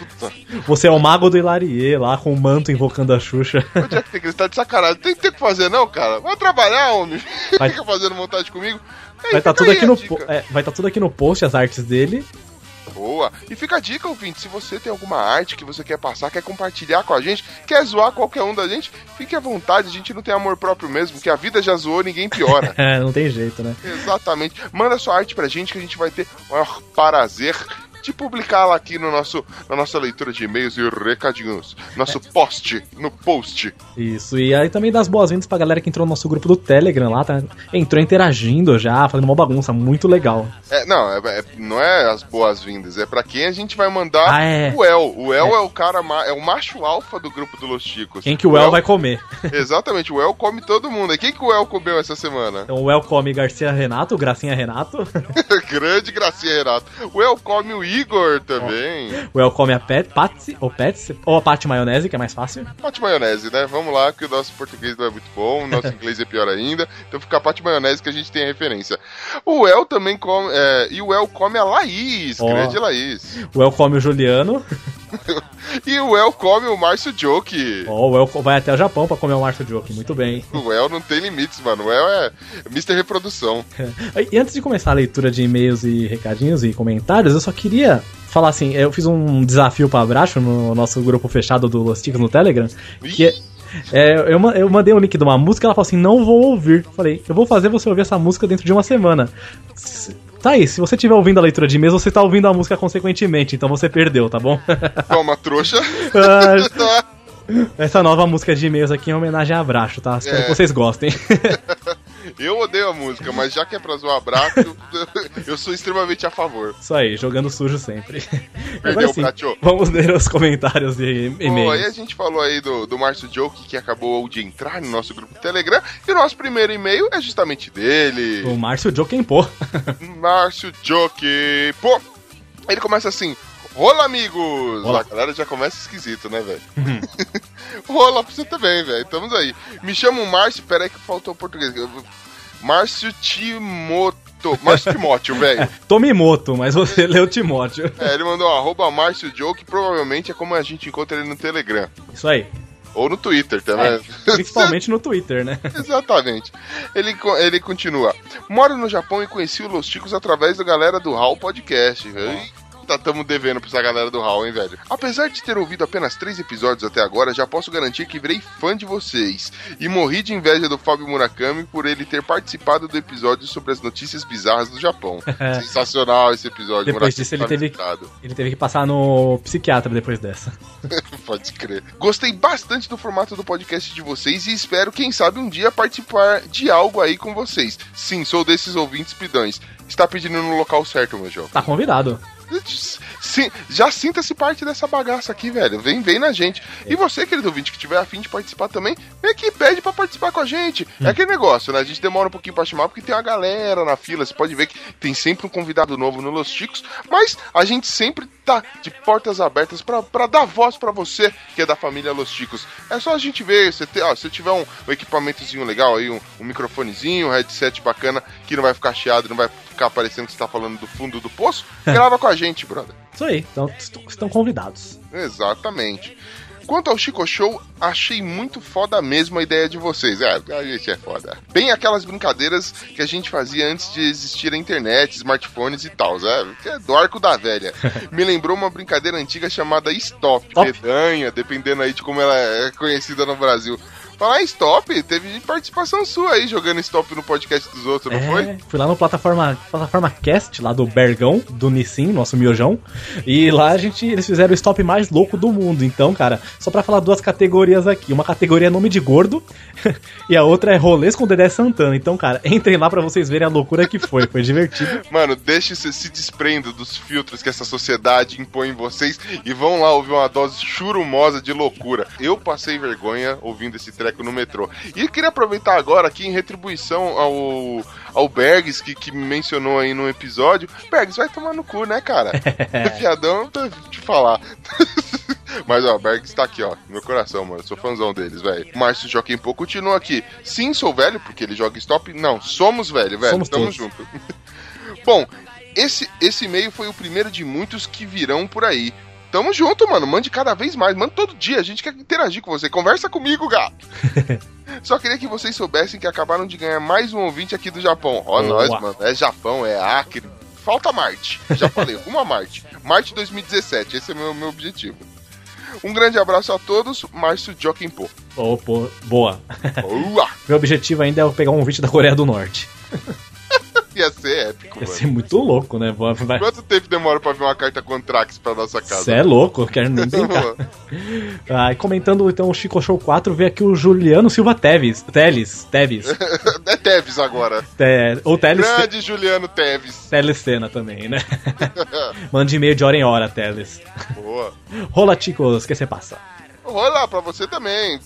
Você é o mago do Hilarie, lá com o manto invocando a Xuxa. O Jack Tequila tá de sacanagem. Tem o que fazer, não, cara. Vai trabalhar, homem. Vai- Fica fazendo montagem comigo. Aí, Vai estar tudo aqui no é, vai tá tudo aqui no post as artes dele. Boa. E fica a dica, ouvinte, se você tem alguma arte que você quer passar, quer compartilhar com a gente, quer zoar qualquer um da gente, fique à vontade, a gente não tem amor próprio mesmo, que a vida já zoou, ninguém piora. É, não tem jeito, né? Exatamente. Manda sua arte pra gente que a gente vai ter o maior prazer de publicá-la aqui no nosso, na nossa leitura de e-mails e recadinhos. Nosso post, no post. Isso, e aí também das boas-vindas pra galera que entrou no nosso grupo do Telegram lá, tá? Entrou interagindo já, fazendo uma bagunça, muito legal. É, não, é- é- não é as boas-vindas, é pra quem a gente vai mandar Ah, é. o El. O El é. o cara, é o macho alfa do grupo do Los Chicos. Quem que o El vai comer? Exatamente, o El come todo mundo. E quem que o El comeu essa semana? Então o El come Garcia Renato, Gracinha Renato. Grande Gracinha Renato. O El come o Igor também. O El come a Pet, Patsy, ou Pets, ou a Pat Maionese, que é mais fácil. Pate maionese, né? Vamos lá, que o nosso português não é muito bom, o nosso inglês é pior ainda. Então fica a pate maionese que a gente tem a referência. O El também come. é, e o El come a Laís, Ó. grande Laís. O El come o Juliano. E o El come o Márcio Joke. Ó, o El vai até o Japão pra comer o Márcio Joke, muito bem. O El não tem limites, mano. O El é Mr. Reprodução. E antes de começar a leitura de e-mails e recadinhos e comentários, eu só queria falar assim, eu fiz um desafio pra Abraço no nosso grupo fechado do Los Ticos no Telegram, que é, é, eu, eu mandei o link de uma música, ela falou assim, não vou ouvir. Falei, eu vou fazer você ouvir essa música dentro de uma semana. Tá aí, se você estiver ouvindo a leitura de e-mails, você tá ouvindo a música consequentemente, então você perdeu, tá bom? Toma, trouxa. Ah, Essa nova música de e-mails aqui é em homenagem a Abraço, tá? Espero É. que vocês gostem. Eu odeio a música, mas já que é pra zoar abraço, eu sou extremamente a favor. Isso aí, jogando sujo sempre. Perdeu, Agora sim, vamos ler os comentários e Bom, aí a e-mails. gente falou aí do, do Márcio Joke, que acabou de entrar no nosso grupo Telegram, e o nosso primeiro e-mail é justamente dele. O Márcio Jokenpô. Márcio Joke. Pô, ele começa assim. Rola, amigos! Olá. A galera já começa esquisito, né, velho? Rola pra você também, velho. Estamos aí. Me chamo Márcio. Peraí que faltou o português. Márcio Timoto. Márcio Timóteo, velho. Tomimoto, mas você leu Timóteo. É, ele mandou arroba Márcio Joe, que provavelmente é como a gente encontra ele no Telegram. Isso aí. Ou no Twitter também. Principalmente no Twitter, né? Exatamente. Ele, ele continua. Moro no Japão e conheci o Los Ticos através da galera do HAL Podcast. Eita, tamo devendo pra essa galera do HAL, hein, velho? Apesar de ter ouvido apenas três episódios até agora, já posso garantir que virei fã de vocês. E morri de inveja do Fábio Murakami por ele ter participado do episódio sobre as notícias bizarras do Japão. Sensacional esse episódio. Depois Murakami disso ele tá teve, ele teve que passar no psiquiatra depois dessa. Pode crer. Gostei bastante do formato do podcast de vocês e espero, quem sabe, um dia participar de algo aí com vocês. Sim, sou desses ouvintes pidões. Está pedindo no local certo, meu jovem. Tá convidado. Sim, já sinta-se parte dessa bagaça aqui, velho. Vem, vem na gente. E você, querido ouvinte, que tiver afim de participar também, vem aqui, pede pra participar com a gente. É aquele negócio, né? A gente demora um pouquinho pra chamar porque tem uma galera na fila. Você pode ver que tem sempre um convidado novo no Los Chicos, mas a gente sempre tá de portas abertas pra, pra dar voz pra você que é da família Los Chicos. É só a gente ver, você ter, ó, se tiver um, um equipamentozinho legal aí, um, um microfonezinho, um headset bacana, que não vai ficar chiado, não vai ficar parecendo que você tá falando do fundo do poço, grava com a gente, brother. Isso aí, então est- estão convidados. Exatamente. Quanto ao Chico Show, achei muito foda mesmo a ideia de vocês. É, a gente é foda. Bem aquelas brincadeiras que a gente fazia antes de existir a internet, smartphones e tal, é, é do arco da velha. Me lembrou uma brincadeira antiga chamada Stop, Pedanha, dependendo aí de como ela é conhecida no Brasil. Falar em Stop, teve participação sua aí jogando Stop no podcast dos outros, não foi? É, fui lá no plataforma, plataforma Cast, lá do Bergão, do Nissin, nosso miojão. E lá a gente, eles fizeram o stop mais louco do mundo. Então, cara, só pra falar duas categorias aqui. Uma categoria é nome de gordo e a outra é rolês com Dedé Santana. Então, cara, entrem lá pra vocês verem a loucura que foi. Foi divertido. Mano, deixe se se desprenda dos filtros que essa sociedade impõe em vocês e vão lá ouvir uma dose churumosa de loucura. Eu passei vergonha ouvindo esse treco no metrô. E queria aproveitar agora aqui em retribuição ao, ao Bergs, que, que me mencionou aí no episódio. Bergs, vai tomar no cu, né, cara? Fiadão, te falar. Mas, ó, Bergs tá aqui, ó, no meu coração, mano. Eu sou fãzão deles, velho. Márcio Joaquim Pô continua aqui. Sim, sou velho, porque ele joga stop. Não, somos velho, velho. Somos Tamo todos. junto. Bom, esse, esse e-mail foi o primeiro de muitos que virão por aí. Tamo junto, mano. Mande cada vez mais. Manda todo dia. A gente quer interagir com você. Conversa comigo, gato. Só queria que vocês soubessem que acabaram de ganhar mais um ouvinte aqui do Japão. Ó, nós, mano. É Japão, é Acre. Falta Marte. Já falei, rumo a Marte. Marte 2017. Esse é o meu, meu objetivo. Um grande abraço a todos. Márcio. Ô, pô, boa. Boa. Meu objetivo ainda é pegar um vídeo da Coreia do Norte. Ia ser épico, Ia mano. ser muito louco, né? Vai- Quanto tempo demora pra vir uma carta Contrax pra nossa casa? Você é louco, eu quero nem brincar. Ah, e comentando então o Chico Show 4, vê aqui o Juliano Silva Teves. Teles, Teves. é Teves agora. Te- ou Teles. Grande Juliano Teves. Telecena também, né? Mande e-mail de hora em hora, Teles. Boa. Rola, chicos, que você passa? Olá, pra você também.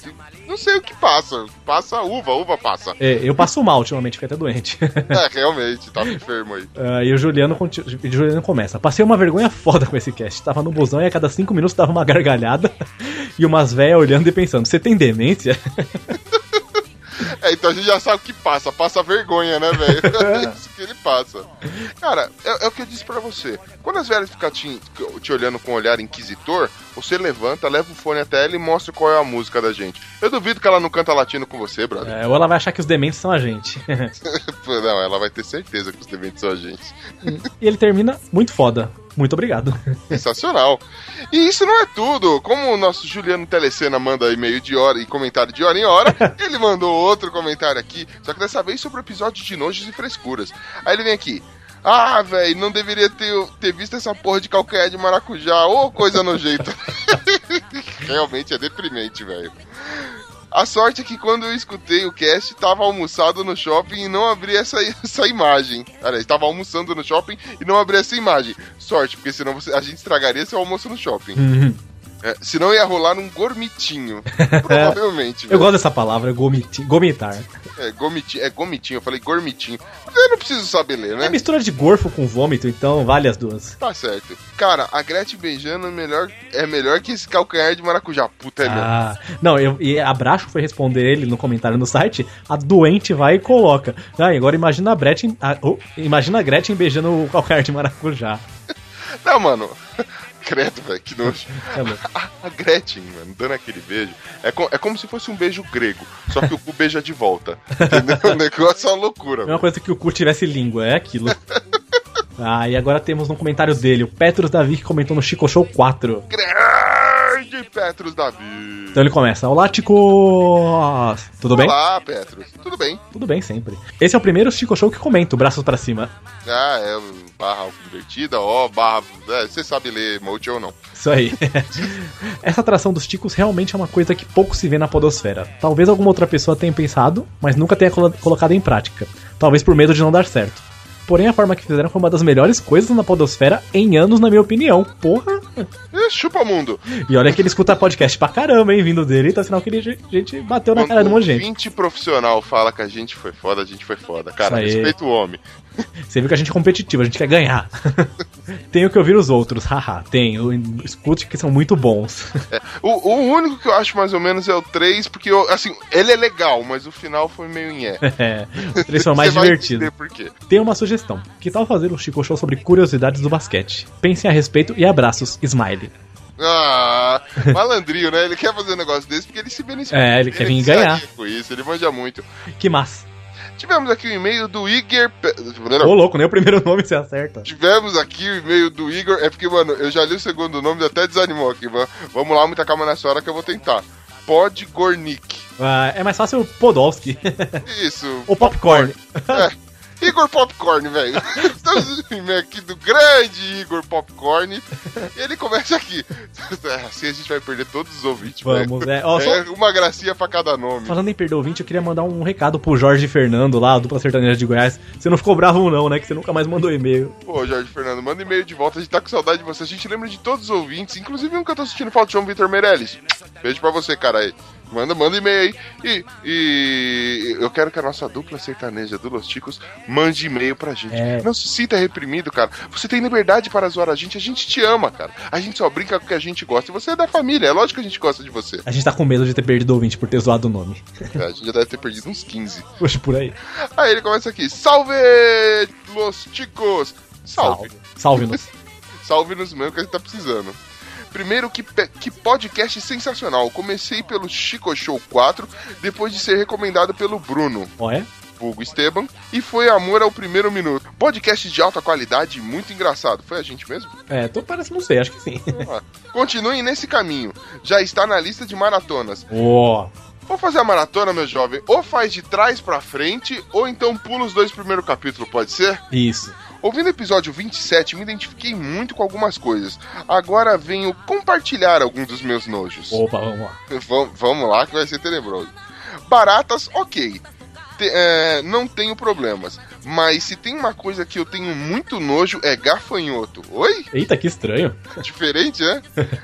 Não sei o que passa. Passa uva, uva passa. É, eu passo mal ultimamente, fiquei até doente. É, realmente, tava enfermo aí. Ah, e o Juliano, conti- o Juliano começa. Passei uma vergonha foda com esse cast. Tava no busão e a cada cinco minutos dava uma gargalhada e umas velhas olhando e pensando: Você tem demência? É, então a gente já sabe o que passa. Passa vergonha, né, velho? É isso que ele passa. Cara, é, é o que eu disse pra você. Quando as velhas ficam te, te olhando com um olhar inquisitor, você levanta, leva o fone até ela e mostra qual é a música da gente. Eu duvido que ela não canta latino com você, brother. É, ou ela vai achar que os dementes são a gente. Não, ela vai ter certeza que os dementes são a gente. e ele termina muito foda. Muito obrigado. Sensacional. E isso não é tudo. Como o nosso Juliano Telecena manda e-mail de hora e comentário de hora em hora, ele mandou outro comentário aqui, só que dessa vez sobre o episódio de nojos e frescuras. Aí ele vem aqui. Ah, velho, não deveria ter, ter visto essa porra de calcanhar de maracujá. Ô, coisa nojenta. Realmente é deprimente, velho. A sorte é que quando eu escutei o cast, tava almoçado no shopping e não abri essa, essa imagem. Aliás, tava almoçando no shopping e não abri essa imagem. Sorte, porque senão você- a gente estragaria seu almoço no shopping. Uhum. É, senão ia rolar um gormitinho. Provavelmente. Eu velho. gosto dessa palavra, gomiti- gomitar. É, gomitinho, é gomitinho, eu falei gormitinho. Eu não preciso saber ler, né? É mistura de gorfo com vômito, então vale as duas. Tá certo. Cara, a Gretchen beijando é melhor, é melhor que esse calcanhar de maracujá. Puta, é mesmo. Ah, não, eu, e a Bracho foi responder ele no comentário no site, a doente vai e coloca. Ah, e agora imagina a Gretchen, a- oh, imagina a Gretchen beijando o calcanhar de maracujá. Não, mano. Credo, velho, que nojo. Louco. A, a Gretchen, mano, dando aquele beijo, é, co- é como se fosse um beijo grego, só que o cu beija de volta. Entendeu? O negócio é uma loucura, É uma coisa que o cu tivesse língua, é aquilo. Ah, e agora temos no comentário dele, o Petros Davi que comentou no Chico Show 4. Grande Petrus Davi. Então ele começa: Olá, Ticos! Tudo bem? Olá, Petrus. Tudo bem? Tudo bem, sempre. Esse é o primeiro Chico Show que comento, braços pra cima. Ah, é barra invertida, ó, barra. é, você sabe ler emoji ou não. Isso aí. Essa atração dos ticos realmente é uma coisa que pouco se vê na podosfera. Talvez alguma outra pessoa tenha pensado, mas nunca tenha colo- colocado em prática. Talvez por medo de não dar certo. Porém, a forma que fizeram foi uma das melhores coisas na podosfera em anos, na minha opinião. Porra! Ih, chupa mundo. E olha que ele escuta podcast pra caramba, hein, vindo dele, então sinal que ele, a gente bateu na cara de um monte de gente. 20 profissional fala que a gente foi foda, a gente foi foda. Cara, respeita o homem. Você viu que a gente é competitivo, a gente quer ganhar. Tenho que ouvir os outros, haha. Tenho, escute que são muito bons. É, o, o único que eu acho mais ou menos é o 3, porque, eu, assim, ele é legal, mas o final foi meio nhé. É, os três são mais quê. Tem uma sugestão. Que tal fazer um Chico Show sobre curiosidades do basquete? Pensem a respeito e abraços, Smiley. Ah, malandrinho, né? Ele quer fazer um negócio desse porque ele se beneficia. É, ele quer vir ganhar. Com isso, ele manja muito. Que massa. Tivemos aqui o e-mail do Igor. Pe- Ô, louco, nem o primeiro nome você acerta. Tivemos aqui o e-mail do Igor. É porque, mano, eu já li o segundo nome e até desanimou aqui. va- Vamos lá, muita calma nessa hora que eu vou tentar. Podgornik. Ah, é mais fácil o Podolski. Isso. o Popcorn. É. Igor Popcorn, velho. Estamos no e-mail aqui do grande Igor Popcorn. E ele começa aqui. Assim a gente vai perder todos os ouvintes, Vamos, velho. é. Ó, só- É uma gracinha pra cada nome. Falando em perder ouvinte, eu queria mandar um recado pro Jorge Fernando lá, dupla sertaneja de Goiás. Você não ficou bravo não, né? Que você nunca mais mandou e-mail. Pô, Jorge Fernando, manda e-mail de volta. A gente tá com saudade de você. A gente lembra de todos os ouvintes, inclusive um que eu tô assistindo falta de João Vitor Meirelles. Beijo pra você, cara aí. Manda, manda e-mail aí. E, e eu quero que a nossa dupla sertaneja do Los Ticos mande e-mail pra gente. É. Não se sinta reprimido, cara. Você tem liberdade para zoar a gente. A gente te ama, cara. A gente só brinca com o que a gente gosta. E você é da família. É lógico que a gente gosta de você. A gente tá com medo de ter perdido ouvinte por ter zoado o nome. É, a gente já deve ter perdido uns 15. Poxa, por aí. Aí ele começa aqui. Salve, Los Ticos! Salve. Salve-nos. Salve-nos mesmo que a gente tá precisando. Primeiro, que, que podcast sensacional. Comecei pelo Chico Show 4, depois de ser recomendado pelo Bruno. Ó, é? Vulgo Esteban, e foi amor ao primeiro minuto. Podcast de alta qualidade muito engraçado. Foi a gente mesmo? É, tô parece, não sei, acho que sim. Ah, Continuem nesse caminho. Já está na lista de maratonas. Ó. Vou fazer a maratona, meu jovem. Ou faz de trás pra frente, ou então pula os dois primeiros capítulos, pode ser? Isso. Ouvindo o episódio 27, me identifiquei muito com algumas coisas. Agora venho compartilhar alguns dos meus nojos. Opa, vamos lá. V- vamos lá que vai ser tenebroso. Baratas, ok. Te- é, não tenho problemas. Mas se tem uma coisa que eu tenho muito nojo é gafanhoto. Oi? Eita, que estranho. Diferente, né?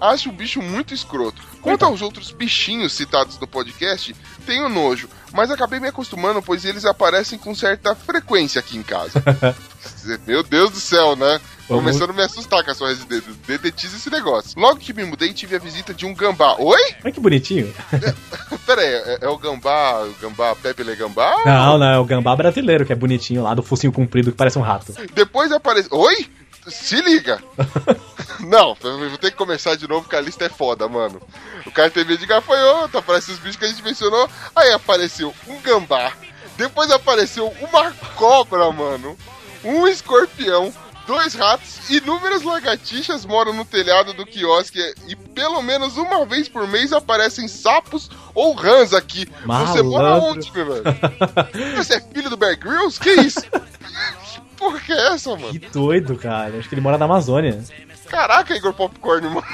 Acho o bicho muito escroto. Quanto aos outros bichinhos citados no podcast, tenho nojo, mas acabei me acostumando, pois eles aparecem com certa frequência aqui em casa. Meu Deus do céu, né? Vamos- Começando a me assustar com a sua residência. Dedetiza esse negócio. Logo que me mudei, tive a visita de um gambá. Oi? Olha que bonitinho. Pera aí, é, é o gambá, o gambá Pepe Le Gambá? Não, não, é o gambá brasileiro, que é bonitinho lá, do focinho comprido que parece um rato. Depois aparece. Oi? Se liga! Não, vou ter que começar de novo, porque a lista é foda, mano. O cara medo de gafanhoto, aparece os bichos que a gente mencionou. Aí apareceu um gambá. Depois apareceu uma cobra, mano. Um escorpião. Dois ratos, inúmeras lagartixas moram no telhado do quiosque e pelo menos uma vez por mês aparecem sapos ou rãs aqui. Você mora Malandro. onde, meu velho? Você é filho do Bear Grylls? Que isso? que porra que é essa, mano? Que doido, cara. Acho que ele mora na Amazônia. Caraca, Igor Popcorn, mano.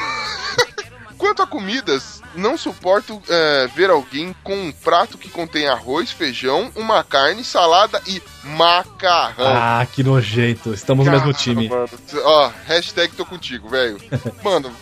Quanto a comidas, não suporto é, ver alguém com um prato que contém arroz, feijão, uma carne, salada e macarrão. Ah, que nojento. Estamos no mesmo time. Mano, ó, hashtag tô contigo, velho. Mano,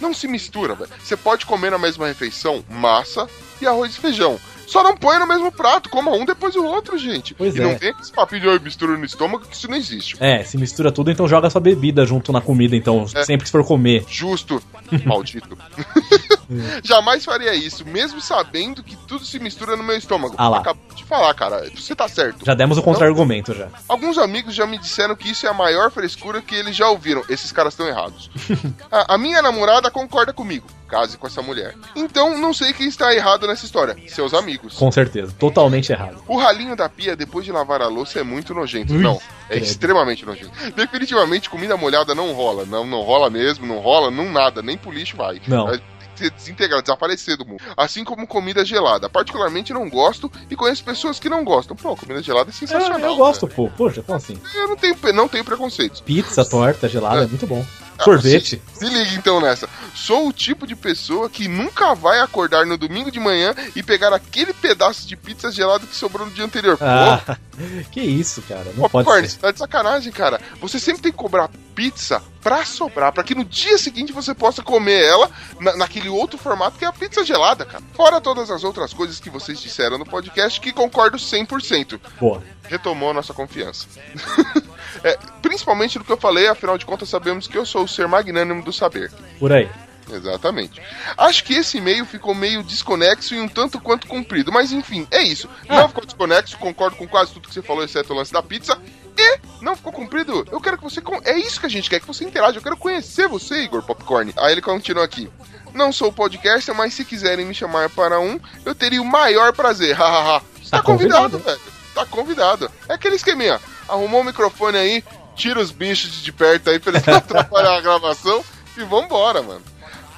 não se mistura, velho. Você pode comer na mesma refeição massa e arroz e feijão. Só não põe no mesmo prato, coma um depois do outro, gente. Pois e é. não com esse papinho de "Ai, mistura no estômago, que isso não existe. É, se mistura tudo, então joga sua bebida junto na comida, então, É. sempre que for comer. Justo. Maldito. Jamais faria isso, mesmo sabendo que tudo se mistura no meu estômago. Ah lá. Acabou de falar, cara. Você tá certo. Já demos o contra-argumento já. Alguns amigos já me disseram que isso é a maior frescura que eles já ouviram. Esses caras estão errados. a, a minha namorada concorda comigo. Case com essa mulher. Então, não sei quem está errado nessa história. Seus amigos. Com certeza. Totalmente errado. O ralinho da pia depois de lavar a louça é muito nojento. Ui, não, é credo. extremamente nojento. Definitivamente, comida molhada não rola. Não, não rola mesmo, não rola, não nada. Nem pro lixo vai. Não. Vai ser desintegrar, desaparecer do mundo. Assim como comida gelada. Particularmente não gosto e conheço pessoas que não gostam. Pô, comida gelada é sensacional. eu gosto, pô. Poxa, como assim? Eu não tenho, não tenho preconceitos. Pizza, torta, gelada, é muito bom. Ah, Sorvete. Se, se liga então nessa. Sou o tipo de pessoa que nunca vai acordar no domingo de manhã e pegar aquele pedaço de pizza gelada que sobrou no dia anterior. Pô, Ah, que isso, cara. Não pode Popcorn, ser. tá de sacanagem, cara. Você sempre tem que cobrar pizza pra sobrar, pra que no dia seguinte você possa comer ela na- naquele outro formato que é a pizza gelada, cara. Fora todas as outras coisas que vocês disseram no podcast, que concordo 100%. Boa. Retomou a nossa confiança. É, principalmente no que eu falei, afinal de contas sabemos que eu sou o ser magnânimo do saber. Por aí. Exatamente. Acho que esse e-mail ficou meio desconexo e um tanto quanto comprido, mas enfim, é isso. Não ficou desconexo, concordo com quase tudo que você falou, exceto o lance da pizza. E não ficou comprido, eu quero que você. É isso que a gente quer, que você interaja. Eu quero conhecer você, Igor Popcorn. Aí ele continua aqui. Não sou podcaster, mas se quiserem me chamar para um, eu teria o maior prazer. Hahaha. Tá, Tá convidado, convidado. velho. Tá convidado. É aquele esqueminha. Arrumou o microfone aí, tira os bichos de perto aí pra eles não atrapalhar a gravação e vambora, mano.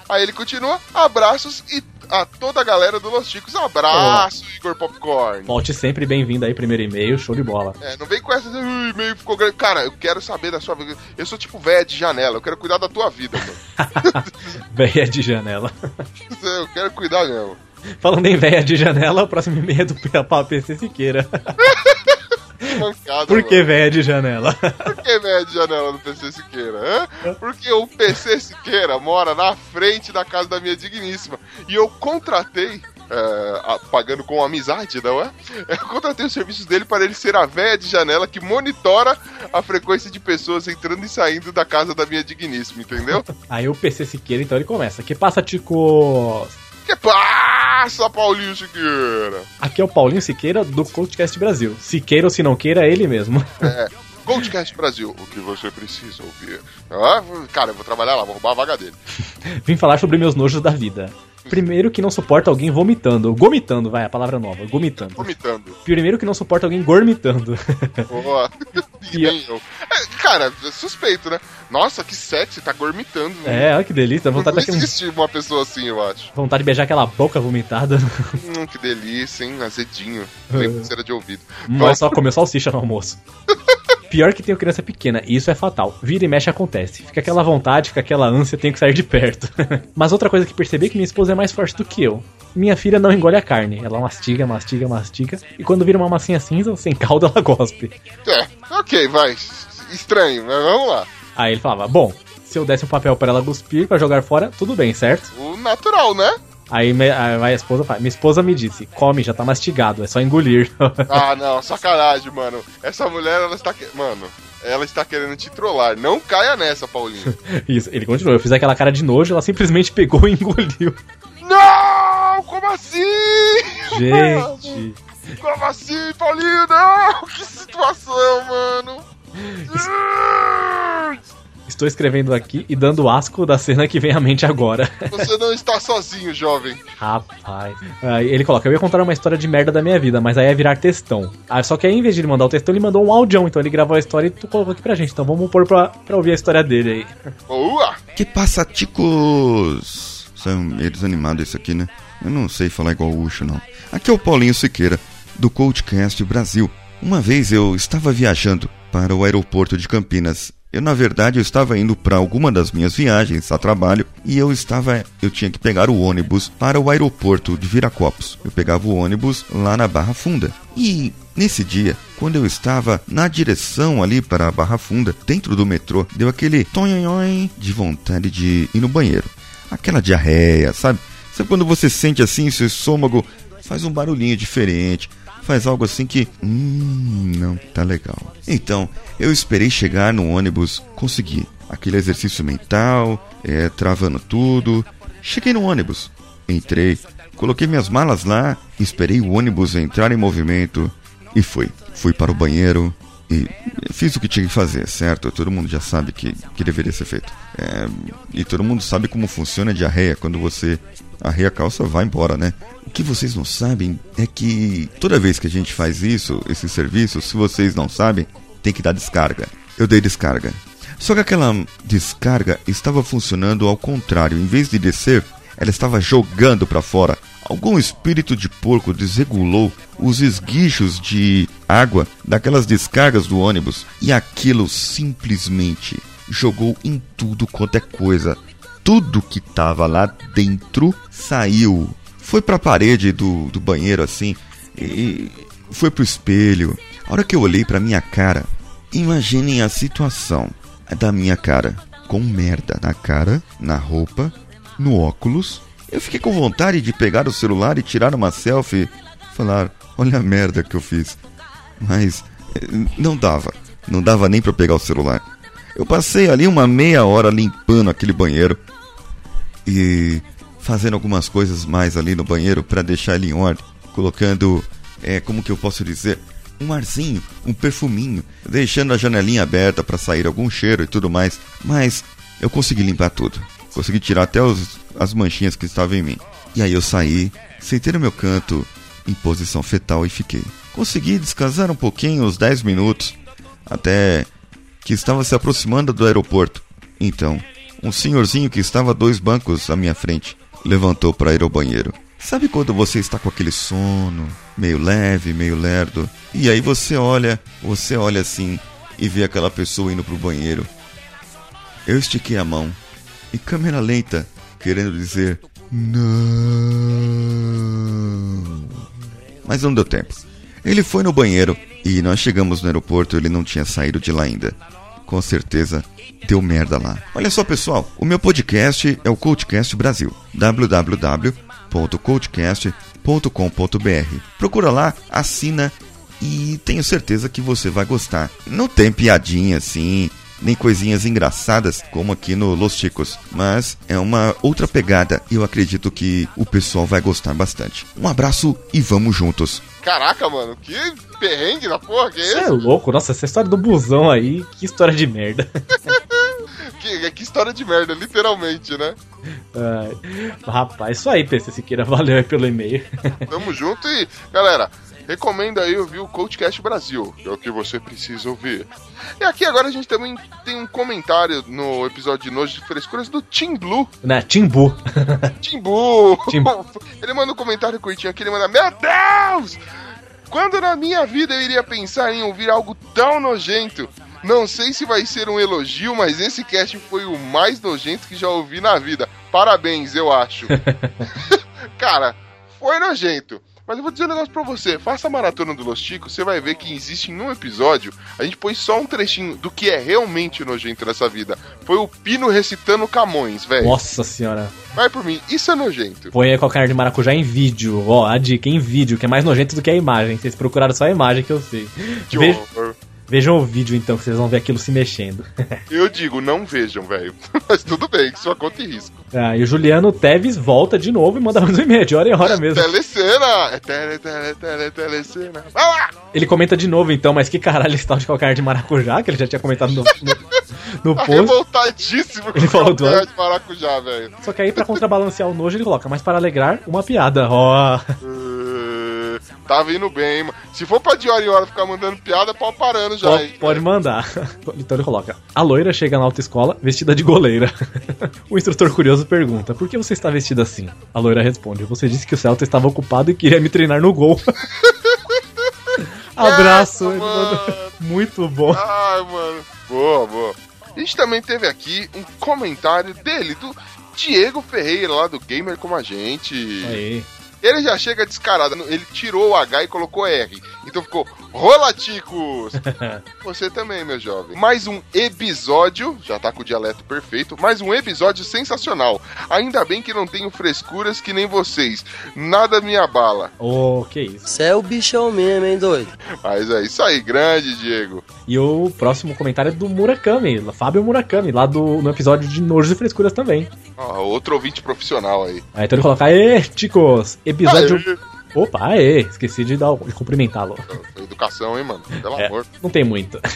Aí ele continua, abraços e a toda a galera do Los Chicos. Abraço, Igor Popcorn. Volte sempre bem-vindo aí, primeiro e-mail, show de bola. É, não vem com essa, "Ui, meio ficou grande. Cara, eu quero saber da sua vida. Eu sou tipo véia de janela, eu quero cuidar da tua vida, mano. Véia de janela. eu quero cuidar mesmo. Falando em véia de janela, o próximo e-mail é do P- PC Siqueira. Mancada, Por que véia de janela? Por que véia de janela do PC Siqueira? Hã? Porque o PC Siqueira mora na frente da casa da minha digníssima. E eu contratei. é, pagando com amizade, não é? Eu contratei os serviços dele para ele ser a véia de janela que monitora a frequência de pessoas entrando e saindo da casa da minha digníssima, entendeu? Aí o PC Siqueira, então ele começa. Que passa, Tico? Que passa, Paulinho Siqueira? Aqui é o Paulinho Siqueira do Coachcast Brasil. Se queira ou se não queira, é ele mesmo. É. Goldcast Brasil, o que você precisa ouvir. Ah, cara, eu vou trabalhar lá, vou roubar a vaga dele. Vim falar sobre meus nojos da vida. Primeiro que não suporta alguém vomitando. Gomitando, vai, a palavra nova. Gomitando. Vomitando. Primeiro que não suporta alguém gormitando. Boa. E nem eu. É, cara, é suspeito, né? Nossa, que sexy, tá gormitando. É, olha que delícia. Vontade, Não daquele... existe uma pessoa assim, eu acho. Vontade de beijar aquela boca vomitada. Hum, que delícia, hein? Azedinho. De cera de ouvido. Mas só comeu salsicha no almoço. Pior que tenho criança pequena, e isso é fatal. Vira e mexe acontece. Fica aquela vontade, fica aquela ânsia, tenho que sair de perto. Mas outra coisa que percebi é que minha esposa é mais forte do que eu. Minha filha não engole a carne. Ela mastiga, mastiga, mastiga. E quando vira uma massinha cinza, sem caldo, ela gospe. É, ok, vai. Estranho, mas vamos lá. Aí ele falava: Bom, se eu desse um papel para ela cuspir, pra jogar fora, tudo bem, certo? O natural, né? Aí, me- aí a esposa fala: Minha esposa me disse: Come, já tá mastigado, é só engolir. Ah, não, sacanagem, mano. Essa mulher, ela está. Mano, ela está querendo te trollar. Não caia nessa, Paulinho. Isso, ele continuou. Eu fiz aquela cara de nojo, ela simplesmente pegou e engoliu. Não! Como assim? Gente. Como assim, Paulinho? Não! Que situação, mano! Estou escrevendo aqui e dando asco da cena que vem à mente agora. Você não está sozinho, jovem. Rapaz. Aí ele coloca: Eu ia contar uma história de merda da minha vida, mas aí ia virar textão. Ah, só que aí, em vez de ele mandar o textão, ele mandou um audião. Então ele gravou a história e tu colocou aqui pra gente. Então vamos pôr pra, pra ouvir a história dele aí. Boa! Que passa, ticos? São meio desanimado esse aqui, né? Eu não sei falar igual o Ucho, não. Aqui é o Paulinho Siqueira, do Coachcast Brasil. Uma vez eu estava viajando para o aeroporto de Campinas. Eu, na verdade, eu estava indo para alguma das minhas viagens a trabalho e eu estava, eu tinha que pegar o ônibus para o aeroporto de Viracopos. Eu pegava o ônibus lá na Barra Funda. E nesse dia, quando eu estava na direção ali para a Barra Funda, dentro do metrô, deu aquele tonhonhon de vontade de ir no banheiro. Aquela diarreia, sabe? Sabe quando você sente assim, seu estômago faz um barulhinho diferente, faz algo assim que. Hum, não tá legal. Então, eu esperei chegar no ônibus, consegui. Aquele exercício mental, é, travando tudo. Cheguei no ônibus, entrei, coloquei minhas malas lá, esperei o ônibus entrar em movimento e fui. Fui para o banheiro e fiz o que tinha que fazer, certo? Todo mundo já sabe que, que deveria ser feito. É, e todo mundo sabe como funciona a diarreia quando você a calça, vai embora, né? O que vocês não sabem é que toda vez que a gente faz isso, esse serviço, se vocês não sabem, tem que dar descarga. Eu dei descarga. Só que aquela descarga estava funcionando ao contrário. Em vez de descer, ela estava jogando para fora. Algum espírito de porco desregulou os esguichos de água daquelas descargas do ônibus e aquilo simplesmente jogou em tudo quanto é coisa. Tudo que tava lá dentro saiu. Foi pra parede do, do banheiro assim e foi pro espelho. A hora que eu olhei pra minha cara, imaginem a situação da minha cara com merda na cara, na roupa, no óculos. Eu fiquei com vontade de pegar o celular e tirar uma selfie falar: Olha a merda que eu fiz. Mas eh, não dava. Não dava nem eu pegar o celular. Eu passei ali uma meia hora limpando aquele banheiro e fazendo algumas coisas mais ali no banheiro para deixar ele em ordem, colocando, é, como que eu posso dizer, um arzinho, um perfuminho, deixando a janelinha aberta para sair algum cheiro e tudo mais. Mas eu consegui limpar tudo, consegui tirar até os, as manchinhas que estavam em mim. E aí eu saí, sentei no meu canto em posição fetal e fiquei. Consegui descansar um pouquinho, uns 10 minutos, até que estava se aproximando do aeroporto. Então, um senhorzinho que estava dois bancos à minha frente levantou para ir ao banheiro. Sabe quando você está com aquele sono, meio leve, meio lerdo, e aí você olha, você olha assim e vê aquela pessoa indo pro banheiro. Eu estiquei a mão e câmera lenta, querendo dizer não. Mas não deu tempo. Ele foi no banheiro e nós chegamos no aeroporto, ele não tinha saído de lá ainda. Com certeza deu merda lá. Olha só, pessoal, o meu podcast é o Coachcast Brasil. www.coachcast.com.br. Procura lá, assina e tenho certeza que você vai gostar. Não tem piadinha assim, nem coisinhas engraçadas como aqui no Los Chicos, mas é uma outra pegada e eu acredito que o pessoal vai gostar bastante. Um abraço e vamos juntos. Caraca, mano, que perrengue da porra que é Você é louco, nossa, essa história do busão aí, que história de merda. que, que história de merda, literalmente, né? Ai, rapaz, isso aí, PC Siqueira. Valeu aí pelo e-mail. Tamo junto e, galera, recomendo aí ouvir o Coachcast Brasil, que é o que você precisa ouvir. E aqui agora a gente também tem um comentário no episódio de Nojo de Frescuras do Tim Blue. né? Timbu. Timbu! Timbu. Ele manda um comentário curtinho aqui, ele manda: Meu Deus! Quando na minha vida eu iria pensar em ouvir algo tão nojento? Não sei se vai ser um elogio, mas esse cast foi o mais nojento que já ouvi na vida. Parabéns, eu acho. Cara, foi nojento. Mas eu vou dizer um negócio pra você. Faça a maratona do Los Ticos, você vai ver que existe em um episódio. A gente põe só um trechinho do que é realmente nojento nessa vida. Foi o Pino recitando Camões, velho. Nossa senhora. Vai por mim, isso é nojento. Põe aí calcanhar de maracujá em vídeo. Ó, a dica em vídeo, que é mais nojento do que a imagem. Vocês procuraram só a imagem que eu sei. Que Ve- horror. Vejam o vídeo então, que vocês vão ver aquilo se mexendo. Eu digo, não vejam, velho. Mas tudo bem, que sua conta e risco. Ah, e o Juliano Teves volta de novo e manda mais um e-mail, de hora em hora mesmo. Telecena! É tele, tele, tele, telecena. Vai lá! Ele comenta de novo então, mas que caralho esse tal de calcanhar de maracujá, que ele já tinha comentado no, no, no Tá post. revoltadíssimo Ele falou do de maracujá, velho. Só que aí, pra contrabalancear o nojo, ele coloca, mas para alegrar, uma piada. Ó. Uh, tá vindo bem, mano. Se for pra de hora em hora ficar mandando piada, pau parando já, Pode, hein? pode mandar. Então ele coloca: A loira chega na autoescola vestida de goleira. o instrutor curioso pergunta: Por que você está vestida assim? A loira responde: Você disse que o Celta estava ocupado e queria me treinar no gol. Abraço. Essa. Muito bom. Ai, mano. Boa, boa. A gente também teve aqui um comentário dele, do Diego Ferreira, lá do Gamer Como a Gente. Aí. Ele já chega descarado, ele tirou o H e colocou R. Então ficou Rolaticos! Você também, meu jovem. Mais um episódio, já tá com o dialeto perfeito, mais um episódio sensacional. Ainda bem que não tenho frescuras que nem vocês. Nada me abala. Ô, que isso. Você é o bichão mesmo, hein, doido? Mas é isso aí, grande, Diego. E o próximo comentário é do Murakami, Fábio Murakami, lá do, no episódio de Nojos e Frescuras também. Ó, outro ouvinte profissional aí. Aí então ele coloca: Aê, ticos! Episódio. Aê. Opa, aê! Esqueci de, dar, de cumprimentá-lo. Educação, hein, mano? Pelo É, amor. não tem muito.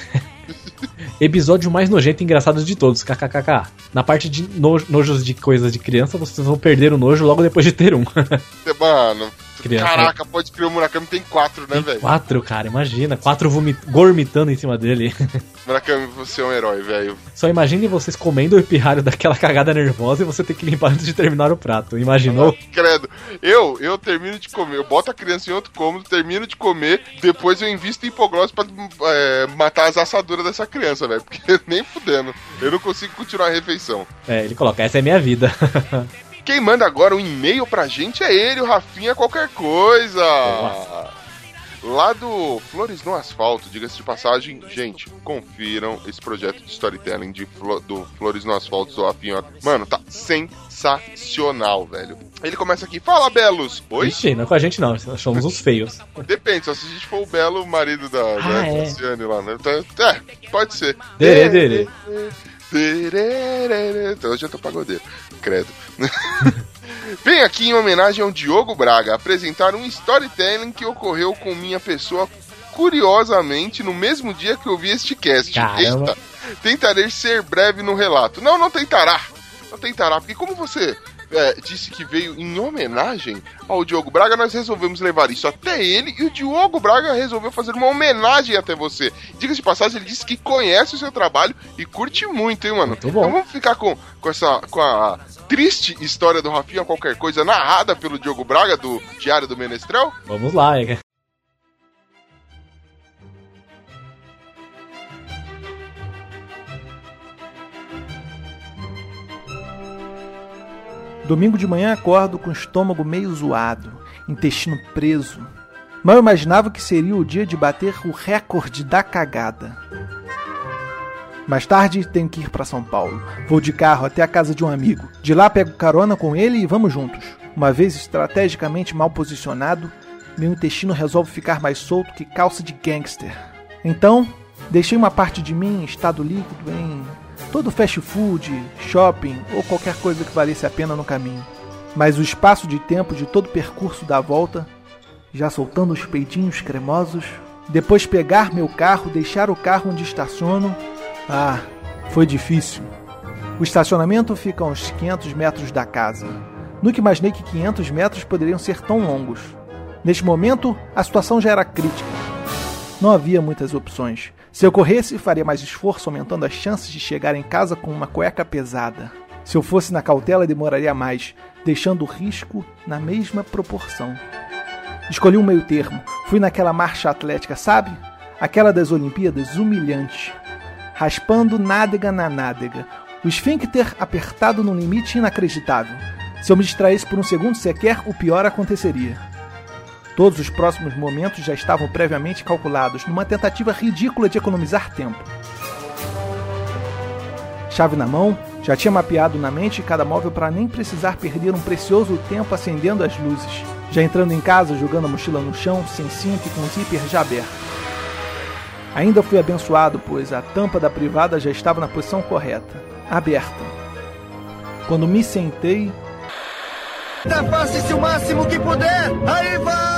Episódio mais nojento e engraçado de todos, kkkk. Na parte de no- nojos de coisas de criança, vocês vão perder o nojo logo depois de ter um. Mano, Criança. caraca, pode criar o Murakami tem quatro, né, velho? Quatro, cara, imagina. Quatro vomit gormitando em cima dele. Murakami, você é um herói, velho. Só imagine vocês comendo o pirralho daquela cagada nervosa e você ter que limpar antes de terminar o prato. Imaginou? Credo. Eu, eu termino de comer, eu boto a criança em outro cômodo, termino de comer, depois eu invisto em hipoglose pra é, matar as assaduras dessa criança, velho. Porque nem fudendo. Eu não consigo continuar a refeição. É, ele coloca, essa é minha vida. Quem manda agora um e-mail pra gente é ele, o Rafinha Qualquer Coisa. Lá do Flores no Asfalto, diga-se de passagem, gente, confiram esse projeto de storytelling de Flo- do Flores no Asfalto do Rafinha. Mano, tá sensacional, velho. Ele começa aqui, fala Belos! Oi? Ixi, não é com a gente não, nós somos os feios. Depende, só se a gente for o belo marido da, Ah, da é. Cassiane lá, né? Então, É, pode ser. Derê. Dererê. Então hoje eu tô pagodeiro, credo. Vem aqui em homenagem ao Diogo Braga apresentar um storytelling que ocorreu com minha pessoa curiosamente no mesmo dia que eu vi este cast. Tentarei ser breve no relato. Não, não tentará. Não tentará, porque como você é, disse que veio em homenagem ao Diogo Braga, nós resolvemos levar isso até ele e o Diogo Braga resolveu fazer uma homenagem até você. Diga de passagem, ele disse que conhece o seu trabalho e curte muito, hein, mano? Muito bom. Então vamos ficar com, com essa com a triste história do Rafinha qualquer coisa narrada pelo Diogo Braga do Diário do Menestrel? Vamos lá, é. Domingo de manhã acordo com o estômago meio zoado, intestino preso. Mal imaginava que seria o dia de bater o recorde da cagada. Mais tarde tenho que ir para São Paulo. Vou de carro até a casa de um amigo. De lá pego carona com ele e vamos juntos. Uma vez estrategicamente mal posicionado, meu intestino resolve ficar mais solto que calça de gangster. Então, deixei uma parte de mim em estado líquido em todo fast food, shopping ou qualquer coisa que valesse a pena no caminho. Mas o espaço de tempo de todo o percurso da volta, já soltando os peitinhos cremosos, depois pegar meu carro, deixar o carro onde estaciono, ah, foi difícil. O estacionamento fica a uns 500 metros da casa. Nunca imaginei que 500 metros poderiam ser tão longos. Neste momento, a situação já era crítica. Não havia muitas opções. Se eu corresse, faria mais esforço, aumentando as chances de chegar em casa com uma cueca pesada. Se eu fosse na cautela, demoraria mais, deixando o risco na mesma proporção. Escolhi um meio termo. Fui naquela marcha atlética, sabe? Aquela das Olimpíadas humilhante. Raspando nádega na nádega. O esfíncter apertado num limite inacreditável. Se eu me distraísse por um segundo sequer, o pior aconteceria. Todos os próximos momentos já estavam previamente calculados, numa tentativa ridícula de economizar tempo. Chave na mão, já tinha mapeado na mente cada móvel para nem precisar perder um precioso tempo acendendo as luzes. Já entrando em casa, jogando a mochila no chão, sem cinto e com o zíper já aberto. Ainda fui abençoado, pois a tampa da privada já estava na posição correta, aberta. Quando me sentei, Afaste-se o máximo que puder! Aí vai!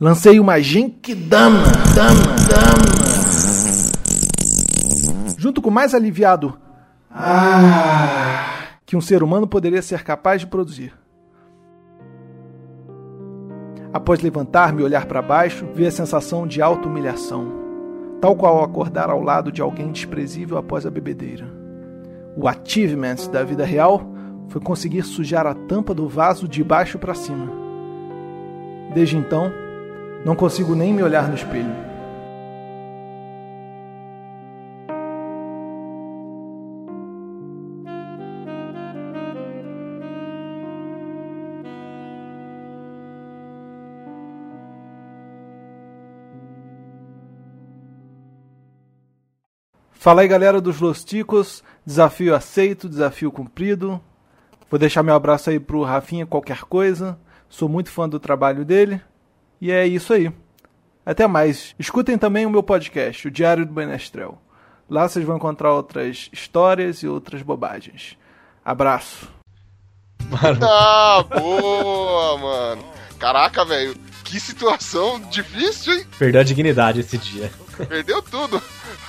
lancei uma Genkidama, dama, dama. Junto com o mais aliviado ah, que um ser humano poderia ser capaz de produzir. Após levantar-me e olhar para baixo, vi a sensação de auto-humilhação, tal qual acordar ao lado de alguém desprezível após a bebedeira. O achievement da vida real foi conseguir sujar a tampa do vaso de baixo para cima. Desde então, não consigo nem me olhar no espelho. Fala aí galera dos Losticos, desafio aceito, desafio cumprido. Vou deixar meu abraço aí pro Rafinha qualquer coisa. Sou muito fã do trabalho dele. E é isso aí. Até mais. Escutem também o meu podcast, o Diário do Benestrel. Lá vocês vão encontrar outras histórias e outras bobagens. Abraço. Ah, boa, mano. Caraca, velho. Que situação difícil, hein? Perdeu a dignidade esse dia. Perdeu tudo.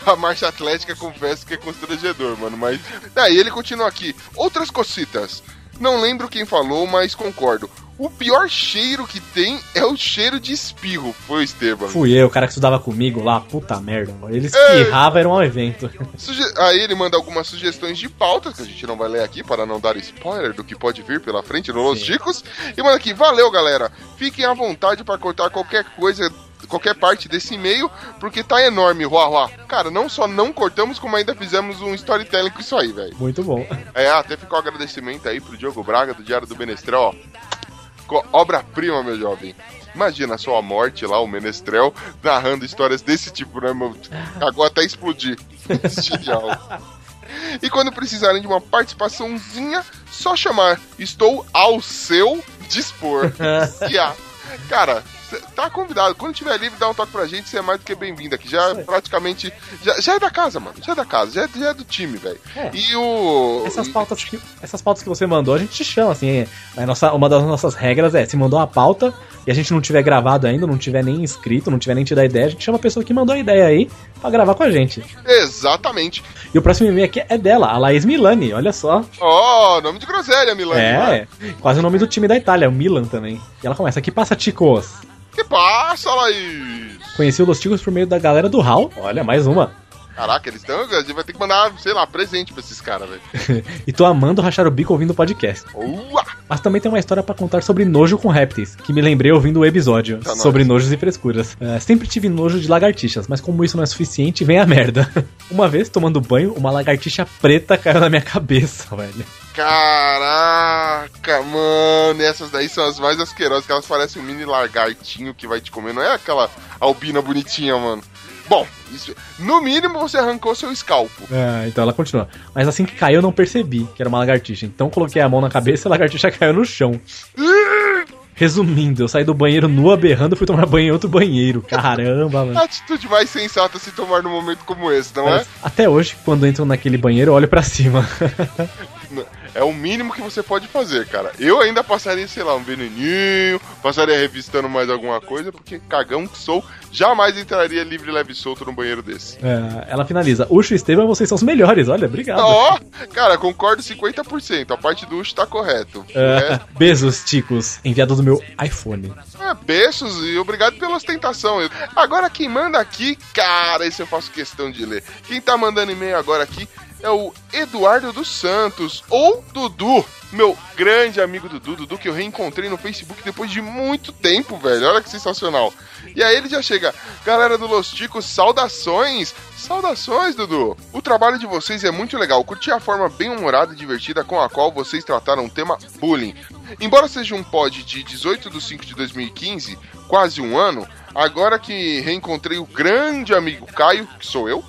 A marcha atlética, confesso que é constrangedor, mano. Mas. Daí ele continua aqui. Outras cocitas. Não lembro quem falou, mas concordo. O pior cheiro que tem é o cheiro de espirro, foi o Esteban. Fui eu, o cara que estudava comigo lá, puta merda, mano. Ele espirrava, era um evento. Suge- Aí ele manda algumas sugestões de pautas, que a gente não vai ler aqui para não dar spoiler do que pode vir pela frente no Los Chicos. E manda aqui, valeu galera. Fiquem à vontade para cortar qualquer coisa, qualquer parte desse e-mail, porque tá enorme, ruá, ruá. Cara, não só não cortamos, como ainda fizemos um storytelling com isso aí, velho. Muito bom. É, até ficou um agradecimento aí pro Diogo Braga, do Diário do Menestrel, ó. Obra-prima, meu jovem. Imagina a sua morte lá, o Menestrel, narrando histórias desse tipo, né, meu? Agora até explodir. Genial. E quando precisarem de uma participaçãozinha, só chamar. Estou ao seu dispor. E a- Cara, tá convidado. Quando tiver livre, dá um toque pra gente, você é mais do que bem-vindo aqui. Já é praticamente. Já, já é da casa, mano. Já é da casa. Já é, já é do time, velho. É. E o. Essas pautas, que, essas pautas que você mandou, a gente te chama, assim. A nossa, uma das nossas regras é, se mandou uma pauta e a gente não tiver gravado ainda, não tiver nem escrito, não tiver nem tido a ideia, a gente chama a pessoa que mandou a ideia aí pra gravar com a gente. Exatamente. E o próximo e-mail aqui é dela, a Laís Milani, olha só. Ó, nome de groselha, Milan. É, quase o nome do time da Itália, o Milan também. E ela começa, que passa, ticos? Que passa, Laís? Conheci o Los por meio da galera do HAL. Olha, mais uma. Caraca, eles estão. A gente vai ter que mandar, sei lá, presente pra esses caras, velho. e tô amando rachar o bico ouvindo o podcast. Ua! Mas também tem uma história pra contar sobre nojo com répteis, que me lembrei ouvindo o episódio Tá sobre nojos e frescuras. É, sempre tive nojo de lagartixas, mas como isso não é suficiente, vem a merda. Uma vez, tomando banho, uma lagartixa preta caiu na minha cabeça, velho. Caraca, mano, essas daí são as mais asquerosas, que elas parecem um mini lagartinho que vai te comer, não é aquela albina bonitinha, mano. Bom, isso, no mínimo você arrancou seu escalpo. É, então ela continua. Mas assim que caiu, eu não percebi que era uma lagartixa. Então coloquei a mão na cabeça e a lagartixa caiu no chão. Resumindo, eu saí do banheiro nua berrando e fui tomar banho em outro banheiro. Caramba, mano. A atitude mais sensata se tomar num momento como esse, não é? Mas até hoje, quando entro naquele banheiro, eu olho pra cima. É o mínimo que você pode fazer, cara. Eu ainda passaria, sei lá, um veneninho, passaria revistando mais alguma coisa, porque cagão que sou, jamais entraria livre, leve e solto num banheiro desse. É, ela finaliza. Ucho e Esteban, vocês são os melhores. Olha, obrigado. Ó, cara, concordo 50%. A parte do Ucho tá correto. É, beijos, ticos. Enviado do meu iPhone. É, beijos e obrigado pela ostentação. Agora quem manda aqui, cara, esse eu faço questão de ler. Quem tá mandando e-mail agora aqui é o Eduardo dos Santos, ou Dudu, meu grande amigo Dudu, Dudu que eu reencontrei no Facebook depois de muito tempo, velho. Olha que sensacional. E aí ele já chega, galera do Los Ticos, saudações! Saudações, Dudu! O trabalho de vocês é muito legal. Curti a forma bem humorada e divertida com a qual vocês trataram o tema bullying. Embora seja um pod de 18 de 5 de 2015, quase um ano, agora que reencontrei o grande amigo Caio, que sou eu,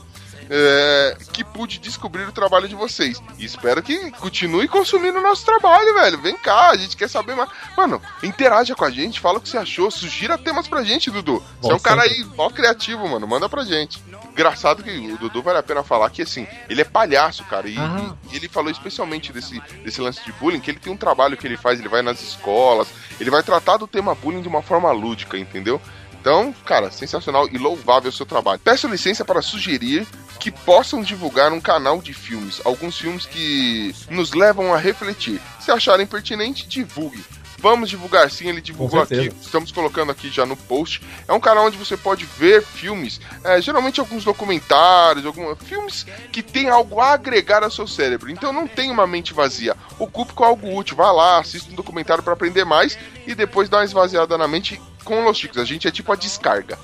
é, que pude descobrir o trabalho de vocês. E espero que continue consumindo o nosso trabalho, velho. Vem cá, a gente quer saber mais. Mano, interaja com a gente, fala o que você achou, sugira temas pra gente, Dudu. Você é um Bom, cara aí, mó criativo, mano. Manda pra gente. Engraçado que o Dudu vale a pena falar que, assim, ele é palhaço, cara. E, Ah. e ele falou especialmente desse, desse lance de bullying, que ele tem um trabalho que ele faz, ele vai nas escolas, ele vai tratar do tema bullying de uma forma lúdica, entendeu? Então, cara, sensacional e louvável o seu trabalho. Peço licença para sugerir que possam divulgar um canal de filmes, alguns filmes que nos levam a refletir. Se acharem pertinente, divulgue. Vamos divulgar sim, ele divulgou aqui. Estamos colocando aqui já no post. É um canal onde você pode ver filmes, é, geralmente alguns documentários, alguns filmes que tem algo a agregar ao seu cérebro. Então não tem uma mente vazia. Ocupe com algo útil. Vá lá, assista um documentário para aprender mais e depois dá uma esvaziada na mente com Los Chicos. A gente é tipo a descarga.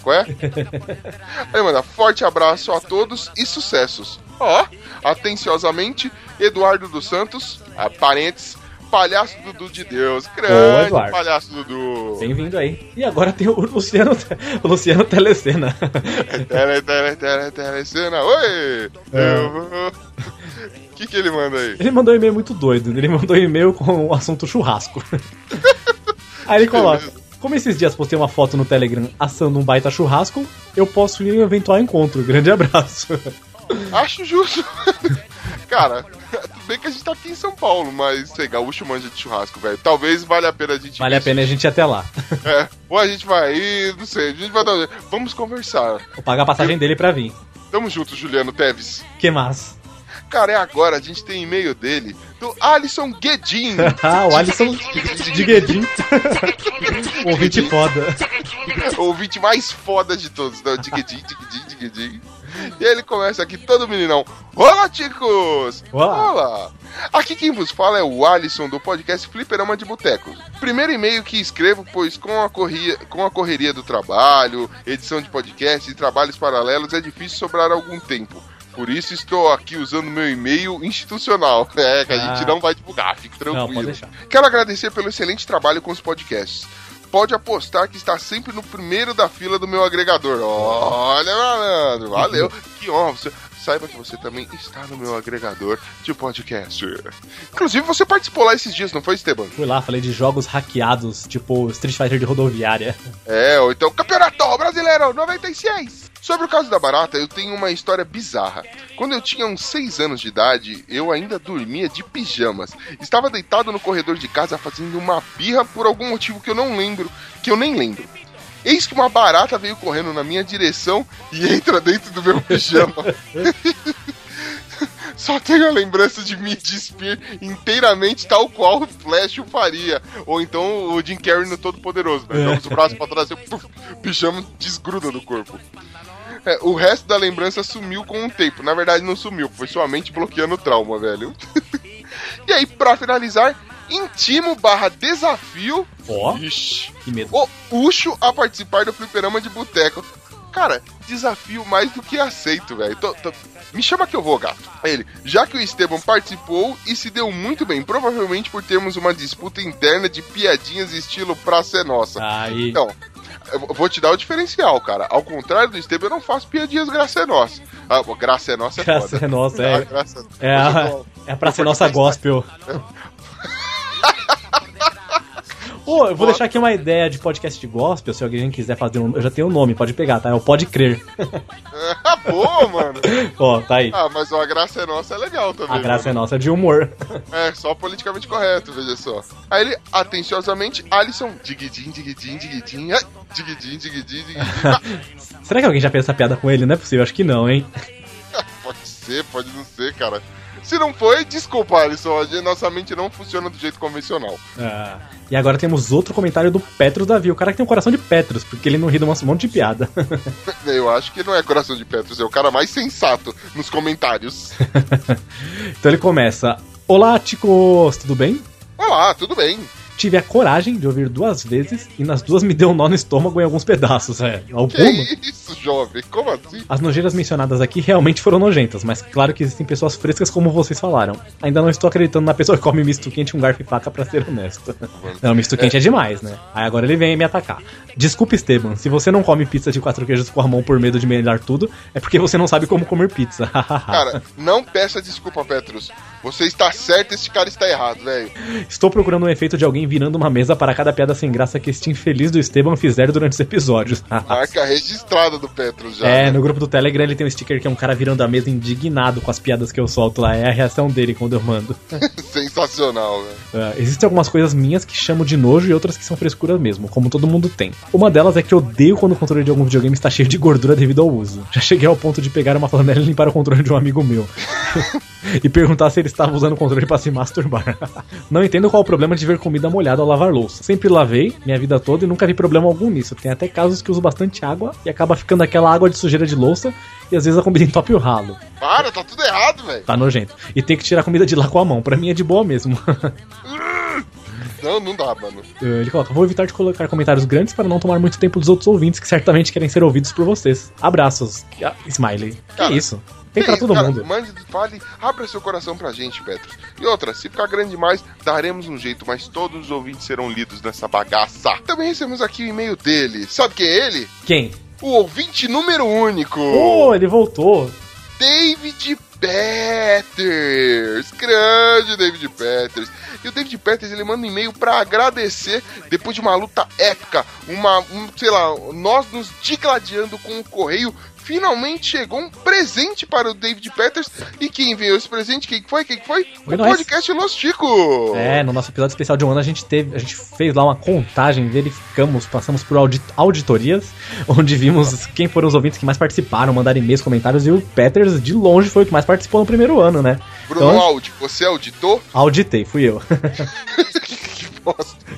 Qual é? Aí, manda, forte abraço a todos e sucessos. Ó, atenciosamente, Eduardo dos Santos, a parentes, palhaço Dudu de Deus. Grande Eduardo. palhaço Dudu. Bem-vindo aí. E agora tem o Luciano, o Luciano Telecena. Tele, tele, tele, tele, cena. Oi! É. Eu vou- O que, que ele manda aí? Ele mandou um e-mail muito doido. Ele mandou um e-mail com o assunto churrasco. Aí ele coloca: Como esses dias postei uma foto no Telegram assando um baita churrasco, eu posso ir em um eventual encontro. Grande abraço. Acho justo. Cara, bem que a gente tá aqui em São Paulo, mas sei, gaúcho manja de churrasco, velho. Talvez valha a pena a gente Vale a pena a gente ir até lá. É, ou a gente vai ir, não sei, a gente vai dar. Vamos conversar. Vou pagar a passagem dele pra vir. Tamo junto, Juliano Teves. Que massa. Cara, é agora, a gente tem e-mail dele, do Alisson Guedin. ah, o Alisson de Guedin. Ouvinte foda. o ouvinte mais foda de todos, né? Diguedim, diguedim, diguedim. E ele começa aqui todo meninão. Olá, ticos! Olá. Olá! Aqui quem vos fala é o Alisson do podcast Fliperama de Boteco. Primeiro e-mail que escrevo, pois com a, corria, com a correria do trabalho, edição de podcast e trabalhos paralelos é difícil sobrar algum tempo. Por isso estou aqui usando meu e-mail institucional. É, que a Ah. gente não vai divulgar, fique Não, tranquilo. deixar. Quero agradecer pelo excelente trabalho com os podcasts. Pode apostar que está sempre no primeiro da fila do meu agregador. Olha, malandro, valeu. que honra. Você, saiba que você também está no meu agregador de podcast. Inclusive, você participou lá esses dias, não foi, Esteban? Fui lá, falei de jogos hackeados, tipo Street Fighter de rodoviária. É, ou então Campeonato Brasileiro 96. Sobre o caso da barata, eu tenho uma história bizarra. Quando eu tinha uns 6 anos de idade, eu ainda dormia de pijamas. Estava deitado no corredor de casa fazendo uma birra por algum motivo que eu não lembro, que eu nem lembro. Eis que uma barata veio correndo na minha direção e entra dentro do meu pijama. Só tenho a lembrança de me despir inteiramente tal qual o Flash o faria. Ou então o Jim Carrey no Todo Poderoso. Né? Jogamos o braço pra trás e pijama desgruda do corpo. É, o resto da lembrança sumiu com o tempo. Na verdade, não sumiu, foi somente bloqueando o trauma, velho. e aí, pra finalizar, intimo barra desafio. Ó, Ixi, que medo. o Ucho a participar do fliperama de boteco. Cara, desafio mais do que aceito, velho. Me chama que eu vou, gato. Ele, já que o Esteban participou e se deu muito bem, provavelmente por termos uma disputa interna de piadinhas estilo Praça é Nossa. Aí. Então, eu vou te dar o diferencial, cara. Ao contrário do Esteban, eu não faço piadinhas graça é nossa. Ah, graça é nossa é Graça foda. é nossa, Ah, é. graça- É a, é pra ser nossa gospel. Pô, eu vou deixar aqui uma ideia de podcast de gospel, se alguém quiser fazer um. Eu já tenho o nome, pode pegar, tá? É o Pode Crer. Pô, mano. Ó, tá aí. Ah, mas o A Graça é Nossa é legal também. A graça é mano. nossa de humor. É, só politicamente correto, veja só. Aí ele, atenciosamente, Alisson, diguidim, diguidim, diguidim, ai, diguidim, diguidim, diguidim. Ah, Será que alguém já fez essa piada com ele? Não é possível, acho que não, hein? pode ser, pode não ser, cara. Se não foi, desculpa, Alisson, nossa mente não funciona do jeito convencional. Ah, e agora temos outro comentário do Petros Davi. O cara que tem um coração de Petros, porque ele não ri de um monte de piada. Eu acho que não é coração de Petros, é o cara mais sensato nos comentários. então ele começa: Olá, ticos, tudo bem? Olá, tudo bem? Tive a coragem de ouvir duas vezes e nas duas me deu um nó no estômago em alguns pedaços. É, Que alguma? isso, jovem? Como assim? As nojeiras mencionadas aqui realmente foram nojentas, mas claro que existem pessoas frescas como vocês falaram. Ainda não estou acreditando na pessoa que come misto quente com garfo e faca pra ser honesto. Não, misto quente é demais, né? Aí agora ele vem me atacar. Desculpa, Esteban, se você não come pizza de quatro queijos com a mão por medo de melhorar tudo, é porque você não sabe como comer pizza. Cara, não peça desculpa, Petrus. Você está certo, esse cara está errado, velho. Estou procurando um efeito de alguém virando uma mesa para cada piada sem graça que este infeliz do Esteban fizer durante os episódios. Marca registrada do Petrus já. É, né? no grupo do Telegram ele tem um sticker que é um cara virando a mesa indignado com as piadas que eu solto lá. É a reação dele quando eu mando. Sensacional, velho. É, existem algumas coisas minhas que chamo de nojo e outras que são frescuras mesmo, como todo mundo tem. Uma delas é que eu odeio quando o controle de algum videogame está cheio de gordura devido ao uso. Já cheguei ao ponto de pegar uma flanela e limpar o controle de um amigo meu. e perguntar se ele estava usando o controle para se masturbar. Não entendo qual o problema de ver comida molhada ao lavar louça. Sempre lavei minha vida toda e nunca vi problema algum nisso. Tem até casos que uso bastante água e acaba ficando aquela água de sujeira de louça e às vezes a comida entope o ralo. Para, tá tudo errado, velho. Tá nojento. E tem que tirar a comida de lá com a mão. Pra mim é de boa mesmo. Não, não dá, mano. Ele coloca: Vou evitar de colocar comentários grandes para não tomar muito tempo dos outros ouvintes que certamente querem ser ouvidos por vocês. Abraços. Ah, Smiley. Cara, que isso? Tem pra isso, todo cara? mundo. Mande, fale, abra seu coração pra gente, Petrus. E outra, se ficar grande demais, daremos um jeito, mas todos os ouvintes serão lidos nessa bagaça. Também recebemos aqui o e-mail dele. Sabe quem é ele? Quem? O ouvinte número único. Oh, ele voltou. David Peters. Grande David Peters. E o David Peters, ele manda um e-mail pra agradecer depois de uma luta épica, uma, um, sei lá, nós nos digladiando com o correio. Finalmente chegou um presente para o David Peters. E quem enviou esse presente? Quem foi? Quem foi? Foi o nós. podcast Los Chico. É, no nosso episódio especial de um ano a gente teve, a gente fez lá uma contagem, verificamos, passamos por audit- auditorias, onde vimos quem foram os ouvintes que mais participaram, mandaram e-mails, comentários, e o Peters de longe foi o que mais participou no primeiro ano, né? Bruno Então, Aldi, você auditor? auditei, fui eu.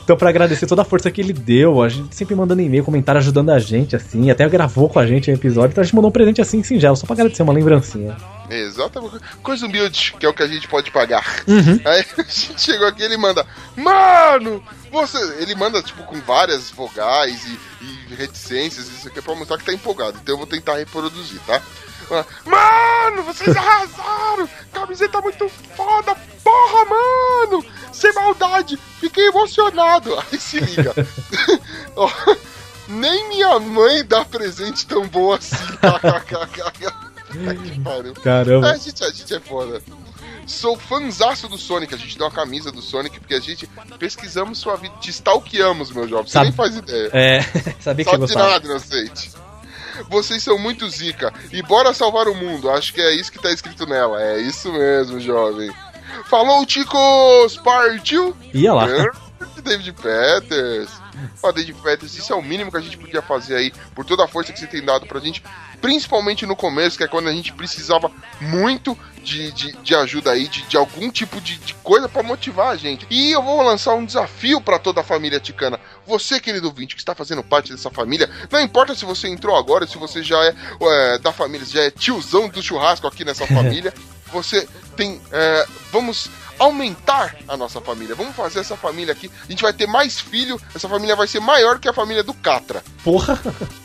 Então, pra agradecer toda a força que ele deu, a gente sempre mandando e-mail, comentário, ajudando a gente, assim, até gravou com a gente o episódio, então a gente mandou um presente assim, singelo, só pra agradecer, uma lembrancinha. Exatamente. Coisa humilde, que é o que a gente pode pagar. Uhum. Aí a gente chegou aqui e ele manda, mano, você. Ele manda, tipo, com várias vogais e, e reticências, isso aqui é pra mostrar que tá empolgado. Então eu vou tentar reproduzir, tá? Mano, vocês arrasaram! Camiseta muito foda, porra, mano! Sem maldade, fiquei emocionado. Aí se liga. Ó, nem minha mãe dá presente tão bom assim. Caramba. A, gente, a gente é foda. Sou fãzaço do Sonic, a gente deu uma camisa do Sonic porque a gente pesquisamos sua vida, te stalkeamos, meu jovem. Você Sabe- nem faz ideia. É, sabia que Sabe você de gostava. nada, inocente. Vocês são muito zica. E bora salvar o mundo. Acho que é isso que tá escrito nela. É isso mesmo, jovem. Falou, ticos! Partiu! Ia lá. David Peters. Ó, David Peters, isso é o mínimo que a gente podia fazer aí, por toda a força que você tem dado pra gente, principalmente no começo, que é quando a gente precisava muito de, de, de ajuda aí, de, de algum tipo de, de coisa pra motivar a gente. E eu vou lançar um desafio pra toda a família ticana. Você, querido ouvinte, que está fazendo parte dessa família, não importa se você entrou agora, se você já é, é, da família, já é tiozão do churrasco aqui nessa família, você tem. é, vamos aumentar a nossa família. Vamos fazer essa família aqui. A gente vai ter mais filho. Essa família vai ser maior que a família do Catra. Porra!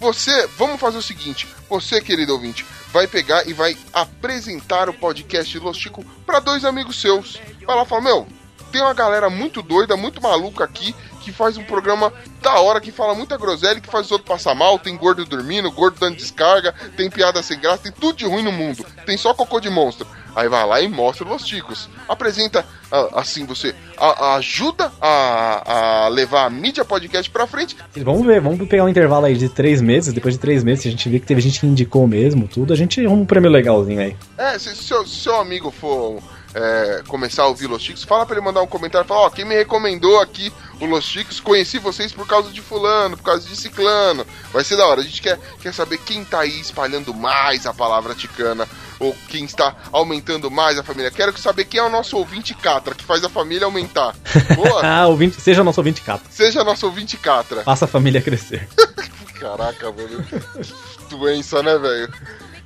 Você, vamos fazer o seguinte: você, querido ouvinte, vai pegar e vai apresentar o podcast Los Chico para dois amigos seus. Vai lá e fala: Meu, tem uma galera muito doida, muito maluca aqui, que faz um programa da hora, que fala muita groselha, que faz os outros passar mal. Tem gordo dormindo, gordo dando descarga, tem piada sem graça, tem tudo de ruim no mundo. Tem só cocô de monstro. Aí vai lá e mostra Los Ticos. Apresenta, ah, assim, você a- a ajuda a, a levar a mídia podcast pra frente. Vamos ver, vamos pegar um intervalo aí de três meses. Depois de três meses, se a gente vê que teve gente que indicou mesmo, tudo, a gente arruma um prêmio legalzinho aí. É, se se se seu amigo for é, começar a ouvir Los Chicos, fala pra ele mandar um comentário, fala, ó, quem me recomendou aqui o Los Chicos, conheci vocês por causa de fulano, por causa de ciclano. Vai ser da hora. A gente quer, quer saber quem tá aí espalhando mais a palavra ticana, ou quem está aumentando mais a família. Quero saber quem é o nosso ouvinte catra, que faz a família aumentar. Boa? ah, ouvinte, seja nosso ouvinte cata. Seja nosso ouvinte catra. Faça a família crescer. Caraca, mano. Doença, né, velho?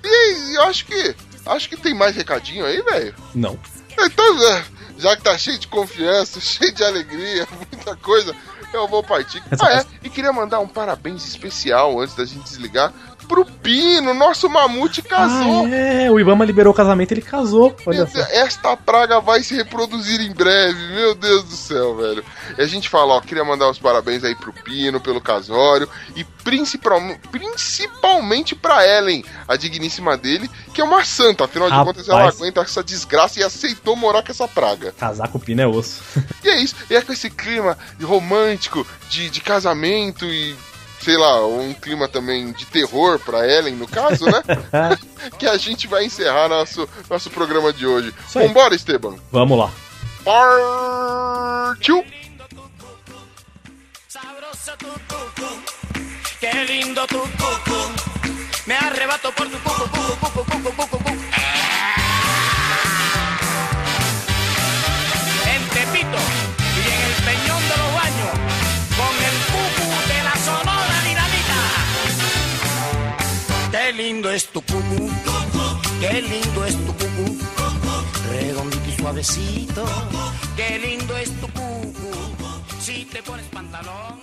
E eu acho que. Acho que tem mais recadinho aí, velho. Não. Então, é, já que tá cheio de confiança, cheio de alegria, muita coisa, eu vou partir. Ah, é, e queria mandar um parabéns especial antes da gente desligar pro Pino, nosso mamute casou. Ah, é, o Ibama liberou o casamento ele casou. Olha só. Esta praga vai se reproduzir em breve, meu Deus do céu, velho. E a gente fala, ó, queria mandar os parabéns aí pro Pino, pelo casório, e principal, principalmente pra Ellen, a digníssima dele, que é uma santa, afinal de Rapaz. contas ela aguenta essa desgraça e aceitou morar com essa praga. Casar com o Pino é osso. E é isso, e é com esse clima romântico de, de casamento e. Sei lá, um clima também de terror pra Ellen, no caso, né? que a gente vai encerrar nosso, nosso programa de hoje. Isso aí. Vambora, Esteban. Vamos lá. Partiu! Qué lindo tu cucu. Me arrebato por tu cucu, cucu, cucu, cucu, cucu, Qué lindo es tu cucu, qué lindo es tu cucu. Redondito y suavecito, qué lindo es tu cucu. Si te pones pantalón